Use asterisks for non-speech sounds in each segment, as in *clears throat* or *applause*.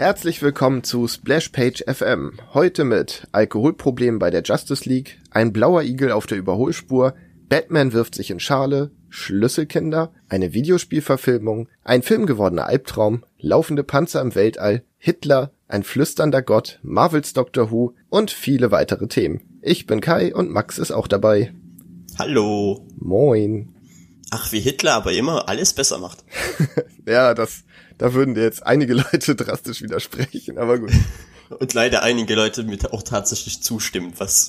Herzlich willkommen zu Splashpage FM. Heute mit Alkoholproblem bei der Justice League, ein blauer Igel auf der Überholspur, Batman wirft sich in Schale, Schlüsselkinder, eine Videospielverfilmung, ein filmgewordener Albtraum, laufende Panzer im Weltall, Hitler, ein flüsternder Gott, Marvels Doctor Who und viele weitere Themen. Ich bin Kai und Max ist auch dabei. Hallo. Moin. Ach, wie Hitler aber immer alles besser macht. *laughs* ja, das, da würden dir jetzt einige *laughs* Leute drastisch widersprechen, aber gut. Und leider einige Leute mit auch tatsächlich zustimmen, was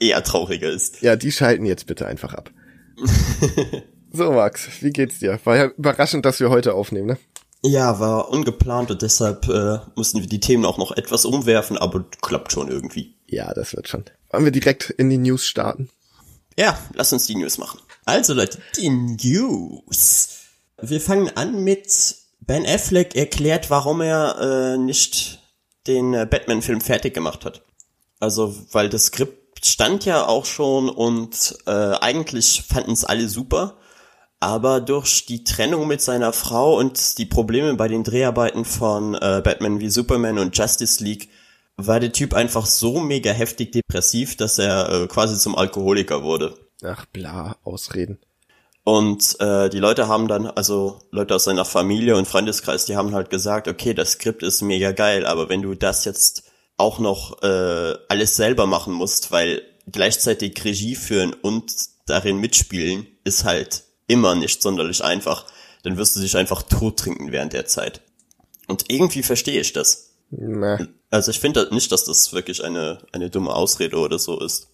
eher trauriger ist. Ja, die schalten jetzt bitte einfach ab. *laughs* so, Max, wie geht's dir? War ja überraschend, dass wir heute aufnehmen, ne? Ja, war ungeplant und deshalb äh, mussten wir die Themen auch noch etwas umwerfen, aber klappt schon irgendwie. Ja, das wird schon. Wollen wir direkt in die News starten? Ja, lass uns die News machen. Also Leute, die News. Wir fangen an mit Ben Affleck erklärt, warum er äh, nicht den äh, Batman-Film fertig gemacht hat. Also, weil das Skript stand ja auch schon und äh, eigentlich fanden es alle super. Aber durch die Trennung mit seiner Frau und die Probleme bei den Dreharbeiten von äh, Batman wie Superman und Justice League war der Typ einfach so mega heftig depressiv, dass er äh, quasi zum Alkoholiker wurde. Ach, bla, Ausreden. Und äh, die Leute haben dann, also Leute aus seiner Familie und Freundeskreis, die haben halt gesagt, okay, das Skript ist mega geil, aber wenn du das jetzt auch noch äh, alles selber machen musst, weil gleichzeitig Regie führen und darin mitspielen, ist halt immer nicht sonderlich einfach, dann wirst du dich einfach tot trinken während der Zeit. Und irgendwie verstehe ich das. Nee. Also ich finde nicht, dass das wirklich eine, eine dumme Ausrede oder so ist.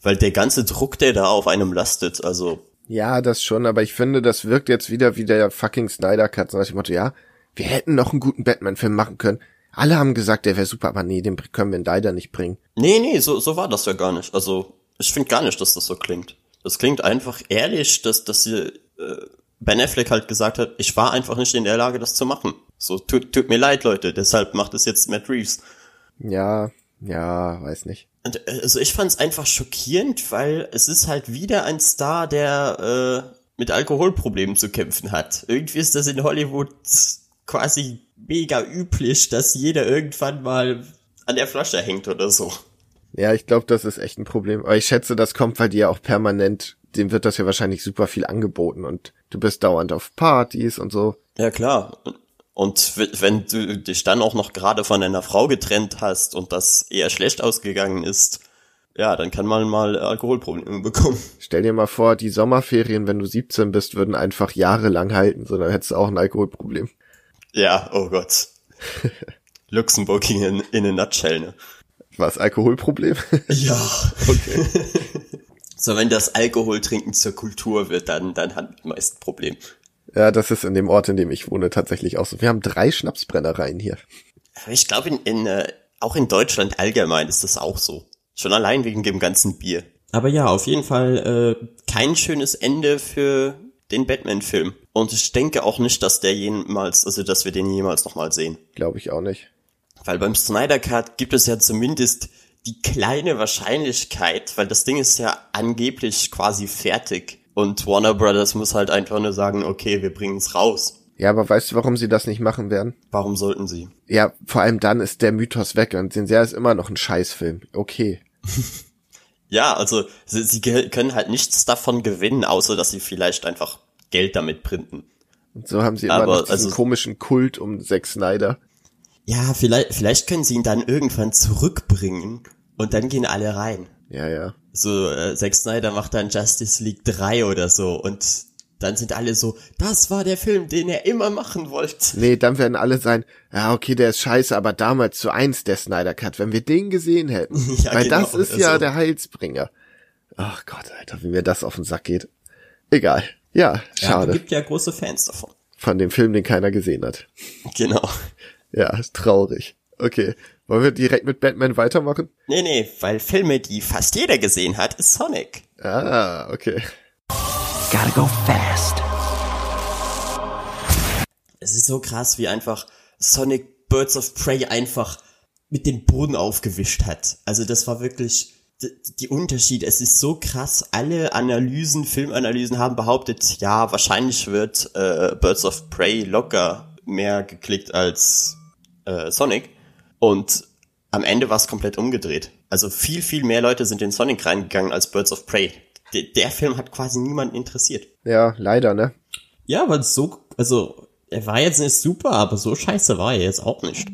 Weil der ganze Druck, der da auf einem lastet, also. Ja, das schon, aber ich finde, das wirkt jetzt wieder wie der fucking Snyder Cut. Nach dem Motto, ja, wir hätten noch einen guten Batman-Film machen können. Alle haben gesagt, der wäre super, aber nee, den können wir in leider nicht bringen. Nee, nee, so, so war das ja gar nicht. Also, ich finde gar nicht, dass das so klingt. Das klingt einfach ehrlich, dass, dass sie, äh, Ben Affleck halt gesagt hat, ich war einfach nicht in der Lage, das zu machen. So, tut, tut mir leid, Leute, deshalb macht es jetzt Matt Reeves. Ja, ja, weiß nicht. Und, äh, also ich fand es einfach schockierend, weil es ist halt wieder ein Star, der äh, mit Alkoholproblemen zu kämpfen hat. Irgendwie ist das in Hollywood quasi mega üblich, dass jeder irgendwann mal an der Flasche hängt oder so. Ja, ich glaube, das ist echt ein Problem. Aber ich schätze, das kommt, weil die ja auch permanent, dem wird das ja wahrscheinlich super viel angeboten und du bist dauernd auf Partys und so. Ja, klar. Und wenn du dich dann auch noch gerade von einer Frau getrennt hast und das eher schlecht ausgegangen ist, ja, dann kann man mal Alkoholprobleme *laughs* bekommen. Stell dir mal vor, die Sommerferien, wenn du 17 bist, würden einfach jahrelang halten, so dann hättest du auch ein Alkoholproblem. Ja, oh Gott. *laughs* Luxemburg in, in a nutshell, ne? Was, Alkoholproblem? *laughs* Ja. okay. so, wenn das Alkoholtrinken zur Kultur wird, dann, dann hat man meist ein Problem. Ja, das ist in dem Ort, in dem ich wohne, tatsächlich auch so. Wir haben drei Schnapsbrennereien hier. Ich glaube, in, in, äh, auch in Deutschland allgemein ist das auch so. Schon allein wegen dem ganzen Bier. Aber ja, auf jeden Fall äh, kein schönes Ende für den Batman-Film. Und ich denke auch nicht, dass der jemals, also dass wir den jemals nochmal sehen. Glaube ich auch nicht. Weil beim Snyder Cut gibt es ja zumindest die kleine Wahrscheinlichkeit, weil das Ding ist ja angeblich quasi fertig. Und Warner Brothers muss halt einfach nur sagen, okay, wir bringen es raus. Ja, aber weißt du, warum sie das nicht machen werden? Warum sollten sie? Ja, vor allem dann ist der Mythos weg und sind sehr ist immer noch ein Scheißfilm. Okay. *laughs* ja, also sie, sie können halt nichts davon gewinnen, außer dass sie vielleicht einfach Geld damit printen. Und so haben sie immer aber, noch diesen also, komischen Kult um Zack Snyder. Ja, vielleicht, vielleicht können sie ihn dann irgendwann zurückbringen und dann gehen alle rein. Ja, ja. So, äh, Zack Snyder macht dann Justice League 3 oder so und dann sind alle so, das war der Film, den er immer machen wollte. Nee, dann werden alle sein, ja, okay, der ist scheiße, aber damals zu eins der Snyder Cut, wenn wir den gesehen hätten. *laughs* ja, Weil genau, das ist also. ja der Heilsbringer. Ach Gott, Alter, wie mir das auf den Sack geht. Egal. Ja, schade. Ja, gibt ja große Fans davon. Von dem Film, den keiner gesehen hat. Genau. Ja, traurig. Okay. Wollen wir direkt mit Batman weitermachen? Nee, nee, weil Filme, die fast jeder gesehen hat, ist Sonic. Ah, okay. Gotta go fast. Es ist so krass, wie einfach Sonic Birds of Prey einfach mit dem Boden aufgewischt hat. Also das war wirklich die Unterschied. Es ist so krass. Alle Analysen, Filmanalysen haben behauptet, ja, wahrscheinlich wird äh, Birds of Prey locker mehr geklickt als äh, Sonic. Und am Ende war es komplett umgedreht. Also viel, viel mehr Leute sind in Sonic reingegangen als Birds of Prey. D der Film hat quasi niemanden interessiert. Ja, leider, ne? Ja, weil so, also er war jetzt nicht super, aber so scheiße war er jetzt auch nicht.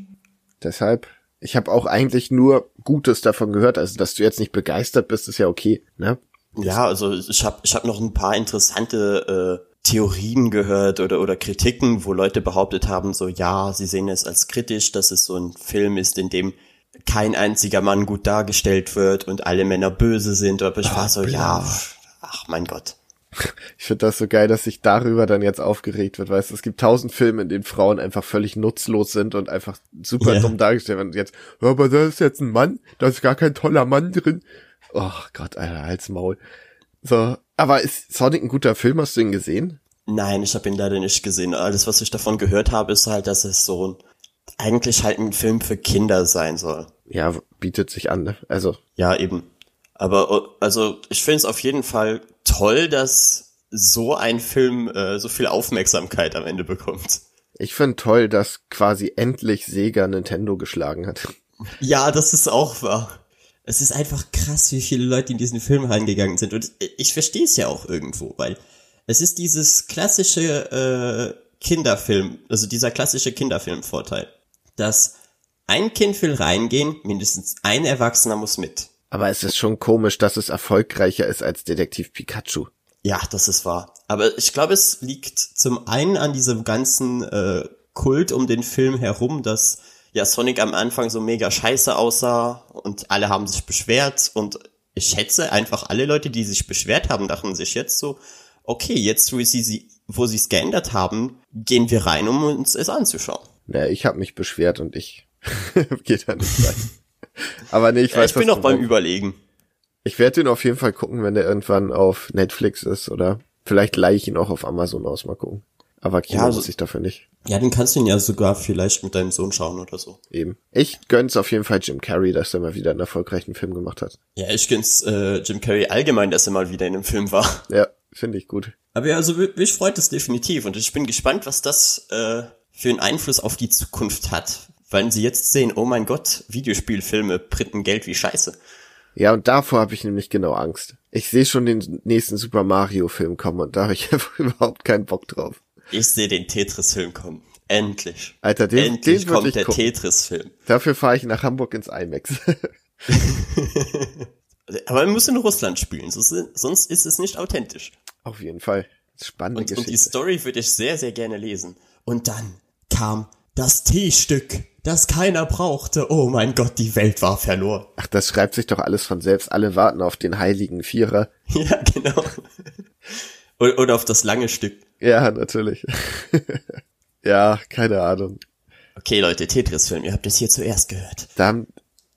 Deshalb, ich habe auch eigentlich nur Gutes davon gehört. Also, dass du jetzt nicht begeistert bist, ist ja okay, ne? Ja, also ich habe ich hab noch ein paar interessante äh, Theorien gehört oder, oder Kritiken, wo Leute behauptet haben, so ja, sie sehen es als kritisch, dass es so ein Film ist, in dem kein einziger Mann gut dargestellt wird und alle Männer böse sind. Aber ich war so, ja, ach mein Gott. Ich finde das so geil, dass sich darüber dann jetzt aufgeregt wird. Weißt du, es gibt tausend Filme, in denen Frauen einfach völlig nutzlos sind und einfach super yeah. dumm dargestellt werden. Und jetzt, aber da ist jetzt ein Mann, da ist gar kein toller Mann drin. Oh Gott, Alter, halt's Maul. So, aber ist Sonic ein guter Film? Hast du ihn gesehen? Nein, ich habe ihn leider nicht gesehen. Alles, was ich davon gehört habe, ist halt, dass es so ein, eigentlich halt ein Film für Kinder sein soll. Ja, bietet sich an, ne? Also. Ja, eben. Aber also ich finde es auf jeden Fall toll, dass so ein Film äh, so viel Aufmerksamkeit am Ende bekommt. Ich finde toll, dass quasi endlich Sega Nintendo geschlagen hat. Ja, das ist auch wahr. Es ist einfach krass, wie viele Leute in diesen Film reingegangen sind. Und ich verstehe es ja auch irgendwo, weil es ist dieses klassische äh, Kinderfilm, also dieser klassische Kinderfilmvorteil, dass ein Kind will reingehen, mindestens ein Erwachsener muss mit. Aber es ist schon komisch, dass es erfolgreicher ist als Detektiv Pikachu. Ja, das ist wahr. Aber ich glaube, es liegt zum einen an diesem ganzen äh, Kult um den Film herum, dass ja Sonic am Anfang so mega scheiße aussah und alle haben sich beschwert und ich schätze einfach alle Leute, die sich beschwert haben, dachten sich jetzt so, okay, jetzt wo sie, wo sie es geändert haben, gehen wir rein, um uns es anzuschauen. Naja, ich habe mich beschwert und ich *laughs* gehe da nicht rein. *laughs* Aber nee, ich ja, weiß Ich bin noch beim Überlegen. Ich werde den auf jeden Fall gucken, wenn der irgendwann auf Netflix ist oder vielleicht leihe ich ihn auch auf Amazon aus, mal gucken. Aber Kino ja, also, muss ich dafür nicht. Ja, den kannst du ihn ja sogar vielleicht mit deinem Sohn schauen oder so. Eben. Ich gönn's auf jeden Fall Jim Carrey, dass er mal wieder einen erfolgreichen Film gemacht hat. Ja, ich gönn's äh, Jim Carrey allgemein, dass er mal wieder in einem Film war. *laughs* Ja, finde ich gut. Aber ja, also mich freut es definitiv und ich bin gespannt, was das äh, für einen Einfluss auf die Zukunft hat. Weil sie jetzt sehen, oh mein Gott, Videospielfilme printen Geld wie Scheiße. Ja, und davor habe ich nämlich genau Angst. Ich sehe schon den nächsten Super Mario Film kommen und da habe ich *laughs* einfach überhaupt keinen Bock drauf. Ich sehe den Tetris-Film kommen. Endlich. Alter, den, Endlich den kommt der Tetris-Film. Dafür fahre ich nach Hamburg ins IMAX. *laughs* Aber er muss in Russland spielen, sonst ist es nicht authentisch. Auf jeden Fall. Spannende und, Geschichte. Und die Story würde ich sehr, sehr gerne lesen. Und dann kam das T-Stück, das keiner brauchte. Oh mein Gott, die Welt war verloren. Ach, das schreibt sich doch alles von selbst. Alle warten auf den heiligen Vierer. *laughs* Ja, genau. Oder auf das lange Stück. Ja, natürlich. *laughs* ja, keine Ahnung. Okay, Leute, Tetris-Film, ihr habt es hier zuerst gehört. Da haben,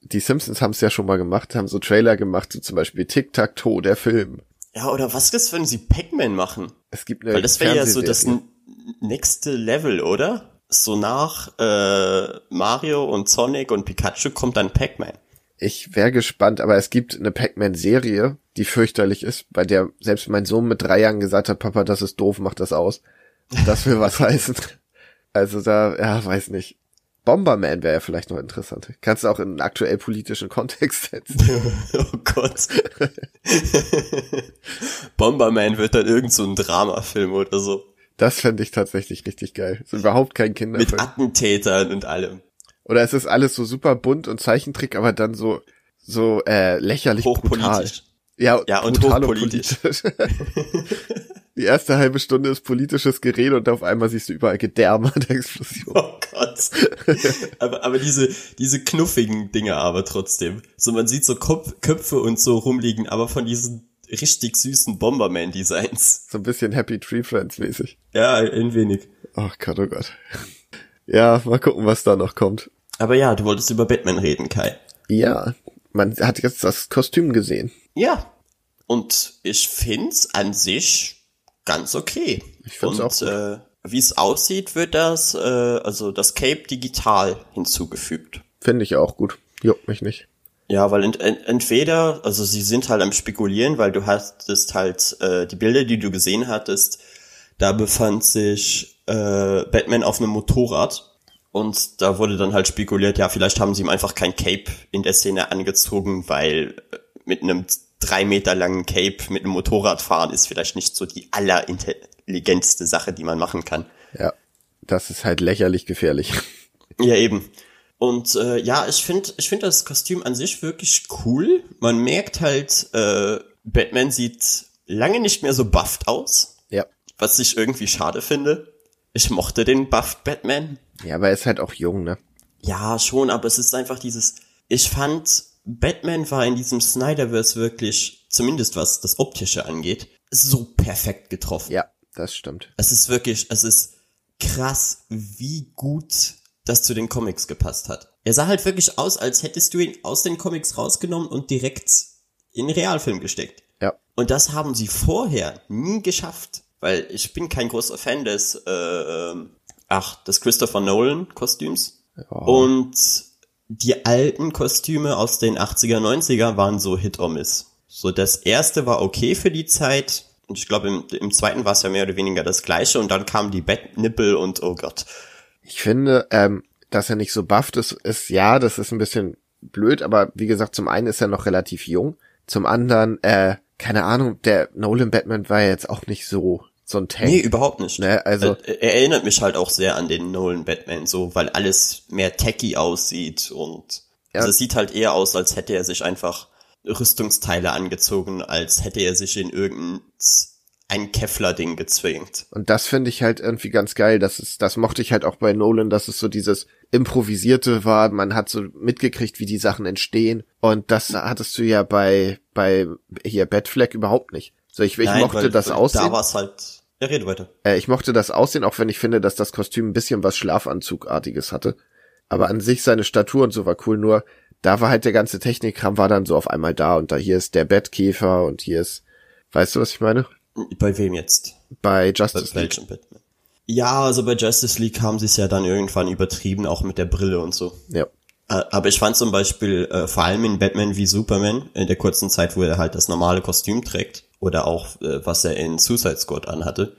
die Simpsons haben es ja schon mal gemacht, haben so Trailer gemacht, so zum Beispiel Tic-Tac-Toe, der Film. Ja, oder was ist, wenn sie Pac-Man machen? Es gibt eine Weil das wäre ja so das nächste Level, oder? So nach äh, Mario und Sonic und Pikachu kommt dann Pac-Man. Ich wäre gespannt, aber es gibt eine Pac-Man-Serie, die fürchterlich ist, bei der selbst mein Sohn mit drei Jahren gesagt hat, Papa, das ist doof, mach das aus. Das will was *laughs* heißen. Also da, ja, weiß nicht. Bomberman wäre ja vielleicht noch interessant. Kannst du auch in einen aktuell politischen Kontext setzen. *laughs* oh Gott. Bomberman wird dann irgend so ein Dramafilm oder so. Das fände ich tatsächlich richtig geil. Ist überhaupt kein Kinderfilm. Mit Attentätern und allem. Oder es ist alles so super bunt und Zeichentrick, aber dann so so äh, lächerlich brutal. Ja, ja und hochpolitisch. Und *laughs* Die erste halbe Stunde ist politisches Gerede und auf einmal siehst du überall Gedärme und Explosion. Oh Gott. aber, aber diese, diese knuffigen Dinge aber trotzdem. So, man sieht so Kopf, Köpfe und so rumliegen, aber von diesen richtig süßen Bomberman-Designs. So ein bisschen Happy Tree Friends mäßig. Ja, ein wenig. Ach Gott, oh Gott. Ja, mal gucken, was da noch kommt. Aber ja, du wolltest über Batman reden, Kai. Ja, man hat jetzt das Kostüm gesehen. Ja. Und ich find's an sich ganz okay. Ich find's Und, auch gut. Äh, wie es aussieht, wird das, äh, also das Cape digital hinzugefügt. Finde ich auch gut. Juckt mich nicht. Ja, weil ent, ent, entweder, also sie sind halt am spekulieren, weil du hattest halt äh, die Bilder, die du gesehen hattest, da befand sich äh, Batman auf einem Motorrad Und da wurde dann halt spekuliert, ja, vielleicht haben sie ihm einfach kein Cape in der Szene angezogen, weil äh, mit einem drei Meter langen Cape mit einem Motorrad fahren ist vielleicht nicht so die allerintelligentste Sache, die man machen kann. Ja, das ist halt lächerlich gefährlich. *laughs* Ja, eben. Und äh, ja, ich finde ich find das Kostüm an sich wirklich cool. Man merkt halt, äh, Batman sieht lange nicht mehr so bufft aus. Ja. Was ich irgendwie schade finde. Ich mochte den bufft Batman. Ja, aber er ist halt auch jung, ne? Ja, schon, aber es ist einfach dieses, ich fand, Batman war in diesem Snyderverse wirklich, zumindest was das Optische angeht, so perfekt getroffen. Ja, das stimmt. Es ist wirklich, es ist krass, wie gut das zu den Comics gepasst hat. Er sah halt wirklich aus, als hättest du ihn aus den Comics rausgenommen und direkt in den Realfilm gesteckt. Ja. Und das haben sie vorher nie geschafft, weil ich bin kein großer Fan des, äh, ähm, ach, des Christopher Nolan Kostüms. Ja. Und die alten Kostüme aus den 80er, 90er waren so Hit or Miss. So, das erste war okay für die Zeit. Und ich glaube, im, im zweiten war es ja mehr oder weniger das gleiche. Und dann kamen die Bettnippel und oh Gott. Ich finde, ähm, dass er nicht so bufft ist, ist ja, das ist ein bisschen blöd, aber wie gesagt, zum einen ist er noch relativ jung, zum anderen, äh, keine Ahnung, der Nolan Batman war ja jetzt auch nicht so so ein Tank. Nee, überhaupt nicht. Ne, also er, er erinnert mich halt auch sehr an den Nolan Batman, so, weil alles mehr techy aussieht und Ja. also es sieht halt eher aus, als hätte er sich einfach Rüstungsteile angezogen, als hätte er sich in irgendein Kevlar-Ding gezwängt. Und das finde ich halt irgendwie ganz geil. Das ist, das mochte ich halt auch bei Nolan, dass es so dieses improvisierte war. Man hat so mitgekriegt, wie die Sachen entstehen. Und das hattest du ja bei, bei hier Batfleck überhaupt nicht. So, ich, ich Nein, mochte weil- das weil Aussehen. Da war es halt. Ja, rede weiter. Äh, ich mochte das Aussehen, auch wenn ich finde, dass das Kostüm ein bisschen was Schlafanzugartiges hatte. Aber an sich seine Statur und so war cool, nur da war halt der ganze Technikkram war dann so auf einmal da und da hier ist der Bettkäfer und hier ist, weißt du, was ich meine? Bei wem jetzt? Bei Bei Justice League. welchem Batman? Ja, also bei Justice League haben sie es ja dann irgendwann übertrieben, auch mit der Brille und so. Ja. Äh, Aber ich fand zum Beispiel äh, vor allem in Batman wie Superman, in der kurzen Zeit, wo er halt das normale Kostüm trägt, oder auch äh, was er in Suicide Squad anhatte,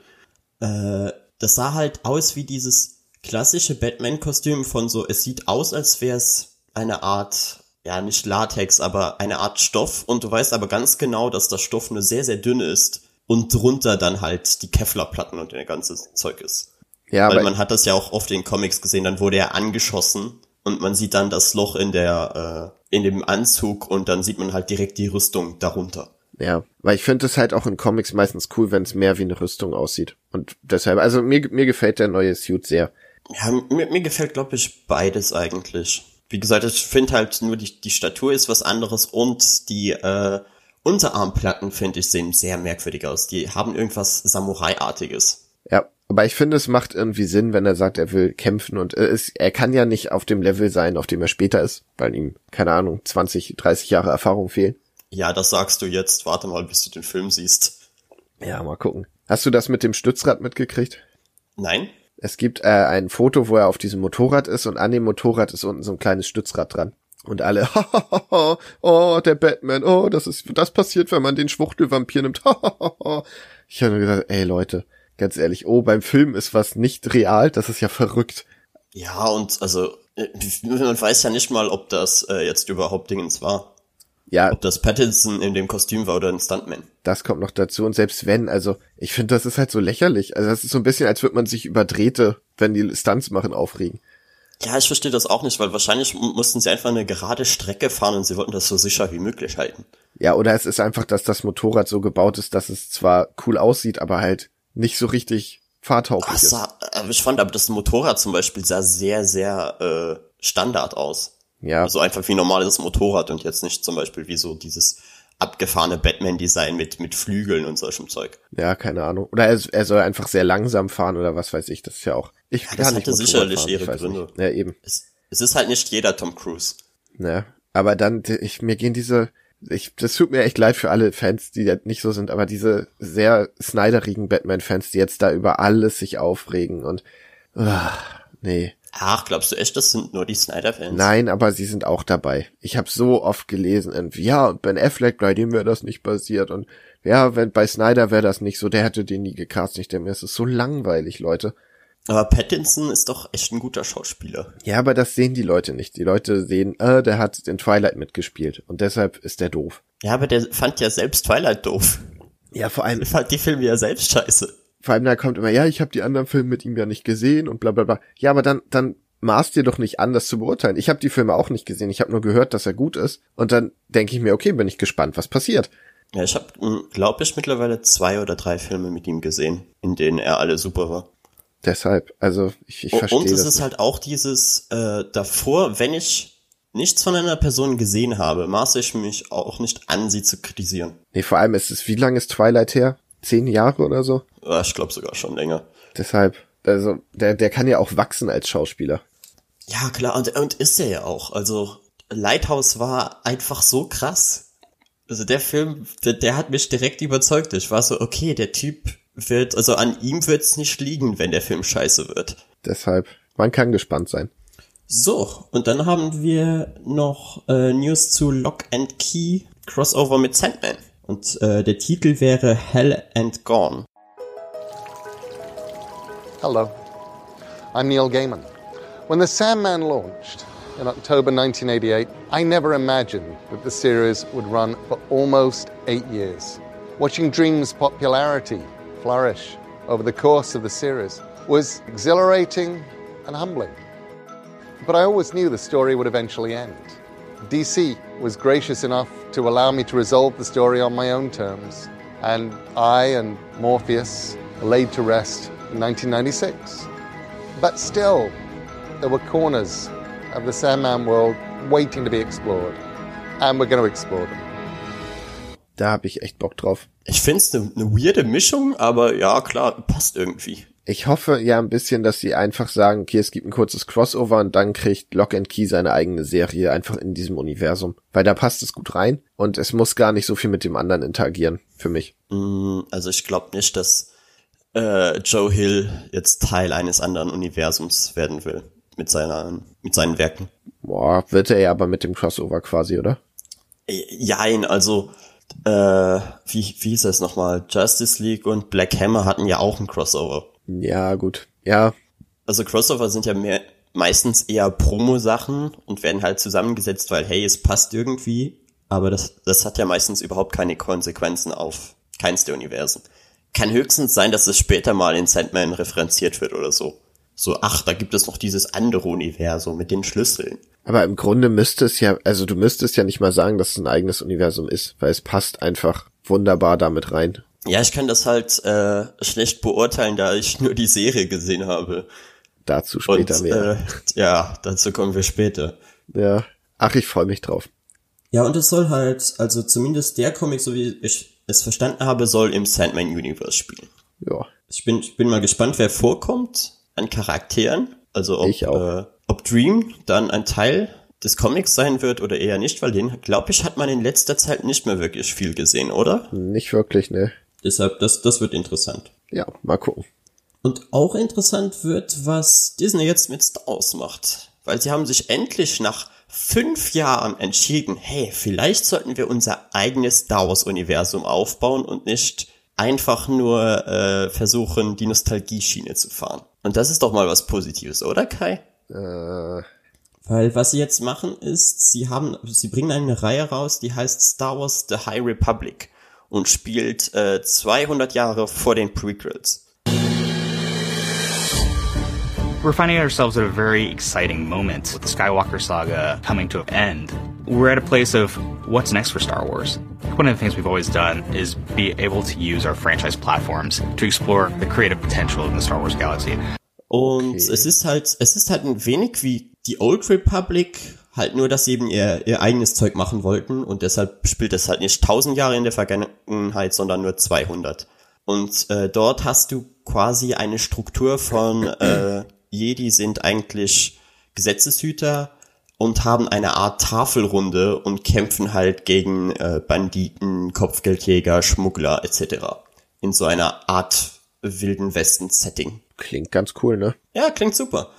äh, das sah halt aus wie dieses klassische Batman-Kostüm von so, es sieht aus, als wäre es eine Art, ja nicht Latex, aber eine Art Stoff und du weißt aber ganz genau, dass das Stoff nur sehr, sehr dünn ist und drunter dann halt die Kevlar-Platten und der ganze Zeug ist. Ja, Weil man hat das ja auch oft in Comics gesehen, dann wurde er angeschossen und man sieht dann das Loch in der, äh, in dem Anzug und dann sieht man halt direkt die Rüstung darunter. Ja, weil ich finde es halt auch in Comics meistens cool, wenn es mehr wie eine Rüstung aussieht. Und deshalb, also mir, mir gefällt der neue Suit sehr. Ja, mir, mir gefällt, glaube ich, beides eigentlich. Wie gesagt, ich finde halt nur die, die Statur ist was anderes und die äh, Unterarmplatten, finde ich, sehen sehr merkwürdig aus. Die haben irgendwas Samurai-artiges. Ja, aber ich finde, es macht irgendwie Sinn, wenn er sagt, er will kämpfen und äh, es, er kann ja nicht auf dem Level sein, auf dem er später ist, weil ihm, keine Ahnung, 20, 30 Jahre Erfahrung fehlen. Ja, das sagst du jetzt. Warte mal, bis du den Film siehst. Ja, mal gucken. Hast du das mit dem Stützrad mitgekriegt? Nein? Es gibt äh, ein Foto, wo er auf diesem Motorrad ist und an dem Motorrad ist unten so ein kleines Stützrad dran. Und alle, *laughs* oh, der Batman, oh, das ist, das passiert, wenn man den Schwuchtelvampir nimmt. *laughs* ich habe nur gesagt, ey Leute, ganz ehrlich, oh, beim Film ist was nicht real, das ist ja verrückt. Ja, und also, äh, man weiß ja nicht mal, ob das äh, jetzt überhaupt Dingens war. Ja, Ob das Pattinson in dem Kostüm war oder ein Stuntman. das kommt noch dazu. Und selbst wenn, also ich finde, das ist halt so lächerlich. Also das ist so ein bisschen, als würde man sich über Drähte, wenn die Stunts machen, aufregen. Ja, ich verstehe das auch nicht, weil wahrscheinlich mu- mussten sie einfach eine gerade Strecke fahren und sie wollten das so sicher wie möglich halten. Ja, oder es ist einfach, dass das Motorrad so gebaut ist, dass es zwar cool aussieht, aber halt nicht so richtig fahrtauglich Ach, ist. sah, aber ich fand aber das Motorrad zum Beispiel sah sehr, sehr äh, Standard aus. Ja, Also einfach wie normales Motorrad und jetzt nicht zum Beispiel wie so dieses abgefahrene Batman-Design mit, mit Flügeln und solchem Zeug. ja, keine Ahnung. Oder er, er soll einfach sehr langsam fahren oder was weiß ich. Das ist ja auch. Ich Ja, kann das nicht hatte sicherlich fahren, ihre Gründe. Nicht. Ja, eben. Es, es ist halt nicht jeder Tom Cruise. Ne? Aber dann, ich, mir gehen diese, ich, das tut mir echt leid für alle Fans, die nicht so sind, aber diese sehr snyderigen Batman-Fans, die jetzt da über alles sich aufregen und, ah, nee. Ach, glaubst du echt, das sind nur die Snyder-Fans? Nein, aber sie sind auch dabei. Ich habe so oft gelesen, irgendwie, ja, und Ben Affleck, bei dem wäre das nicht passiert und ja, wenn bei Snyder wäre das nicht so, der hätte den nie gecastet. Ich denke mir, es ist so langweilig, Leute. Aber Pattinson ist doch echt ein guter Schauspieler. Ja, aber das sehen die Leute nicht. Die Leute sehen, äh, der hat in Twilight mitgespielt und deshalb ist der doof. Ja, aber der fand ja selbst Twilight doof. Ja, vor allem. Er fand die Filme ja selbst scheiße. Vor allem da kommt immer, ja, ich habe die anderen Filme mit ihm ja nicht gesehen und bla bla bla. Ja, aber dann, dann maß dir doch nicht an, das zu beurteilen. Ich habe die Filme auch nicht gesehen. Ich habe nur gehört, dass er gut ist. Und dann denke ich mir, okay, bin ich gespannt, was passiert. Ja, ich habe, glaube ich, mittlerweile zwei oder drei Filme mit ihm gesehen, in denen er alle super war. Deshalb, also ich, ich verstehe Und es das ist nicht. halt auch dieses äh, davor, wenn ich nichts von einer Person gesehen habe, maße ich mich auch nicht an, sie zu kritisieren. Nee, vor allem ist es, wie lange ist Twilight her? Zehn Jahre oder so? Ja, ich glaube sogar schon länger. Deshalb, also der, der kann ja auch wachsen als Schauspieler. Ja, klar, und, und ist er ja auch. Also, Lighthouse war einfach so krass. Also der Film, der, der hat mich direkt überzeugt. Ich war so, okay, der Typ wird, also an ihm wird's nicht liegen, wenn der Film scheiße wird. Deshalb, man kann gespannt sein. So, und dann haben wir noch äh, News zu Lock and Key Crossover mit Sandman. Und äh, der Titel wäre Hell and Gone. Hello, I'm Neil Gaiman. When The Sandman launched in October 1988, I never imagined that the series would run for almost eight years. Watching Dream's popularity flourish over the course of the series was exhilarating and humbling. But I always knew the story would eventually end. DC was gracious enough to allow me to resolve the story on my own terms, and I and Morpheus laid to rest in 1996. But still, there were corners of the Sandman world waiting to be explored, and we're going to explore them. Da habe ich echt Bock drauf. Ich find's eine ne weirde Mischung, aber ja, klar, passt irgendwie. Ich hoffe ja ein bisschen, dass sie einfach sagen, okay, es gibt ein kurzes Crossover und dann kriegt Lock and Key seine eigene Serie einfach in diesem Universum. Weil da passt es gut rein und es muss gar nicht so viel mit dem anderen interagieren, für mich. Mm, Also ich glaube nicht, dass äh, Joe Hill jetzt Teil eines anderen Universums werden will mit seiner mit seinen Werken. Boah, wird er ja aber mit dem Crossover quasi, oder? Äh, Jein, also äh, wie, wie hieß das nochmal? Justice League und Black Hammer hatten ja auch ein Crossover. Ja, gut. Ja, Also Crossover sind ja mehr meistens eher Promo-Sachen und werden halt zusammengesetzt, weil hey, es passt irgendwie, aber das, das hat ja meistens überhaupt keine Konsequenzen auf keins der Universen. Kann höchstens sein, dass es später mal in Sandman referenziert wird oder so. So, ach, da gibt es noch dieses andere Universum mit den Schlüsseln. aber im Grunde müsste es ja, also du müsstest ja nicht mal sagen, dass es ein eigenes Universum ist, weil es passt einfach wunderbar damit rein. Ja, ich kann das halt äh, schlecht beurteilen, da ich nur die Serie gesehen habe. Dazu später und mehr. äh, ja, dazu kommen wir später. Ja. Ach, ich freue mich drauf. Ja, und es soll halt, also zumindest der Comic, so wie ich es verstanden habe, soll im Sandman Universe spielen. Ja. Ich bin, ich bin mal gespannt, wer vorkommt an Charakteren. Also ob. Äh, ob Dream dann ein Teil des Comics sein wird oder eher nicht, weil den, glaube ich, hat man in letzter Zeit nicht mehr wirklich viel gesehen, oder? Nicht wirklich, ne? Deshalb, das, das wird interessant. Ja, mal gucken. Und auch interessant wird, was Disney jetzt mit Star Wars macht. Weil sie haben sich endlich nach fünf Jahren entschieden, hey, vielleicht sollten wir unser eigenes Star Wars Universum aufbauen und nicht einfach nur äh, versuchen, die Nostalgie-Schiene zu fahren. Und das ist doch mal was Positives, oder Kai? Äh, Weil was sie jetzt machen ist, sie haben, sie bringen eine Reihe raus, die heißt Star Wars The High Republic und spielt äh, 200 Jahre vor den Prequels. We're finding ourselves at a very exciting moment with the Skywalker saga coming to an end. We're at a place of what's next for Star Wars. One of the things we've always done is be able to use our franchise platforms to explore the creative potential in the Star Wars galaxy. Und Okay. es ist halt, es ist halt ein wenig wie die Old Republic, halt nur, dass sie eben ihr, ihr eigenes Zeug machen wollten und deshalb spielt es halt nicht 1000 Jahre in der Vergangenheit, sondern nur 200. Und äh, dort hast du quasi eine Struktur von äh, Jedi sind eigentlich Gesetzeshüter und haben eine Art Tafelrunde und kämpfen halt gegen äh, Banditen, Kopfgeldjäger, Schmuggler etc. In so einer Art wilden Westen-Setting. klingt ganz cool, ne? Ja, klingt super.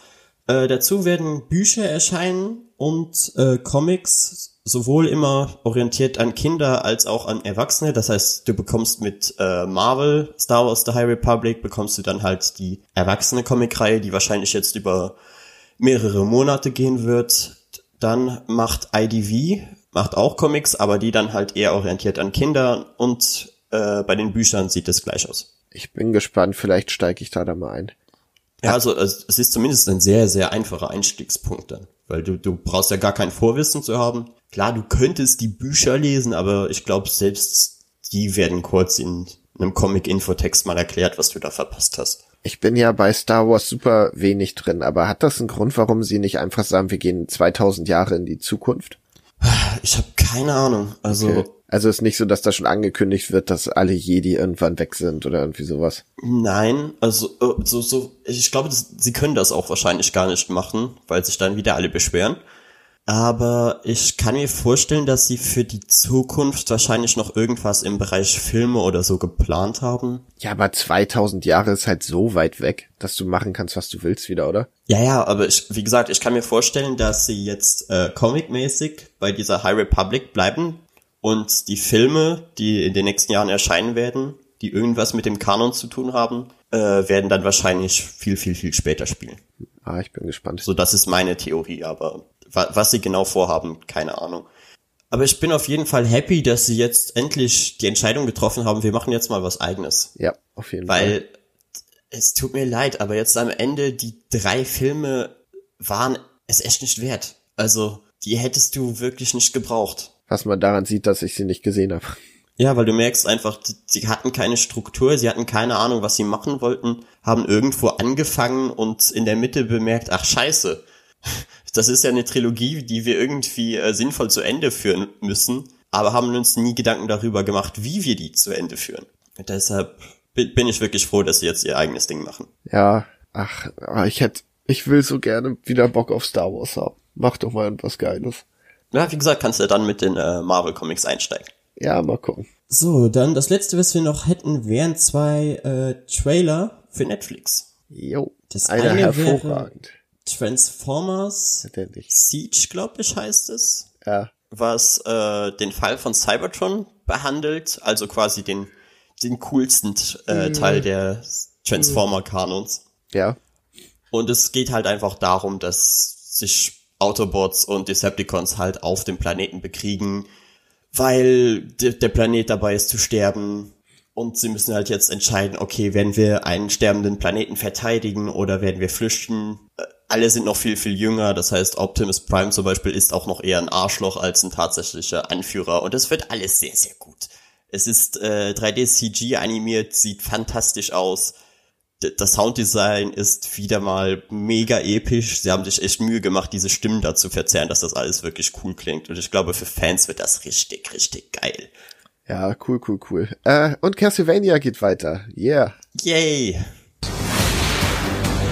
Äh, dazu werden Bücher erscheinen und äh, Comics sowohl immer orientiert an Kinder als auch an Erwachsene. Das heißt, du bekommst mit äh, Marvel, Star Wars The High Republic, bekommst du dann halt die erwachsene Comicreihe, die wahrscheinlich jetzt über mehrere Monate gehen wird. Dann macht IDV, macht auch Comics, aber die dann halt eher orientiert an Kinder und äh, bei den Büchern sieht es gleich aus. Ich bin gespannt, vielleicht steige ich da dann mal ein. Ja, also es es ist zumindest ein sehr, sehr einfacher Einstiegspunkt dann. Weil du, du brauchst ja gar kein Vorwissen zu haben. Klar, du könntest die Bücher lesen, aber ich glaube, selbst die werden kurz in einem Comic-Infotext mal erklärt, was du da verpasst hast. Ich bin ja bei Star Wars super wenig drin, aber hat das einen Grund, warum sie nicht einfach sagen, wir gehen 2000 Jahre in die Zukunft? Ich habe keine Ahnung. Also Okay. Also ist nicht so, dass da schon angekündigt wird, dass alle Jedi irgendwann weg sind oder irgendwie sowas. nein, also äh, so so ich glaube, das, sie können das auch wahrscheinlich gar nicht machen, weil sich dann wieder alle beschweren. Aber ich kann mir vorstellen, dass sie für die Zukunft wahrscheinlich noch irgendwas im Bereich Filme oder so geplant haben. Ja, aber 2000 Jahre ist halt so weit weg, dass du machen kannst, was du willst wieder, oder? Ja, ja, aber ich, wie gesagt, ich kann mir vorstellen, dass sie jetzt äh, comic-mäßig bei dieser High Republic bleiben und die Filme, die in den nächsten Jahren erscheinen werden, die irgendwas mit dem Kanon zu tun haben, äh, werden dann wahrscheinlich viel, viel, viel später spielen. Ah, ich bin gespannt. So, das ist meine Theorie, aber wa was sie genau vorhaben, keine Ahnung. Aber ich bin auf jeden Fall happy, dass sie jetzt endlich die Entscheidung getroffen haben, wir machen jetzt mal was eigenes. Ja, auf jeden Fall. Weil es tut mir leid, aber jetzt am Ende die drei Filme waren es echt nicht wert. Also, die hättest du wirklich nicht gebraucht. Was man daran sieht, dass ich sie nicht gesehen habe. Ja, weil du merkst einfach, sie hatten keine Struktur, sie hatten keine Ahnung, was sie machen wollten, haben irgendwo angefangen und in der Mitte bemerkt, ach scheiße, *laughs* das ist ja eine Trilogie, die wir irgendwie äh, sinnvoll zu Ende führen müssen, aber haben uns nie Gedanken darüber gemacht, wie wir die zu Ende führen. Und deshalb bi- bin ich wirklich froh, dass sie jetzt ihr eigenes Ding machen. Ja, ach, ich hätte, ich will so gerne wieder Bock auf Star Wars haben. Mach doch mal irgendwas Geiles. Ja, wie gesagt, kannst du dann mit den äh, Marvel Comics einsteigen. Ja, mal gucken. So, dann das letzte, was wir noch hätten, wären zwei äh, Trailer für Netflix. Jo, Das eine wäre- hervorragend. Transformers. Siege, glaube ich, heißt es, Ja, was äh, den Fall von Cybertron behandelt, also quasi den den coolsten äh, Teil der Transformer-Kanons. ja, Und es geht halt einfach darum, dass sich Autobots und Decepticons halt auf dem Planeten bekriegen, weil de der Planet dabei ist zu sterben. Und sie müssen halt jetzt entscheiden, okay, werden wir einen sterbenden Planeten verteidigen oder werden wir flüchten? Äh, Alle sind noch viel, viel jünger. Das heißt, Optimus Prime zum Beispiel ist auch noch eher ein Arschloch als ein tatsächlicher Anführer. Und das wird alles sehr, sehr gut. Es ist äh, 3D-CG animiert, sieht fantastisch aus das Sounddesign ist wieder mal mega episch. Sie haben sich echt Mühe gemacht, diese Stimmen da zu verzerren, dass das alles wirklich cool klingt. Und ich glaube, für Fans wird das richtig, richtig geil. ja, cool, cool, cool. Äh, und Castlevania geht weiter. Yeah. Yay!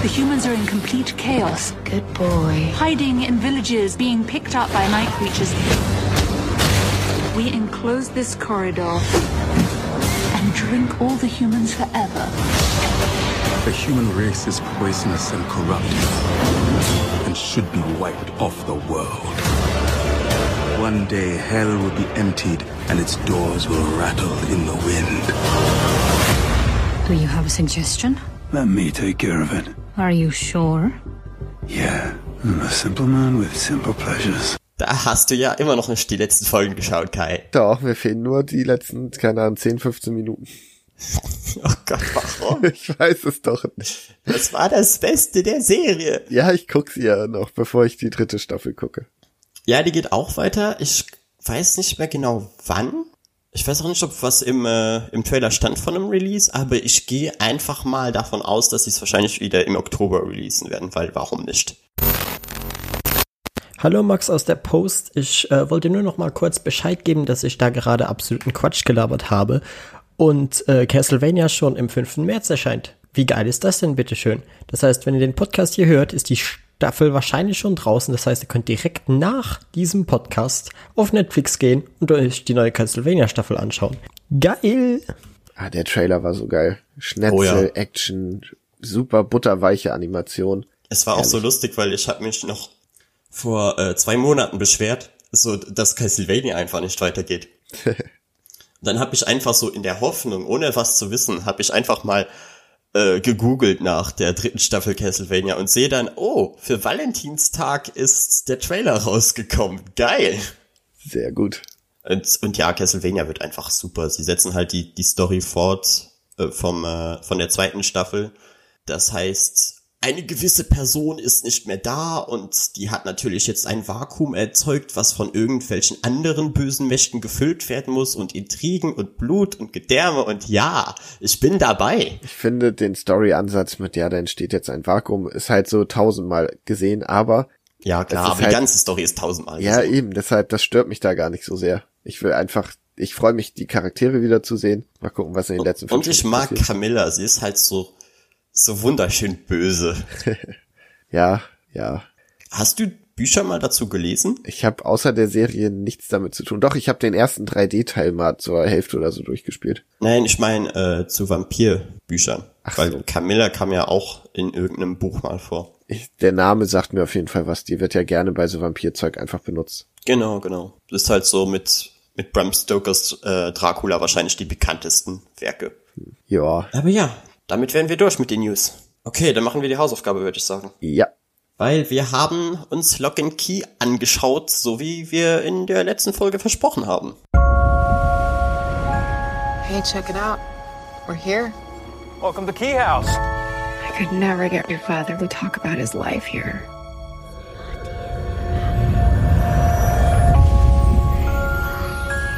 The humans are in complete chaos, Good boy. hiding in villages, being picked up by night creatures. We enclose this corridor and drink all the humans forever. The human race is poisonous and corrupt and should be wiped off the world. One day, hell will be emptied and its doors will rattle in the wind. Do you have a suggestion? Let me take care of it. Are you sure? Yeah, I'm a simple man with simple pleasures. Da hast du ja immer noch nicht die letzten Folgen geschaut, Kai. Doch, mir fehlen nur die letzten, keine Ahnung, 10, 15 Minuten. *laughs* Oh Gott, warum? *laughs* Ich weiß es doch nicht. Das war das Beste der Serie. Ja, ich guck's ja noch, bevor ich die dritte Staffel gucke. Ja, die geht auch weiter. Ich weiß nicht mehr genau wann. Ich weiß auch nicht, ob was im, äh, im Trailer stand von einem Release, aber ich gehe einfach mal davon aus, dass sie es wahrscheinlich wieder im Oktober releasen werden, weil warum nicht? Hallo Max aus der Post. Ich äh, wollte nur noch mal kurz Bescheid geben, dass ich da gerade absoluten Quatsch gelabert habe und äh, Castlevania schon im 5. März erscheint. Wie geil ist das denn, bitteschön? Das heißt, wenn ihr den Podcast hier hört, ist die Staffel wahrscheinlich schon draußen. Das heißt, ihr könnt direkt nach diesem Podcast auf Netflix gehen und euch die neue Castlevania-Staffel anschauen. Geil! Ah, der Trailer war so geil. Schnetzel, Oh ja. Action, super butterweiche Animation. Es war auch so lustig, weil ich habe mich noch vor äh, zwei Monaten beschwert, so, dass Castlevania einfach nicht weitergeht. *laughs* dann habe ich einfach so in der Hoffnung, ohne was zu wissen, habe ich einfach mal äh, gegoogelt nach der dritten Staffel Castlevania und sehe dann, oh, für Valentinstag ist der Trailer rausgekommen. Geil. Sehr gut. Und, und ja, Castlevania wird einfach super. Sie setzen halt die, die Story fort äh, vom, äh, von der zweiten Staffel. Das heißt, eine gewisse Person ist nicht mehr da und die hat natürlich jetzt ein Vakuum erzeugt, was von irgendwelchen anderen bösen Mächten gefüllt werden muss und Intrigen und Blut und Gedärme und ja, ich bin dabei. Ich finde den Story-Ansatz mit, ja, da entsteht jetzt ein Vakuum, ist halt so tausendmal gesehen, aber ja, klar, aber halt, die ganze Story ist tausendmal. Ja, gesehen. eben, deshalb, das stört mich da gar nicht so sehr. Ich will einfach, ich freue mich, die Charaktere wieder zu sehen. Mal gucken, was in den letzten Und, und ich mag passiert. Camilla, sie ist halt so, so wunderschön böse. *laughs* ja, ja. Hast du Bücher mal dazu gelesen? Ich habe außer der Serie nichts damit zu tun. Doch, ich habe den ersten 3D-Teil mal zur Hälfte oder so durchgespielt. Nein, ich meine äh, zu Vampirbüchern. Ach Weil so. Camilla kam ja auch in irgendeinem Buch mal vor. Ich, der Name sagt mir auf jeden Fall was. Die wird ja gerne bei so Vampirzeug einfach benutzt. Genau, genau. Das ist halt so mit, mit Bram Stokers äh, Dracula wahrscheinlich die bekanntesten Werke. Ja. Aber ja, damit wären wir durch mit den News. Okay, dann machen wir die Hausaufgabe, würde ich sagen. Ja. Weil wir haben uns Lock and Key angeschaut, so wie wir in der letzten Folge versprochen haben. Hey, check it out. We're here. Welcome to Key House. I could never get your father to talk about his life here.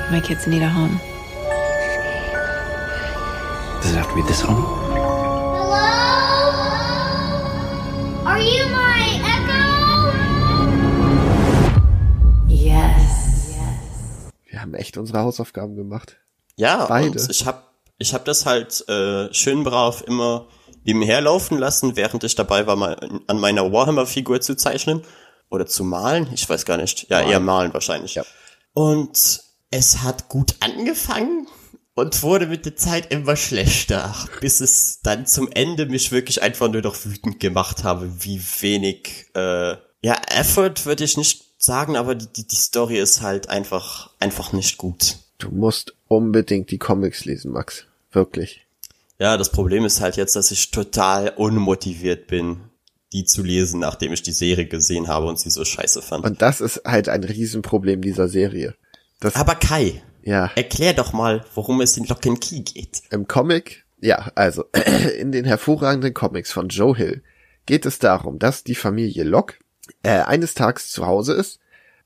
My kids need a home. Does it have to be this home? Yes. Wir haben echt unsere Hausaufgaben gemacht. Ja, Beide. und ich habe ich hab das halt äh, schön brav immer nebenher laufen lassen, während ich dabei war, mal an meiner Warhammer-Figur zu zeichnen oder zu malen. Ich weiß gar nicht. Ja, malen. eher malen wahrscheinlich. Ja. Und es hat gut angefangen und wurde mit der Zeit immer schlechter, bis es dann zum Ende mich wirklich einfach nur noch wütend gemacht habe, wie wenig, äh, ja, Effort würde ich nicht sagen, aber die, die, die Story ist halt einfach, einfach nicht gut. Du musst unbedingt die Comics lesen, Max. Wirklich. Ja, das Problem ist halt jetzt, dass ich total unmotiviert bin, die zu lesen, nachdem ich die Serie gesehen habe und sie so scheiße fand. Und das ist halt ein Riesenproblem dieser Serie. Das aber Kai, ja. Erklär doch mal, worum es in Lock and Key geht. Im Comic, ja, also *clears throat* in den hervorragenden Comics von Joe Hill geht es darum, dass die Familie Locke äh, eines Tages zu Hause ist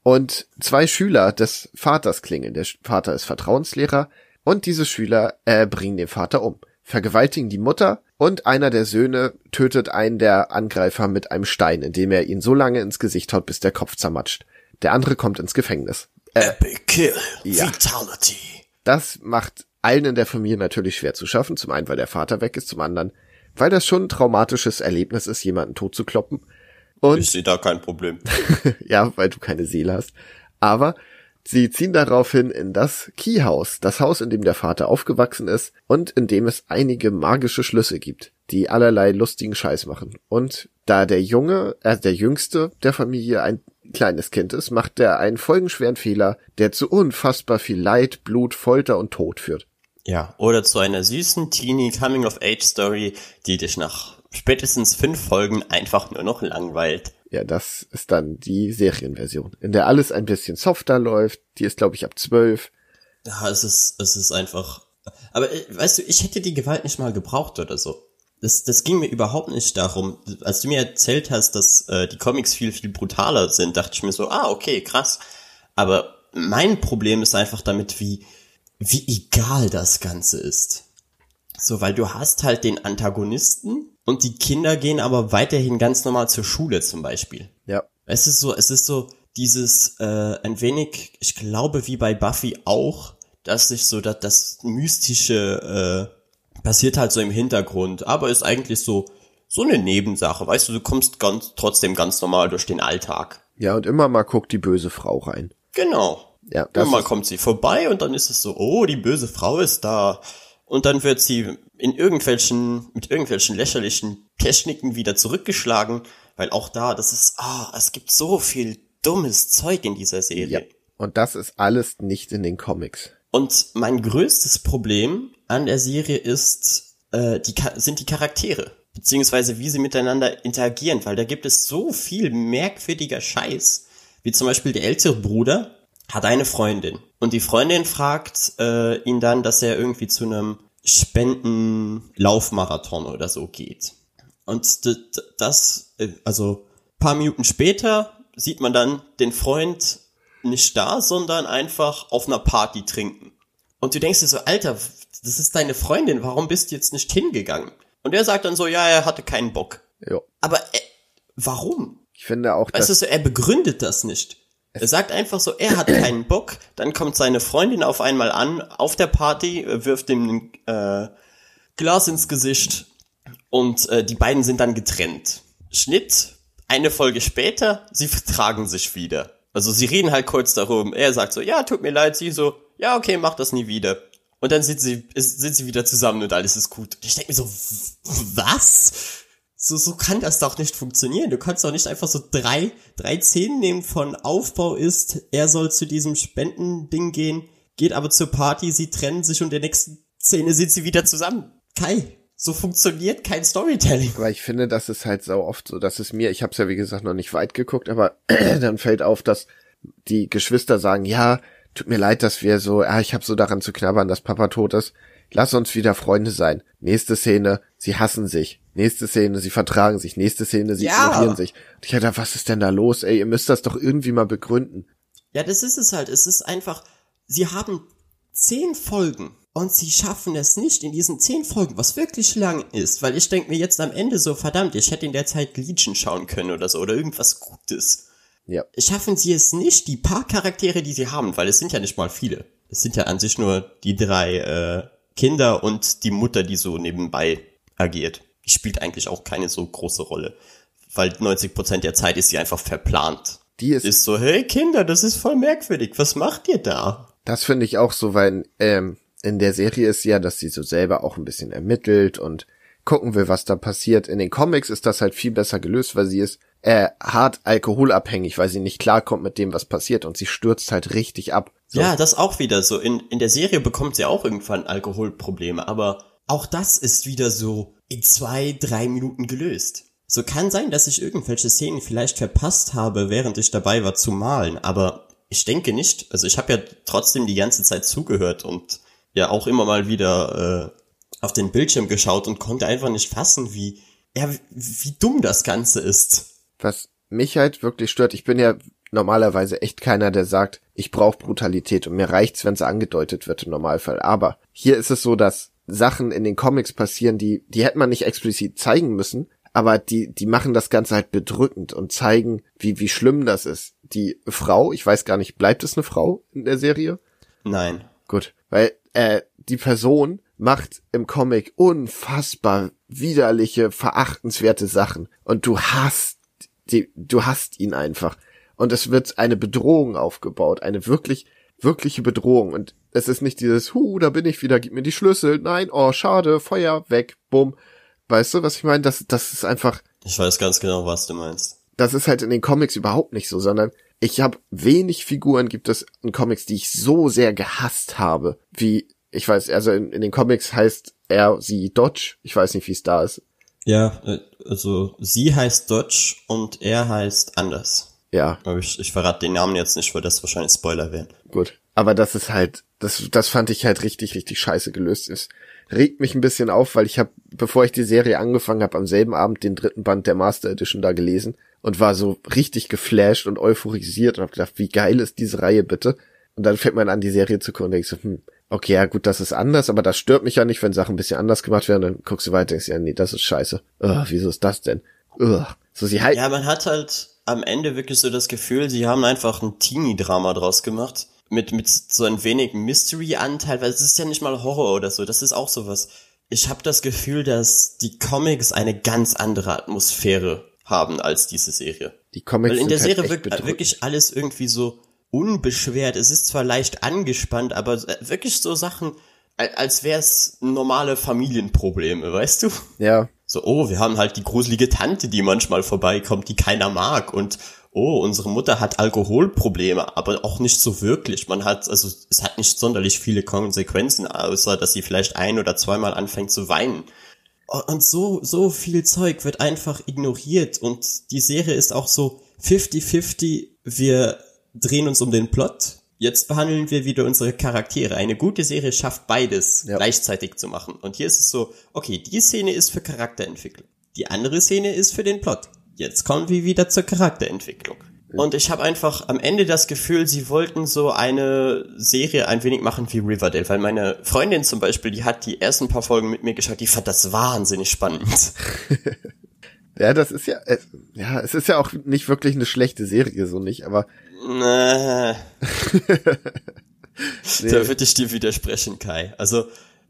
und zwei Schüler des Vaters klingeln. Der Vater ist Vertrauenslehrer und diese Schüler äh, bringen den Vater um, vergewaltigen die Mutter und einer der Söhne tötet einen der Angreifer mit einem Stein, indem er ihn so lange ins Gesicht haut, bis der Kopf zermatscht. Der andere kommt ins Gefängnis. Epic Kill. Ja. Fatality. Das macht allen in der Familie natürlich schwer zu schaffen. Zum einen, weil der Vater weg ist, zum anderen, weil das schon ein traumatisches Erlebnis ist, jemanden tot zu kloppen. Und ich sehe da kein Problem. *laughs* ja, weil du keine Seele hast. Aber sie ziehen daraufhin in das Keyhaus, das Haus, in dem der Vater aufgewachsen ist und in dem es einige magische Schlüssel gibt, die allerlei lustigen Scheiß machen. Und da der Junge, äh, der Jüngste der Familie ein kleines Kind ist, macht er einen folgenschweren Fehler, der zu unfassbar viel Leid, Blut, Folter und Tod führt. Ja, oder zu einer süßen Teenie Coming of Age Story, die dich nach spätestens fünf Folgen einfach nur noch langweilt. Ja, das ist dann die Serienversion, in der alles ein bisschen softer läuft. Die ist, glaube ich, ab zwölf. Ja, es ist, es ist einfach. Aber äh, weißt du, ich hätte die Gewalt nicht mal gebraucht oder so das, das ging mir überhaupt nicht darum. Als du mir erzählt hast, dass äh, die Comics viel, viel brutaler sind, dachte ich mir so, ah, okay, krass. Aber mein Problem ist einfach damit, wie, wie egal das Ganze ist. So, weil du hast halt den Antagonisten und die Kinder gehen aber weiterhin ganz normal zur Schule zum Beispiel. Ja. Es ist so, es ist so dieses äh, ein wenig, ich glaube wie bei Buffy auch, dass sich so das, das mystische äh, passiert halt so im Hintergrund, aber ist eigentlich so, so eine Nebensache. Weißt du, du kommst ganz, trotzdem ganz normal durch den Alltag. Ja, und immer mal guckt die böse Frau rein. Genau. Ja, das mal kommt sie vorbei und dann ist es so, oh, die böse Frau ist da. Und dann wird sie in irgendwelchen, mit irgendwelchen lächerlichen Techniken wieder zurückgeschlagen, weil auch da, das ist, ah, es gibt so viel dummes Zeug in dieser Serie. Ja. Und das ist alles nicht in den Comics. Und mein größtes Problem an der Serie ist, äh, die, sind die Charaktere. Beziehungsweise wie sie miteinander interagieren, weil da gibt es so viel merkwürdiger Scheiß. Wie zum Beispiel der ältere Bruder hat eine Freundin. Und die Freundin fragt äh, ihn dann, dass er irgendwie zu einem Spendenlaufmarathon oder so geht. Und das, äh, also paar Minuten später sieht man dann den Freund nicht da, sondern einfach auf einer Party trinken. Und du denkst dir so, Alter, das ist deine Freundin, warum bist du jetzt nicht hingegangen? Und er sagt dann so, ja, er hatte keinen Bock. Jo. Aber äh, warum? Ich finde auch, weißt du, so, er begründet das nicht. Er sagt einfach so, er hat keinen *clears throat* Bock, dann kommt seine Freundin auf einmal an, auf der Party, wirft ihm ein äh, Glas ins Gesicht und äh, die beiden sind dann getrennt. Schnitt, eine Folge später, sie vertragen sich wieder. Also sie reden halt kurz darum. Er sagt so, ja, tut mir leid. Sie so, ja, okay, mach das nie wieder. Und dann sind sie, sind sie wieder zusammen und alles ist gut. Und ich denke mir so, was? So, so kann das doch nicht funktionieren. Du kannst doch nicht einfach so drei, drei Szenen nehmen von Aufbau ist, er soll zu diesem Spendending gehen, geht aber zur Party, sie trennen sich und in der nächsten Szene sind sie wieder zusammen. Kai, so funktioniert kein Storytelling. Aber ich finde, das ist halt so oft so, dass es mir, ich habe es ja wie gesagt noch nicht weit geguckt, aber *clears throat* dann fällt auf, dass die Geschwister sagen, ja, tut mir leid, dass wir so, ja, ich habe so daran zu knabbern, dass Papa tot ist. Lass uns wieder Freunde sein. Nächste Szene, sie hassen sich. Nächste Szene, sie vertragen sich. Nächste Szene, sie ja. ignorieren sich. Und ich dachte, was ist denn da los? Ey, ihr müsst das doch irgendwie mal begründen. Ja, das ist es halt. Es ist einfach, sie haben zehn Folgen und sie schaffen es nicht in diesen zehn Folgen, was wirklich lang ist, weil ich denke mir jetzt am Ende so, verdammt, ich hätte in der Zeit Legion schauen können oder so, oder irgendwas Gutes. Ja. Schaffen sie es nicht, die paar Charaktere, die sie haben, weil es sind ja nicht mal viele. Es sind ja an sich nur die drei äh, Kinder und die Mutter, die so nebenbei agiert. Die spielt eigentlich auch keine so große Rolle, weil 90% der Zeit ist sie einfach verplant. Die ist, ist so, hey Kinder, das ist voll merkwürdig, was macht ihr da? Das finde ich auch so, weil ähm, in der Serie ist ja, dass sie so selber auch ein bisschen ermittelt und gucken will, was da passiert. In den Comics ist das halt viel besser gelöst, weil sie ist äh, hart alkoholabhängig, weil sie nicht klarkommt mit dem, was passiert und sie stürzt halt richtig ab. So. Ja, das auch wieder so. In, in der Serie bekommt sie auch irgendwann Alkoholprobleme, aber auch das ist wieder so in zwei, drei Minuten gelöst. So kann sein, dass ich irgendwelche Szenen vielleicht verpasst habe, während ich dabei war zu malen, aber ich denke nicht. Also ich habe ja trotzdem die ganze Zeit zugehört und ja auch immer mal wieder äh, auf den Bildschirm geschaut und konnte einfach nicht fassen, wie, ja, wie, dumm das Ganze ist. Was mich halt wirklich stört, ich bin ja normalerweise echt keiner, der sagt, ich brauche Brutalität und mir reicht's, wenn sie angedeutet wird im Normalfall. Aber hier ist es so, dass Sachen in den Comics passieren, die, die hätte man nicht explizit zeigen müssen, aber die, die machen das Ganze halt bedrückend und zeigen, wie, wie schlimm das ist. Die Frau, ich weiß gar nicht, bleibt es eine Frau in der Serie? Nein. Gut, weil äh, die Person macht im Comic unfassbar widerliche, verachtenswerte Sachen und du hast die, du hast ihn einfach und es wird eine Bedrohung aufgebaut, eine wirklich wirkliche Bedrohung und es ist nicht dieses hu, da bin ich wieder, gib mir die Schlüssel. Nein, oh, schade, Feuer weg, bumm. Weißt du, was ich meine? Das das ist einfach Ich weiß ganz genau, was du meinst. Das ist halt in den Comics überhaupt nicht so, sondern ich habe wenig Figuren gibt es in Comics, die ich so sehr gehasst habe, wie ich weiß, also in, in den Comics heißt er sie Dodge. Ich weiß nicht, wie es da ist. Ja, äh, also sie heißt Dodge und er heißt anders. Ja. Aber ich, ich verrate den Namen jetzt nicht, weil das wahrscheinlich Spoiler wären. Gut. Aber das ist halt, das, das fand ich halt richtig, richtig scheiße gelöst ist. Regt mich ein bisschen auf, weil ich habe, bevor ich die Serie angefangen habe, am selben Abend den dritten Band der Master Edition da gelesen und war so richtig geflasht und euphorisiert und habe gedacht, wie geil ist diese Reihe bitte? Und dann fängt man an, die Serie zu gucken und denkst so, hm, okay, ja gut, das ist anders, aber das stört mich ja nicht, wenn Sachen ein bisschen anders gemacht werden, dann guckst du weiter denkst, ja, nee, das ist scheiße. Ugh, wieso ist das denn? Ugh. So, sie halt ja, man hat halt am Ende wirklich so das Gefühl, sie haben einfach ein Teenie-Drama draus gemacht. Mit, mit so ein wenig Mystery-Anteil, weil es ist ja nicht mal Horror oder so, das ist auch sowas. Ich habe das Gefühl, dass die Comics eine ganz andere Atmosphäre haben als diese Serie. Die Comics Weil in der sind Serie halt wirkt wirklich alles irgendwie so unbeschwert. Es ist zwar leicht angespannt, aber wirklich so Sachen, als wäre es normale Familienprobleme, weißt du? Ja. So, oh, wir haben halt die gruselige Tante, die manchmal vorbeikommt, die keiner mag und oh, unsere Mutter hat Alkoholprobleme, aber auch nicht so wirklich. Man hat, also es hat nicht sonderlich viele Konsequenzen, außer dass sie vielleicht ein oder zweimal anfängt zu weinen. Und so, so viel Zeug wird einfach ignoriert und die Serie ist auch so 50-50, wir drehen uns um den Plot. Jetzt behandeln wir wieder unsere Charaktere. Eine gute Serie schafft beides Ja. gleichzeitig zu machen. Und hier ist es so, okay, die Szene ist für Charakterentwicklung. Die andere Szene ist für den Plot. Jetzt kommen wir wieder zur Charakterentwicklung. Und ich habe einfach am Ende das Gefühl, sie wollten so eine Serie ein wenig machen wie Riverdale, weil meine Freundin zum Beispiel, die hat die ersten paar Folgen mit mir geschaut, die fand das wahnsinnig spannend. *laughs* Ja, das ist ja, ja, es ist ja auch nicht wirklich eine schlechte Serie, so nicht, aber Nee. Nee. *laughs* Da würde ich dir widersprechen, Kai. Also,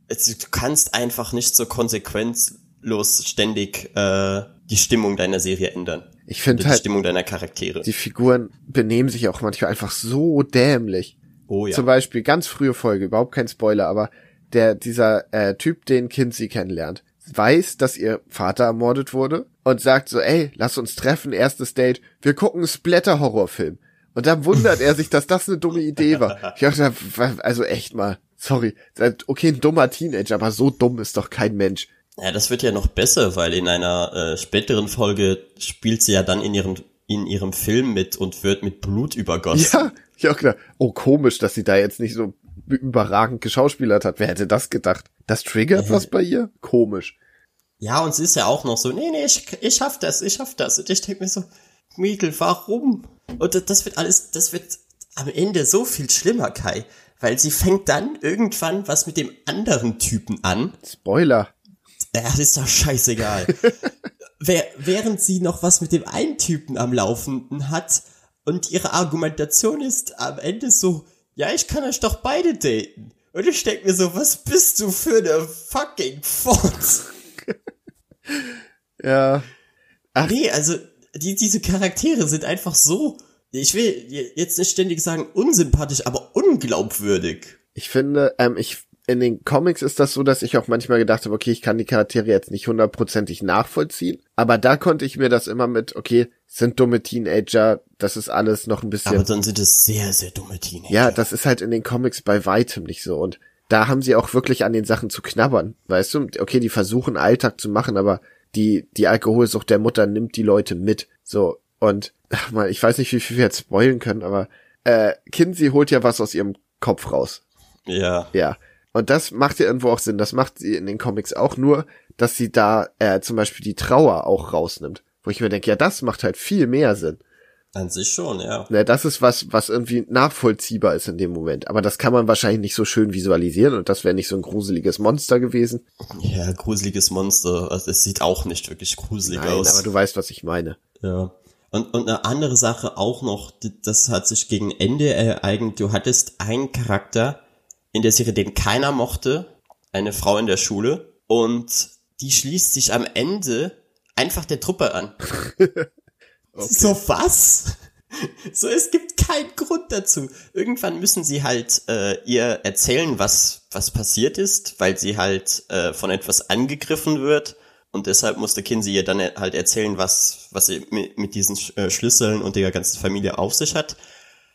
du kannst einfach nicht so konsequenzlos ständig äh, die Stimmung deiner Serie ändern. ich finde Die halt, Stimmung deiner Charaktere. die Figuren benehmen sich auch manchmal einfach so dämlich. oh ja. Zum Beispiel ganz frühe Folge, überhaupt kein Spoiler, aber der, dieser äh, Typ, den Kinsey kennenlernt, weiß, dass ihr Vater ermordet wurde und sagt so, ey, lass uns treffen, erstes Date, wir gucken einen Splatter-Horrorfilm. Und dann wundert er sich, dass das eine dumme Idee war. Ich dachte, also echt mal, sorry, okay, ein dummer Teenager, aber so dumm ist doch kein Mensch. Ja, das wird ja noch besser, weil in einer äh, späteren Folge spielt sie ja dann in ihrem in ihrem Film mit und wird mit Blut übergossen. Ja, ich auch gedacht, oh komisch, dass sie da jetzt nicht so überragend geschauspielert hat. Wer hätte das gedacht? Das triggert was bei ihr? Komisch. Ja, und sie ist ja auch noch so, nee, nee, ich, ich schaff das, ich schaff das. Und ich denke mir so, Mädel, warum? Und das- wird alles, das wird am Ende so viel schlimmer, Kai. Weil sie fängt dann irgendwann was mit dem anderen Typen an. Spoiler. Ja, das ist doch scheißegal. *laughs* Wer, während sie noch was mit dem einen Typen am Laufenden hat und ihre Argumentation ist am Ende so, ja, ich kann euch doch beide daten. Und ich denk mir so, was bist du für eine fucking Fotz? *laughs* Ja. Ach, Nee, also die, diese Charaktere sind einfach so, ich will jetzt nicht ständig sagen unsympathisch, aber unglaubwürdig. ich finde, ähm, ich in den Comics ist das so, dass ich auch manchmal gedacht habe, okay, ich kann die Charaktere jetzt nicht hundertprozentig nachvollziehen, aber da konnte ich mir das immer mit, okay, sind dumme Teenager, das ist alles noch ein bisschen Aber dann sind es sehr, sehr dumme Teenager. Ja, das ist halt in den Comics bei weitem nicht so. Und da haben sie auch wirklich an den Sachen zu knabbern. Weißt du, okay, die versuchen Alltag zu machen, aber die, die Alkoholsucht der Mutter nimmt die Leute mit. So. Und, ach mal, ich weiß nicht, wie viel wir jetzt spoilen können, aber, äh, Kinsey holt ja was aus ihrem Kopf raus. Ja. Ja. Und das macht ja irgendwo auch Sinn. Das macht sie in den Comics auch nur, dass sie da, äh, zum Beispiel die Trauer auch rausnimmt. Wo ich mir denke, ja, das macht halt viel mehr Sinn. An sich schon, ja. Ne, das ist was, was irgendwie nachvollziehbar ist in dem Moment. Aber das kann man wahrscheinlich nicht so schön visualisieren und das wäre nicht so ein gruseliges Monster gewesen. Ja, gruseliges Monster. Also es sieht auch nicht wirklich gruselig Nein, aus. aber du weißt, was ich meine. Ja. Und, und eine andere Sache auch noch, das hat sich gegen Ende ereignet. Du hattest einen Charakter in der Serie, den keiner mochte, eine Frau in der Schule, und die schließt sich am Ende einfach der Truppe an. *laughs* So was? So, es gibt keinen Grund dazu. Irgendwann müssen sie halt äh, ihr erzählen, was was passiert ist, weil sie halt äh, von etwas angegriffen wird und deshalb musste Kinsey ihr dann halt erzählen, was was sie mit, mit diesen äh, Schlüsseln und der ganzen Familie auf sich hat.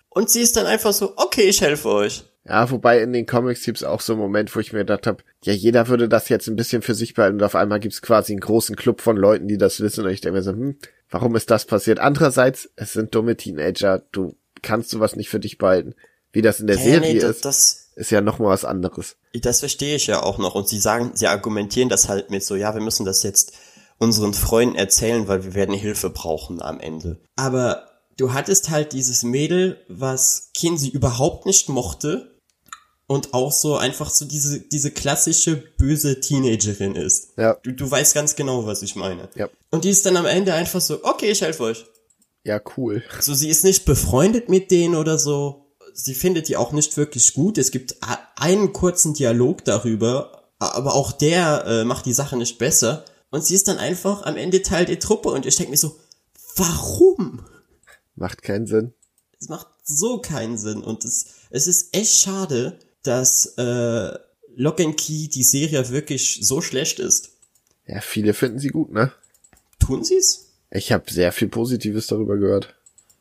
Und sie ist dann einfach so, okay, ich helfe euch. Ja, wobei in den Comics gibt's auch so einen Moment, wo ich mir gedacht habe, ja, jeder würde das jetzt ein bisschen für sich behalten und auf einmal gibt's quasi einen großen Club von Leuten, die das wissen und ich denke mir so, hm, warum ist das passiert? Andererseits, es sind dumme Teenager, du kannst sowas nicht für dich behalten. Wie das in der Ja, Serie nee, das- ist, das- ist ja noch mal was anderes. Das verstehe ich ja auch noch. Und sie sagen, sie argumentieren das halt mit so, ja, wir müssen das jetzt unseren Freunden erzählen, weil wir werden Hilfe brauchen am Ende. Aber du hattest halt dieses Mädel, was Kinsey überhaupt nicht mochte und auch so einfach so diese, diese klassische böse Teenagerin ist. Ja. Du, du weißt ganz genau, was ich meine. Ja. Und die ist dann am Ende einfach so, okay, ich helfe euch. Ja, cool. So, sie ist nicht befreundet mit denen oder so. Sie findet die auch nicht wirklich gut. Es gibt einen kurzen Dialog darüber, aber auch der äh, macht die Sache nicht besser. Und sie ist dann einfach am Ende Teil der Truppe und ich denke mir so, warum? Macht keinen Sinn. Es macht so keinen Sinn und es, es ist echt schade, dass äh, Lock and Key die Serie wirklich so schlecht ist. Ja, viele finden sie gut, ne? Tun sie's? Ich habe sehr viel Positives darüber gehört.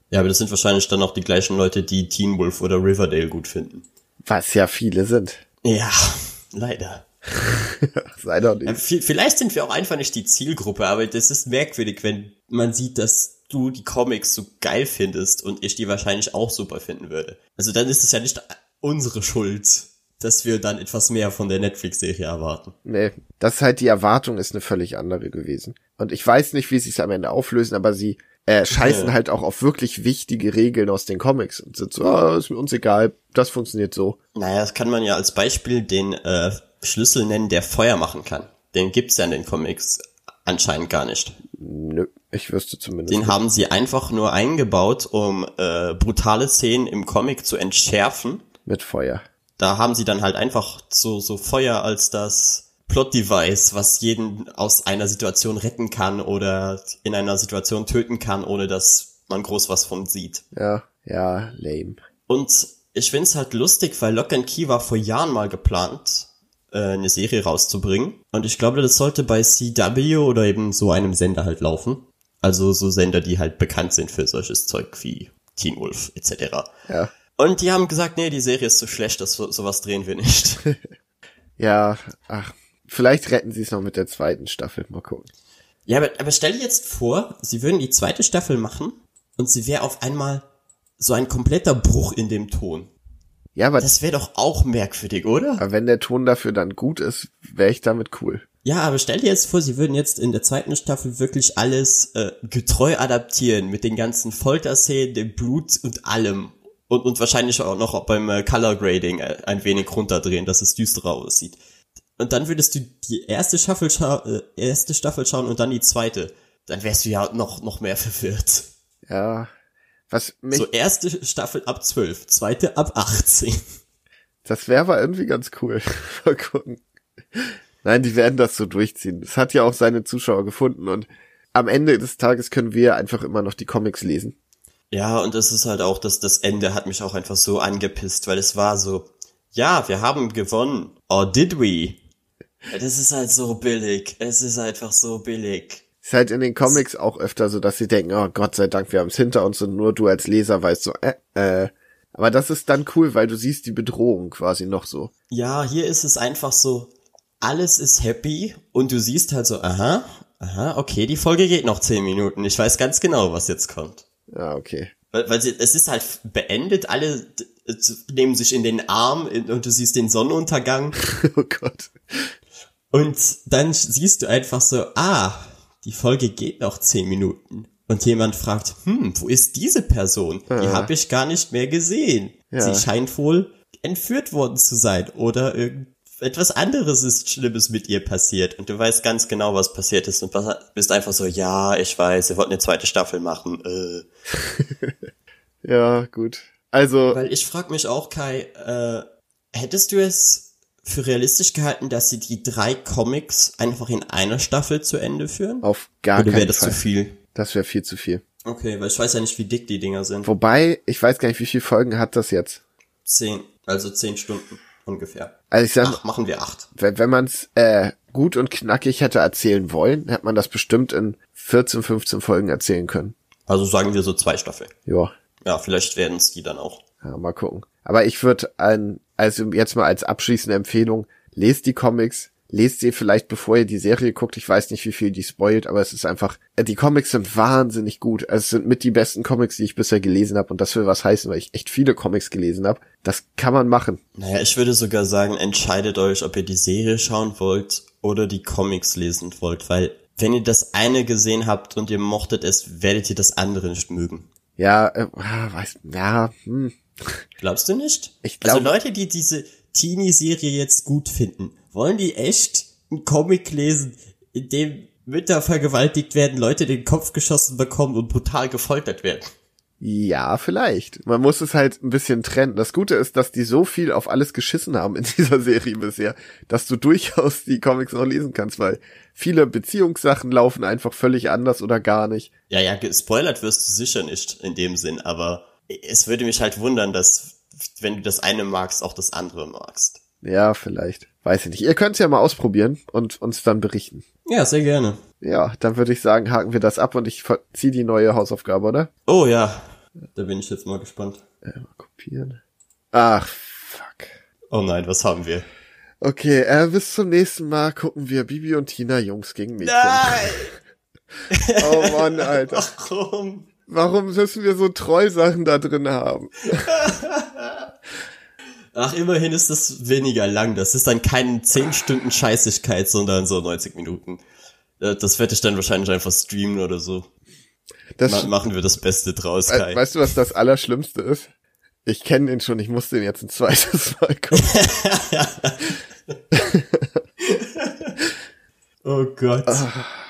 Ja, aber das sind wahrscheinlich dann auch die gleichen Leute, die Teen Wolf oder Riverdale gut finden. Was ja viele sind. Ja, leider. *laughs* Sei doch nicht. vi- Vielleicht sind wir auch einfach nicht die Zielgruppe, aber das ist merkwürdig, wenn man sieht, dass du die Comics so geil findest und ich die wahrscheinlich auch super finden würde. Also dann ist es ja nicht unsere Schuld, dass wir dann etwas mehr von der Netflix-Serie erwarten. Nee, das ist halt die Erwartung ist eine völlig andere gewesen. Und ich weiß nicht, wie sie es am Ende auflösen, aber sie äh, scheißen Ja. halt auch auf wirklich wichtige Regeln aus den Comics und sind so, ah, ist mir uns egal, das funktioniert so. Naja, das kann man ja als Beispiel den äh, Schlüssel nennen, der Feuer machen kann. Den gibt's ja in den Comics anscheinend gar nicht. Nö, ich wüsste zumindest. Den nicht. haben sie einfach nur eingebaut, um äh, brutale Szenen im Comic zu entschärfen. Mit Feuer. Da haben sie dann halt einfach so, so Feuer als das Plot-Device, was jeden aus einer Situation retten kann oder in einer Situation töten kann, ohne dass man groß was von sieht. Ja, ja, lame. Und ich find's halt lustig, weil Lock and Key war vor Jahren mal geplant, äh, eine Serie rauszubringen. Und ich glaube, das sollte bei CW oder eben so einem Sender halt laufen. Also so Sender, die halt bekannt sind für solches Zeug wie Teen Wolf etc. Ja. Und die haben gesagt, nee, die Serie ist zu schlecht, das, sowas drehen wir nicht. *laughs* Ja, ach, vielleicht retten sie es noch mit der zweiten Staffel. Mal gucken. ja, aber, aber stell dir jetzt vor, sie würden die zweite Staffel machen und sie wäre auf einmal so ein kompletter Bruch in dem Ton. Ja, aber, Das wäre doch auch merkwürdig, oder? aber wenn der Ton dafür dann gut ist, wäre ich damit cool. Ja, aber stell dir jetzt vor, sie würden jetzt in der zweiten Staffel wirklich alles äh, getreu adaptieren mit den ganzen Folterszenen, dem Blut und allem. Und, und wahrscheinlich auch noch beim äh, Color Grading äh, ein wenig runterdrehen, dass es düsterer aussieht. Und dann würdest du die erste Staffel, scha äh, erste Staffel schauen und dann die zweite. Dann wärst du ja noch, noch mehr *laughs* verwirrt. Ja. Was mich, So erste Staffel ab 12, zweite ab 18. das wäre aber irgendwie ganz cool. *laughs* Mal gucken. Nein, die werden das so durchziehen. Es hat ja auch seine Zuschauer gefunden und am Ende des Tages können wir einfach immer noch die Comics lesen. Ja, und es ist halt auch, dass das Ende hat mich auch einfach so angepisst, weil es war so, ja, wir haben gewonnen. Or did we? Das ist halt so billig. Es ist einfach so billig. Ist halt in den Comics auch öfter so, dass sie denken, oh Gott sei Dank, wir haben es hinter uns und nur du als Leser weißt so, äh, äh. Aber das ist dann cool, weil du siehst die Bedrohung quasi noch so. Ja, hier ist es einfach so, alles ist happy und du siehst halt so, aha, aha, okay, die Folge geht noch 10 Minuten. Ich weiß ganz genau, was jetzt kommt. Ja, okay. Weil, weil sie, es ist halt beendet, alle d- nehmen sich in den Arm und du siehst den Sonnenuntergang. *laughs* oh Gott. Und dann siehst du einfach so, ah, die Folge geht noch zehn Minuten. Und jemand fragt, hm, wo ist diese Person? Die Ah. habe ich gar nicht mehr gesehen. Ja. Sie scheint wohl entführt worden zu sein oder irgendetwas anderes ist Schlimmes mit ihr passiert. Und du weißt ganz genau, was passiert ist und bist einfach so, ja, ich weiß, ihr wollt eine zweite Staffel machen. Äh. *laughs* Ja, gut. Also, Weil ich frag mich auch, Kai, äh, hättest du es für realistisch gehalten, dass sie die drei Comics einfach in einer Staffel zu Ende führen? auf gar Oder wäre keinen das Fall. zu viel? Das wäre viel zu viel. Okay, weil ich weiß ja nicht, wie dick die Dinger sind. Wobei, ich weiß gar nicht, wie viele Folgen hat das jetzt. Zehn, also zehn Stunden ungefähr. Also ich sag, Ach, machen wir acht. wenn, wenn man es äh, gut und knackig hätte erzählen wollen, hätte man das bestimmt in 14, 15 Folgen erzählen können. Also sagen wir so zwei Staffeln. Ja, Ja, vielleicht werden es die dann auch. ja mal gucken. Aber ich würde ein, also jetzt mal als abschließende Empfehlung, lest die Comics, lest sie vielleicht bevor ihr die Serie guckt. Ich weiß nicht, wie viel die spoilt, aber es ist einfach, äh, die Comics sind wahnsinnig gut. Also es sind mit die besten Comics, die ich bisher gelesen habe. Und das will was heißen, weil ich echt viele Comics gelesen habe. Das kann man machen. Naja, ich würde sogar sagen, entscheidet euch, ob ihr die Serie schauen wollt oder die Comics lesen wollt, weil wenn ihr das eine gesehen habt und ihr mochtet es, werdet ihr das andere nicht mögen. Ja, äh, ah, weiß, ja, hm. Glaubst du nicht? Ich also glaub- Leute, die diese Teenie-Serie jetzt gut finden, wollen die echt einen Comic lesen, in dem Mütter vergewaltigt werden, Leute den Kopf geschossen bekommen und brutal gefoltert werden? Ja, vielleicht. Man muss es halt ein bisschen trennen. Das Gute ist, dass die so viel auf alles geschissen haben in *laughs* dieser Serie bisher, dass du durchaus die Comics noch lesen kannst, weil viele Beziehungssachen laufen einfach völlig anders oder gar nicht. Ja, ja, gespoilert wirst du sicher nicht in dem Sinn, aber es würde mich halt wundern, dass wenn du das eine magst, auch das andere magst. Ja, vielleicht. Weiß ich nicht. Ihr könnt's ja mal ausprobieren und uns dann berichten. Ja, sehr gerne. Ja, dann würde ich sagen, haken wir das ab und ich zieh die neue Hausaufgabe, oder? Oh ja, Da bin ich jetzt mal gespannt. Äh, mal kopieren. Ach, fuck. Oh nein, was haben wir? Okay, äh, bis zum nächsten Mal gucken wir Bibi und Tina Jungs gegen Mädchen. Nein! *laughs* oh Mann, Alter. *laughs* Warum? Warum müssen wir so Trollsachen da drin haben? *laughs* Ach, immerhin ist das weniger lang. Das ist dann keine 10 Stunden Scheißigkeit, sondern so 90 Minuten. Äh, Das werde ich dann wahrscheinlich einfach streamen oder so. Das, Ma machen wir das Beste draus, Kai. Weißt du, was das Allerschlimmste ist? Ich kenne den schon, ich muss den jetzt ein zweites *laughs* Mal gucken. *laughs* oh Gott.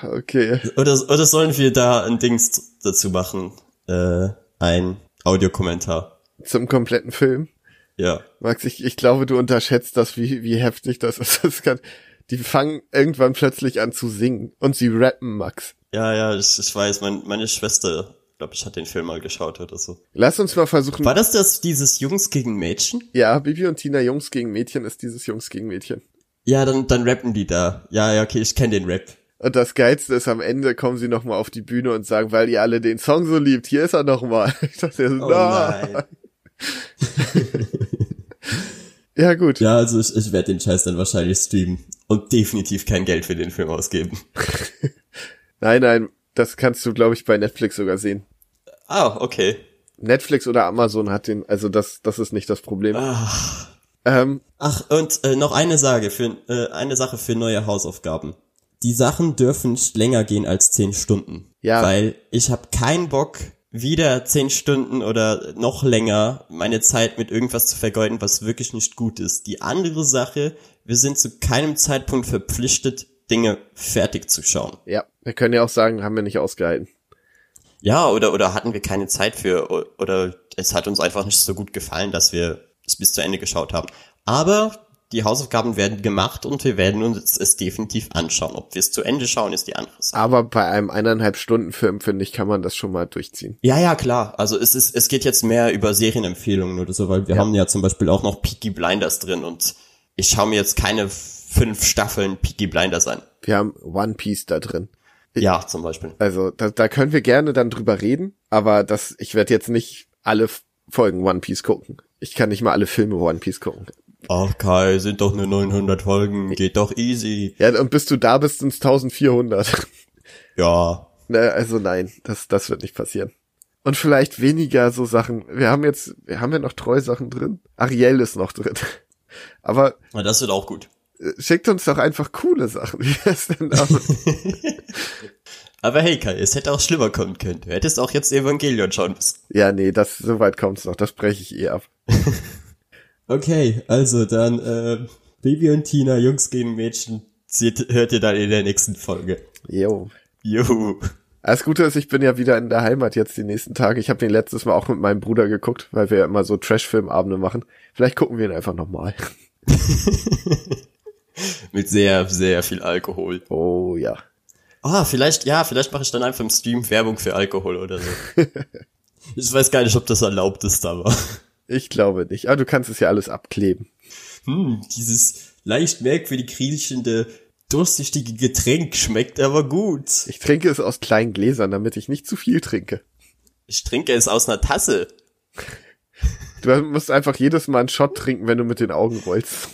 okay. Oder, oder sollen wir da ein Dings dazu machen? Äh, ein Audiokommentar. Zum kompletten Film. Ja. Max, ich, ich glaube, du unterschätzt das, wie, wie heftig das ist. Das kann, die fangen irgendwann plötzlich an zu singen und sie rappen, Max. Ja, ja, ich, ich weiß, mein, meine Schwester, glaube ich, hat den Film mal geschaut oder so. Lass uns mal versuchen. War das das, dieses Jungs gegen Mädchen? Ja, Bibi und Tina Jungs gegen Mädchen ist dieses Jungs gegen Mädchen. Ja, dann, dann rappen die da. Ja, ja, okay, ich kenne den Rap. Und das Geilste ist, am Ende kommen sie nochmal auf die Bühne und sagen, weil ihr alle den Song so liebt, hier ist er nochmal. *laughs* Ich dachte, Oh nein. nein. Ja, gut. Ja, also ich, ich werde den Scheiß dann wahrscheinlich streamen und definitiv kein Geld für den Film ausgeben. *laughs* Nein, nein, das kannst du, glaube ich, bei Netflix sogar sehen. Ah, okay. Netflix oder Amazon hat den, also das, das ist nicht das Problem. Ach, Ähm, Ach und äh, noch eine Sage für äh, eine Sache für neue Hausaufgaben. Die Sachen dürfen nicht länger gehen als 10 Stunden. Ja. Weil ich habe keinen Bock, wieder 10 Stunden oder noch länger meine Zeit mit irgendwas zu vergeuden, was wirklich nicht gut ist. Die andere Sache, wir sind zu keinem Zeitpunkt verpflichtet, Dinge fertig zu schauen. ja, wir können ja auch sagen, haben wir nicht ausgehalten. Ja, oder, oder hatten wir keine Zeit für, oder es hat uns einfach nicht so gut gefallen, dass wir es bis zu Ende geschaut haben. Aber die Hausaufgaben werden gemacht und wir werden uns es definitiv anschauen. Ob wir es zu Ende schauen, ist die andere Sache. Aber bei einem eineinhalb Stunden Film, finde ich, kann man das schon mal durchziehen. Ja, ja, klar. Also es ist, es geht jetzt mehr über Serienempfehlungen oder so, weil wir haben ja zum Beispiel auch noch Peaky Blinders drin und ich schaue mir jetzt keine fünf Staffeln Peaky Blinders an. Wir haben One Piece da drin. Ja, zum Beispiel. Also da, da können wir gerne dann drüber reden, aber das, ich werde jetzt nicht alle Folgen One Piece gucken. Ich kann nicht mal alle Filme One Piece gucken. Ach Kai, sind doch nur 900 Folgen, geht doch easy. Ja, und bis du da bist, sind 1400. *laughs* Ja, ne, also nein, das, das wird nicht passieren. Und vielleicht weniger so Sachen. Wir haben jetzt, wir haben ja noch Treu-Sachen drin. Ariel ist noch drin. *laughs* Aber na, das wird auch gut. äh, schickt uns doch einfach coole Sachen. *laughs* Wie wär's denn damit? Aber hey Kai, es hätte auch schlimmer kommen können. Du hättest auch jetzt Evangelion schauen müssen. ja, nee, das, so weit kommt's noch. Das breche ich eh ab. Okay, also dann äh, Baby und Tina, Jungs gegen Mädchen, seht, hört ihr dann in der nächsten Folge. Jo. Juhu. Das Gute ist, ich bin ja wieder in der Heimat jetzt die nächsten Tage. Ich habe den letztes Mal auch mit meinem Bruder geguckt, weil wir ja immer so Trash-Filmabende machen. Vielleicht gucken wir ihn einfach nochmal. *laughs* Mit sehr, sehr viel Alkohol. Oh ja. Ah, vielleicht, ja, vielleicht mache ich dann einfach im Stream Werbung für Alkohol oder so. *laughs* ich weiß gar nicht, ob das erlaubt ist, aber. Ich glaube nicht. Aber du kannst es ja alles abkleben. Hm, dieses leicht merkwürdig riechende, durchsichtige Getränk schmeckt aber gut. Ich trinke es aus kleinen Gläsern, damit ich nicht zu viel trinke. Ich trinke es aus einer Tasse. Du musst einfach jedes Mal einen Shot trinken, wenn du mit den Augen rollst.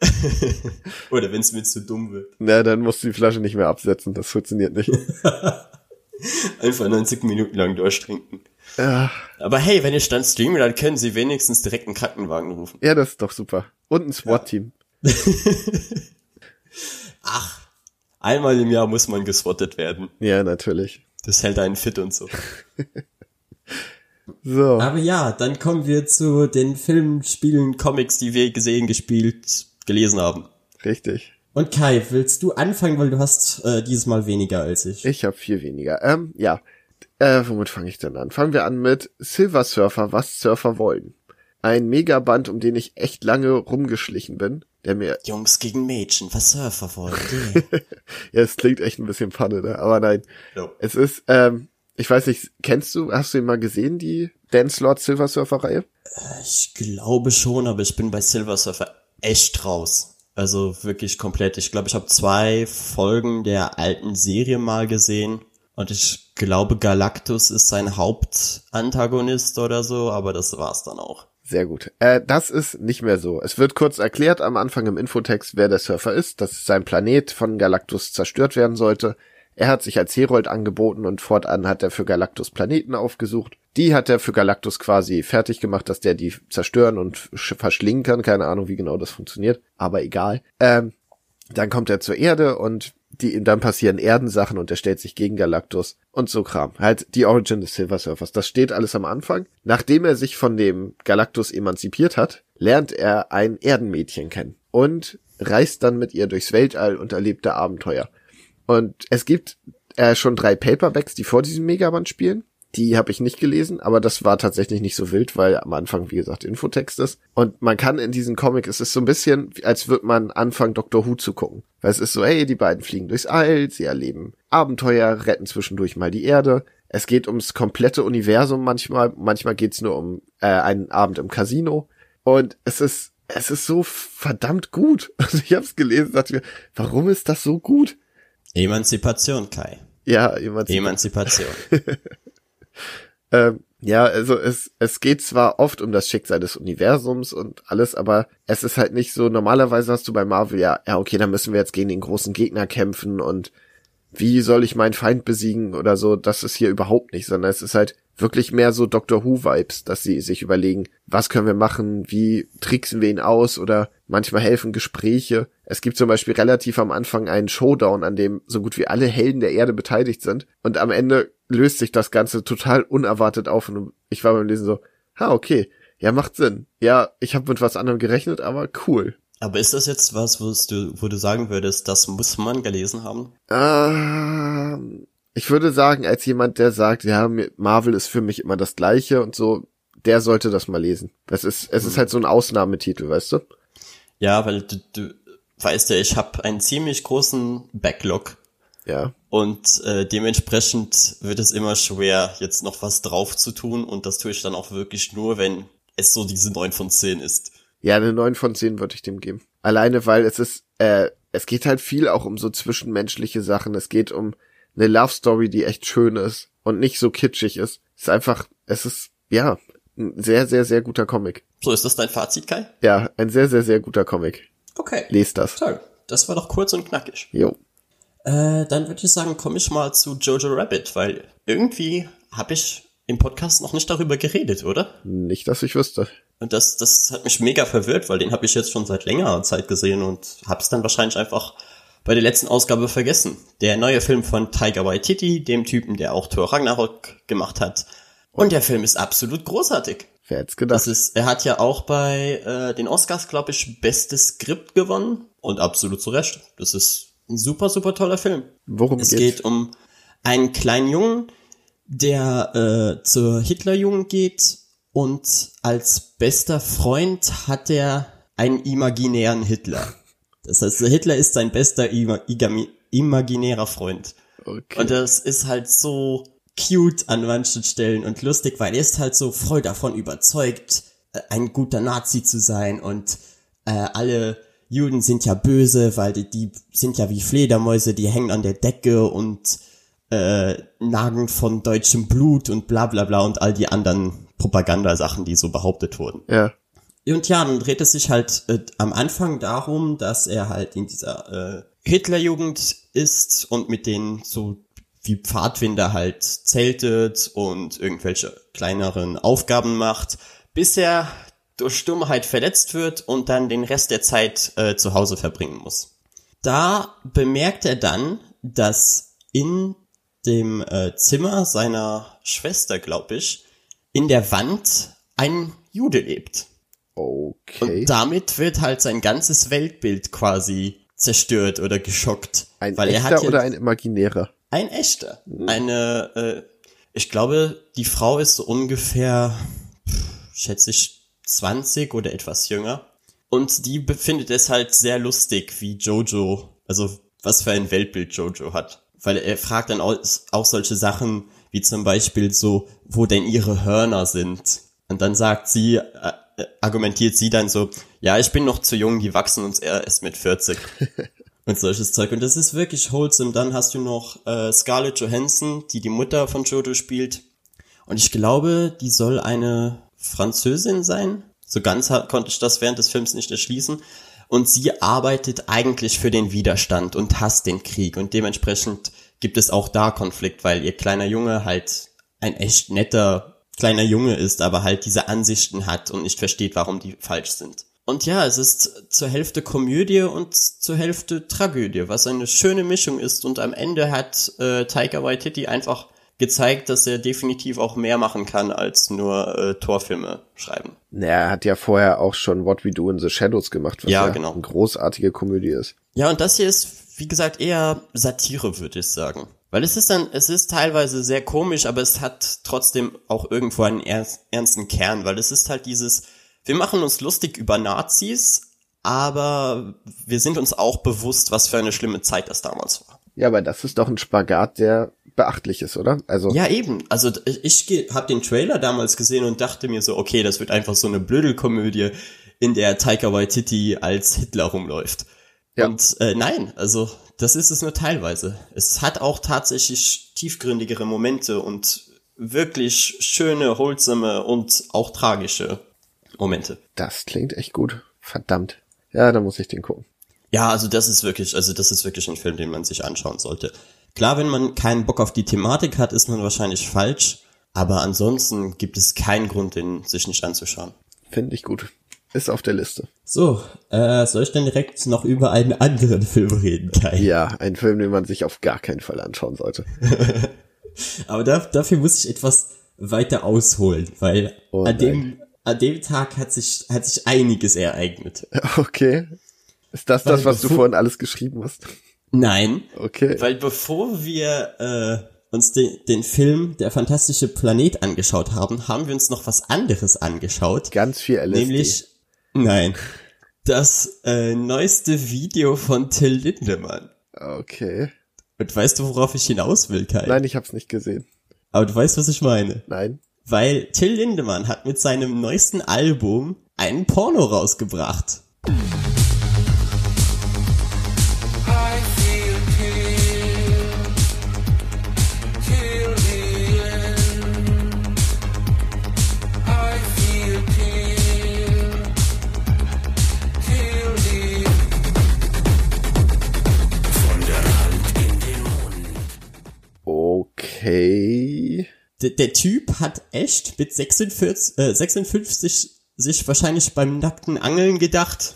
*laughs* Oder wenn es mir zu dumm wird. Na, dann musst du die Flasche nicht mehr absetzen. Das funktioniert nicht. *laughs* Einfach 90 Minuten lang durchtrinken. Ja, Aber hey, wenn ich dann streame, dann können sie wenigstens direkt einen Krankenwagen rufen. ja, das ist doch super. Und ein SWAT-Team. *laughs* Ach, einmal im Jahr muss man geswattet werden. Ja, natürlich. Das hält einen fit und so. *laughs* So. Aber ja, dann kommen wir zu den Filmen, Spielen, Comics, die wir gesehen, gespielt, gelesen haben. Richtig. Und Kai, willst du anfangen, weil du hast äh, dieses Mal weniger als ich. Ich habe viel weniger. Ähm, ja. Äh, womit fange ich denn an? Fangen wir an mit Silver Surfer, was Surfer wollen. Ein Megaband, um den ich echt lange rumgeschlichen bin, der mir, Jungs gegen Mädchen, was Surfer wollen. *laughs* ja, es klingt echt ein bisschen Panne, ne? aber nein. Ja. Es ist, ähm, ich weiß nicht, kennst du, hast du ihn mal gesehen, die Dance Lord Silver Surfer Reihe? Ich glaube schon, aber ich bin bei Silver Surfer echt raus. Also wirklich komplett. Ich glaube, ich habe zwei Folgen der alten Serie mal gesehen Und ich glaube, Galactus ist sein Hauptantagonist oder so, aber das war's dann auch. Sehr gut. Äh, das ist nicht mehr so. Es wird kurz erklärt am Anfang im Infotext, wer der Surfer ist, dass sein Planet von Galactus zerstört werden sollte. Er hat sich als Herold angeboten und fortan hat er für Galactus Planeten aufgesucht. Die hat er für Galactus quasi fertig gemacht, dass der die zerstören und verschlingen kann. Keine Ahnung, wie genau das funktioniert, aber egal. Ähm, dann kommt er zur Erde und die, dann passieren Erdensachen und er stellt sich gegen Galactus und so Kram. Halt die Origin des Silver Surfers. Das steht alles am Anfang. Nachdem er sich von dem Galactus emanzipiert hat, lernt er ein Erdenmädchen kennen und reist dann mit ihr durchs Weltall und erlebt da Abenteuer. Und es gibt äh, schon drei Paperbacks, die vor diesem Megaband spielen. Die habe ich nicht gelesen, aber das war tatsächlich nicht so wild, weil am Anfang, wie gesagt, Infotext ist. Und man kann in diesem Comic, es ist so ein bisschen, als würde man anfangen, Dr. Who zu gucken. Weil es ist so, hey, die beiden fliegen durchs All, sie erleben Abenteuer, retten zwischendurch mal die Erde. Es geht ums komplette Universum manchmal, manchmal geht's nur um äh, einen Abend im Casino. Und es ist, es ist so verdammt gut. *laughs* Also ich habe es gelesen, dachte mir, warum ist das so gut? Emanzipation, Kai. Ja, Emanzipation. Emanzipation. *laughs* ähm, ja, also es, es geht zwar oft um das Schicksal des Universums und alles, aber es ist halt nicht so, normalerweise hast du bei Marvel ja, ja, okay, dann müssen wir jetzt gegen den großen Gegner kämpfen und wie soll ich meinen Feind besiegen oder so, das ist hier überhaupt nicht, sondern es ist halt wirklich mehr so Doctor Who Vibes, dass sie sich überlegen, was können wir machen, wie tricksen wir ihn aus oder manchmal helfen Gespräche. Es gibt zum Beispiel relativ am Anfang einen Showdown, an dem so gut wie alle Helden der Erde beteiligt sind und am Ende löst sich das Ganze total unerwartet auf und ich war beim Lesen so, ha, okay, ja, macht Sinn. Ja, ich habe mit was anderem gerechnet, aber cool. Aber ist das jetzt was, wo du, wo du sagen würdest, das muss man gelesen haben? Ähm, ich würde sagen, als jemand, der sagt, ja, Marvel ist für mich immer das Gleiche und so, der sollte das mal lesen. Das ist, es ist hm. halt so ein Ausnahmetitel, weißt du? Ja, weil du, du weißt ja, ich habe einen ziemlich großen Backlog. Ja. Und äh, dementsprechend wird es immer schwer, jetzt noch was drauf zu tun. Und das tue ich dann auch wirklich nur, wenn es so diese 9 von 10 ist. Ja, eine 9 von 10 würde ich dem geben. Alleine, weil es ist, äh, es geht halt viel auch um so zwischenmenschliche Sachen. Es geht um eine Love Story, die echt schön ist und nicht so kitschig ist. Es ist einfach, es ist, ja, ein sehr, sehr, sehr guter Comic. So, ist das dein Fazit, Kai? Ja, ein sehr, sehr, sehr guter Comic. Okay. Lest das. Toll. Das war doch kurz und knackig. Jo. Äh, dann würde ich sagen, komme ich mal zu Jojo Rabbit, weil irgendwie habe ich im Podcast noch nicht darüber geredet, oder? Nicht, dass ich wüsste. Und das, das hat mich mega verwirrt, weil den habe ich jetzt schon seit längerer Zeit gesehen und habe es dann wahrscheinlich einfach bei der letzten Ausgabe vergessen. Der neue Film von Tiger Waititi, dem Typen, der auch Thor Ragnarok gemacht hat. Und der Film ist absolut großartig. Wer hätte gedacht? Das ist, er hat ja auch bei äh, den Oscars, glaube ich, bestes Skript gewonnen. Und absolut zu Recht. Das ist ein super, super toller Film. Worum es geht's? geht um einen kleinen Jungen, der äh, zur Hitlerjugend geht und als bester Freund hat er einen imaginären Hitler. Das heißt, Hitler ist sein bester ima imaginärer Freund. Okay. Und das ist halt so cute an manchen Stellen und lustig, weil er ist halt so voll davon überzeugt, äh, ein guter Nazi zu sein und äh, alle Juden sind ja böse, weil die, die sind ja wie Fledermäuse, die hängen an der Decke und äh, nagen von deutschem Blut und bla bla bla und all die anderen Propagandasachen, die so behauptet wurden. Ja. Und ja, dann dreht es sich halt äh, am Anfang darum, dass er halt in dieser äh, Hitlerjugend ist und mit denen so wie Pfadfinder halt zeltet und irgendwelche kleineren Aufgaben macht, bis er durch Stummheit verletzt wird und dann den Rest der Zeit äh, zu Hause verbringen muss. Da bemerkt er dann, dass in dem äh, Zimmer seiner Schwester, glaube ich, in der Wand ein Jude lebt. Okay. Und damit wird halt sein ganzes Weltbild quasi zerstört oder geschockt. Ein weil echter er oder ein imaginärer? Ein echter. Eine, äh, ich glaube, die Frau ist so ungefähr, schätze ich, 20 oder etwas jünger. Und die befindet es halt sehr lustig, wie Jojo, also was für ein Weltbild Jojo hat. Weil er fragt dann auch, auch solche Sachen, wie zum Beispiel so, wo denn ihre Hörner sind. Und dann sagt sie, äh, argumentiert sie dann so, ja, ich bin noch zu jung, die wachsen uns erst mit 40. *laughs* und solches Zeug. Und das ist wirklich wholesome. Dann hast du noch äh, Scarlett Johansson, die die Mutter von Jojo spielt. Und ich glaube, die soll eine Französin sein. So ganz konnte ich das während des Films nicht erschließen. Und sie arbeitet eigentlich für den Widerstand und hasst den Krieg. Und dementsprechend gibt es auch da Konflikt, weil ihr kleiner Junge halt ein echt netter kleiner Junge ist, aber halt diese Ansichten hat und nicht versteht, warum die falsch sind. Und ja, es ist zur Hälfte Komödie und zur Hälfte Tragödie, was eine schöne Mischung ist. Und am Ende hat äh, Taika Waititi einfach gezeigt, dass er definitiv auch mehr machen kann als nur äh, Torfilme schreiben. Er hat ja vorher auch schon What We Do in the Shadows gemacht, was ja, ja genau. eine großartige Komödie ist. Ja, und das hier ist, wie gesagt, eher Satire, würde ich sagen. Weil es ist dann, es ist teilweise sehr komisch, aber es hat trotzdem auch irgendwo einen ernsten Kern, weil es ist halt dieses, wir machen uns lustig über Nazis, aber wir sind uns auch bewusst, was für eine schlimme Zeit das damals war. Ja, aber das ist doch ein Spagat, der beachtlich ist, oder? Also ja, eben. Also ich, habe den Trailer damals gesehen und dachte mir so, okay, das wird einfach so eine Blödelkomödie, in der Taika Waititi als Hitler rumläuft. Ja. Und äh, nein, also das ist es nur teilweise. Es hat auch tatsächlich tiefgründigere Momente und wirklich schöne, holsame und auch tragische Momente. Das klingt echt gut. Verdammt. Ja, da muss ich den gucken. Ja, also das ist wirklich, also das ist wirklich ein Film, den man sich anschauen sollte. Klar, wenn man keinen Bock auf die Thematik hat, ist man wahrscheinlich falsch. Aber ansonsten gibt es keinen Grund, den sich nicht anzuschauen. Finde ich gut. Ist auf der Liste. So, äh, soll ich denn direkt noch über einen anderen *laughs* Film reden, Kai? Ja, ein Film, den man sich auf gar keinen Fall anschauen sollte. *laughs* Aber da, dafür muss ich etwas weiter ausholen, weil oh an dem, an dem Tag hat sich, hat sich einiges ereignet. *laughs* Okay. Ist das weil das, was du vorhin alles geschrieben hast? Nein. Okay. Weil bevor wir äh, uns de den Film Der fantastische Planet angeschaut haben, haben wir uns noch was anderes angeschaut. Ganz viel LSD. Nämlich, nein, das äh, neueste Video von Till Lindemann. Okay. Und weißt du, worauf ich hinaus will, Kai? Nein, ich hab's nicht gesehen. Aber du weißt, was ich meine. Nein. Weil Till Lindemann hat mit seinem neuesten Album einen Porno rausgebracht. Okay. Der, der Typ hat echt mit 46, äh, 56 sich wahrscheinlich beim nackten Angeln gedacht,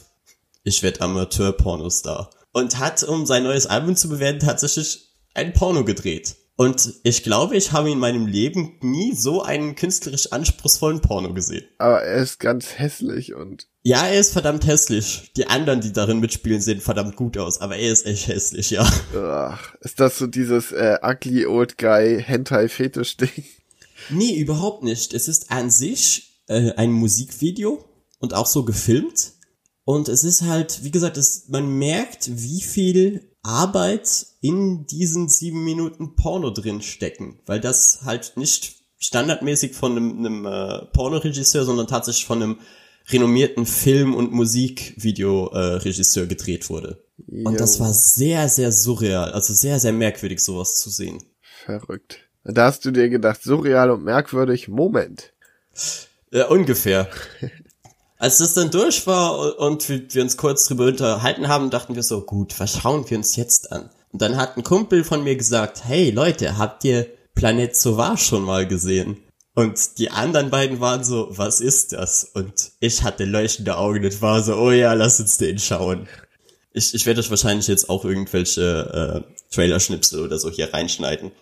ich werde Amateur-Pornostar. Und hat, um sein neues Album zu bewerten, tatsächlich ein Porno gedreht. Und ich glaube, ich habe in meinem Leben nie so einen künstlerisch anspruchsvollen Porno gesehen. Aber er ist ganz hässlich und. Ja, er ist verdammt hässlich. Die anderen, die darin mitspielen, sehen verdammt gut aus, aber er ist echt hässlich, ja. Ach, ist das so dieses äh, ugly old guy Hentai Fetisch Ding? Nee, überhaupt nicht. Es ist an sich äh, ein Musikvideo und auch so gefilmt. Und es ist halt, wie gesagt, es, man merkt, wie viel Arbeit in diesen sieben Minuten Porno drin stecken, weil das halt nicht standardmäßig von einem, einem äh, Pornoregisseur, sondern tatsächlich von einem renommierten Film- und Musikvideoregisseur äh, gedreht wurde. Jo. Und das war sehr, sehr surreal, also sehr, sehr merkwürdig, sowas zu sehen. Verrückt. Da hast du dir gedacht, surreal und merkwürdig, Moment. Ja, ungefähr. *laughs* Als das dann durch war und wir, uns kurz drüber unterhalten haben, dachten wir so, gut, was schauen wir uns jetzt an? Und dann hat ein Kumpel von mir gesagt, hey Leute, habt ihr Planet Sauvage schon mal gesehen? Und die anderen beiden waren so, was ist das? Und ich hatte leuchtende Augen und war so, oh ja, lass uns den schauen. Ich, ich werde euch wahrscheinlich jetzt auch irgendwelche äh, Trailer-Schnipsel oder so hier reinschneiden.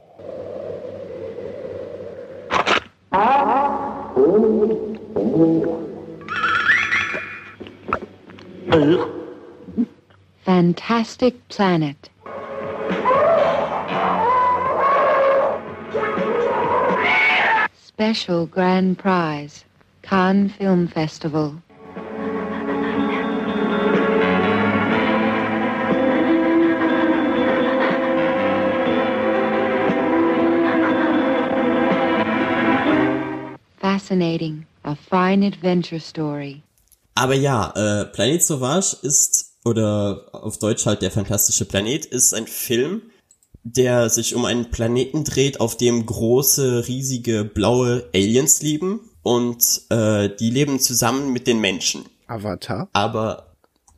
Fantastic Planet. Special Grand Prize, Cannes Film Festival. Fascinating, a fine adventure story. Aber ja, äh, Planet Sauvage ist oder auf Deutsch halt der fantastische Planet ist ein Film, der sich um einen Planeten dreht, auf dem große, riesige, blaue Aliens leben und äh, die leben zusammen mit den Menschen. Avatar? Aber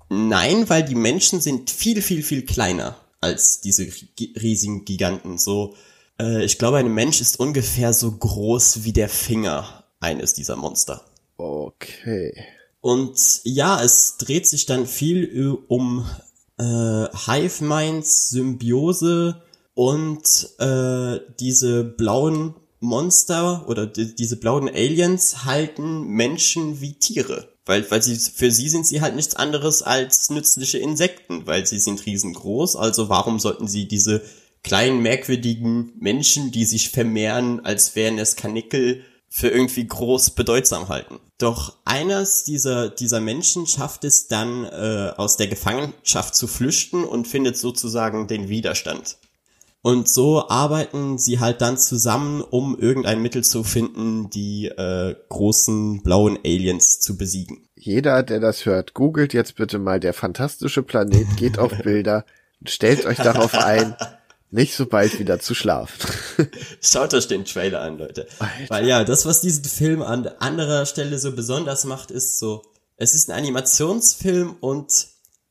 nein, weil die Menschen sind viel, viel, viel kleiner als diese riesigen Giganten. So, äh, ich glaube, ein Mensch ist ungefähr so groß wie der Finger eines dieser Monster. Okay. Und ja, es dreht sich dann viel um äh, Hive Minds, Symbiose und äh, diese blauen Monster oder die, diese blauen Aliens halten Menschen wie Tiere. Weil, weil sie, für sie sind sie halt nichts anderes als nützliche Insekten, weil sie sind riesengroß, also warum sollten sie diese kleinen, merkwürdigen Menschen, die sich vermehren, als wären es Kanickel, für irgendwie groß bedeutsam halten. Doch eines dieser, dieser Menschen schafft es dann, äh, aus der Gefangenschaft zu flüchten und findet sozusagen den Widerstand. Und so arbeiten sie halt dann zusammen, um irgendein Mittel zu finden, die äh, großen blauen Aliens zu besiegen. Jeder, der das hört, googelt jetzt bitte mal der fantastische Planet, geht auf *laughs* Bilder und stellt euch darauf ein, *laughs* nicht so bald wieder zu schlafen. *laughs* Schaut euch den Trailer an, Leute. Alter. Weil ja, das, was diesen Film an anderer Stelle so besonders macht, ist so, es ist ein Animationsfilm und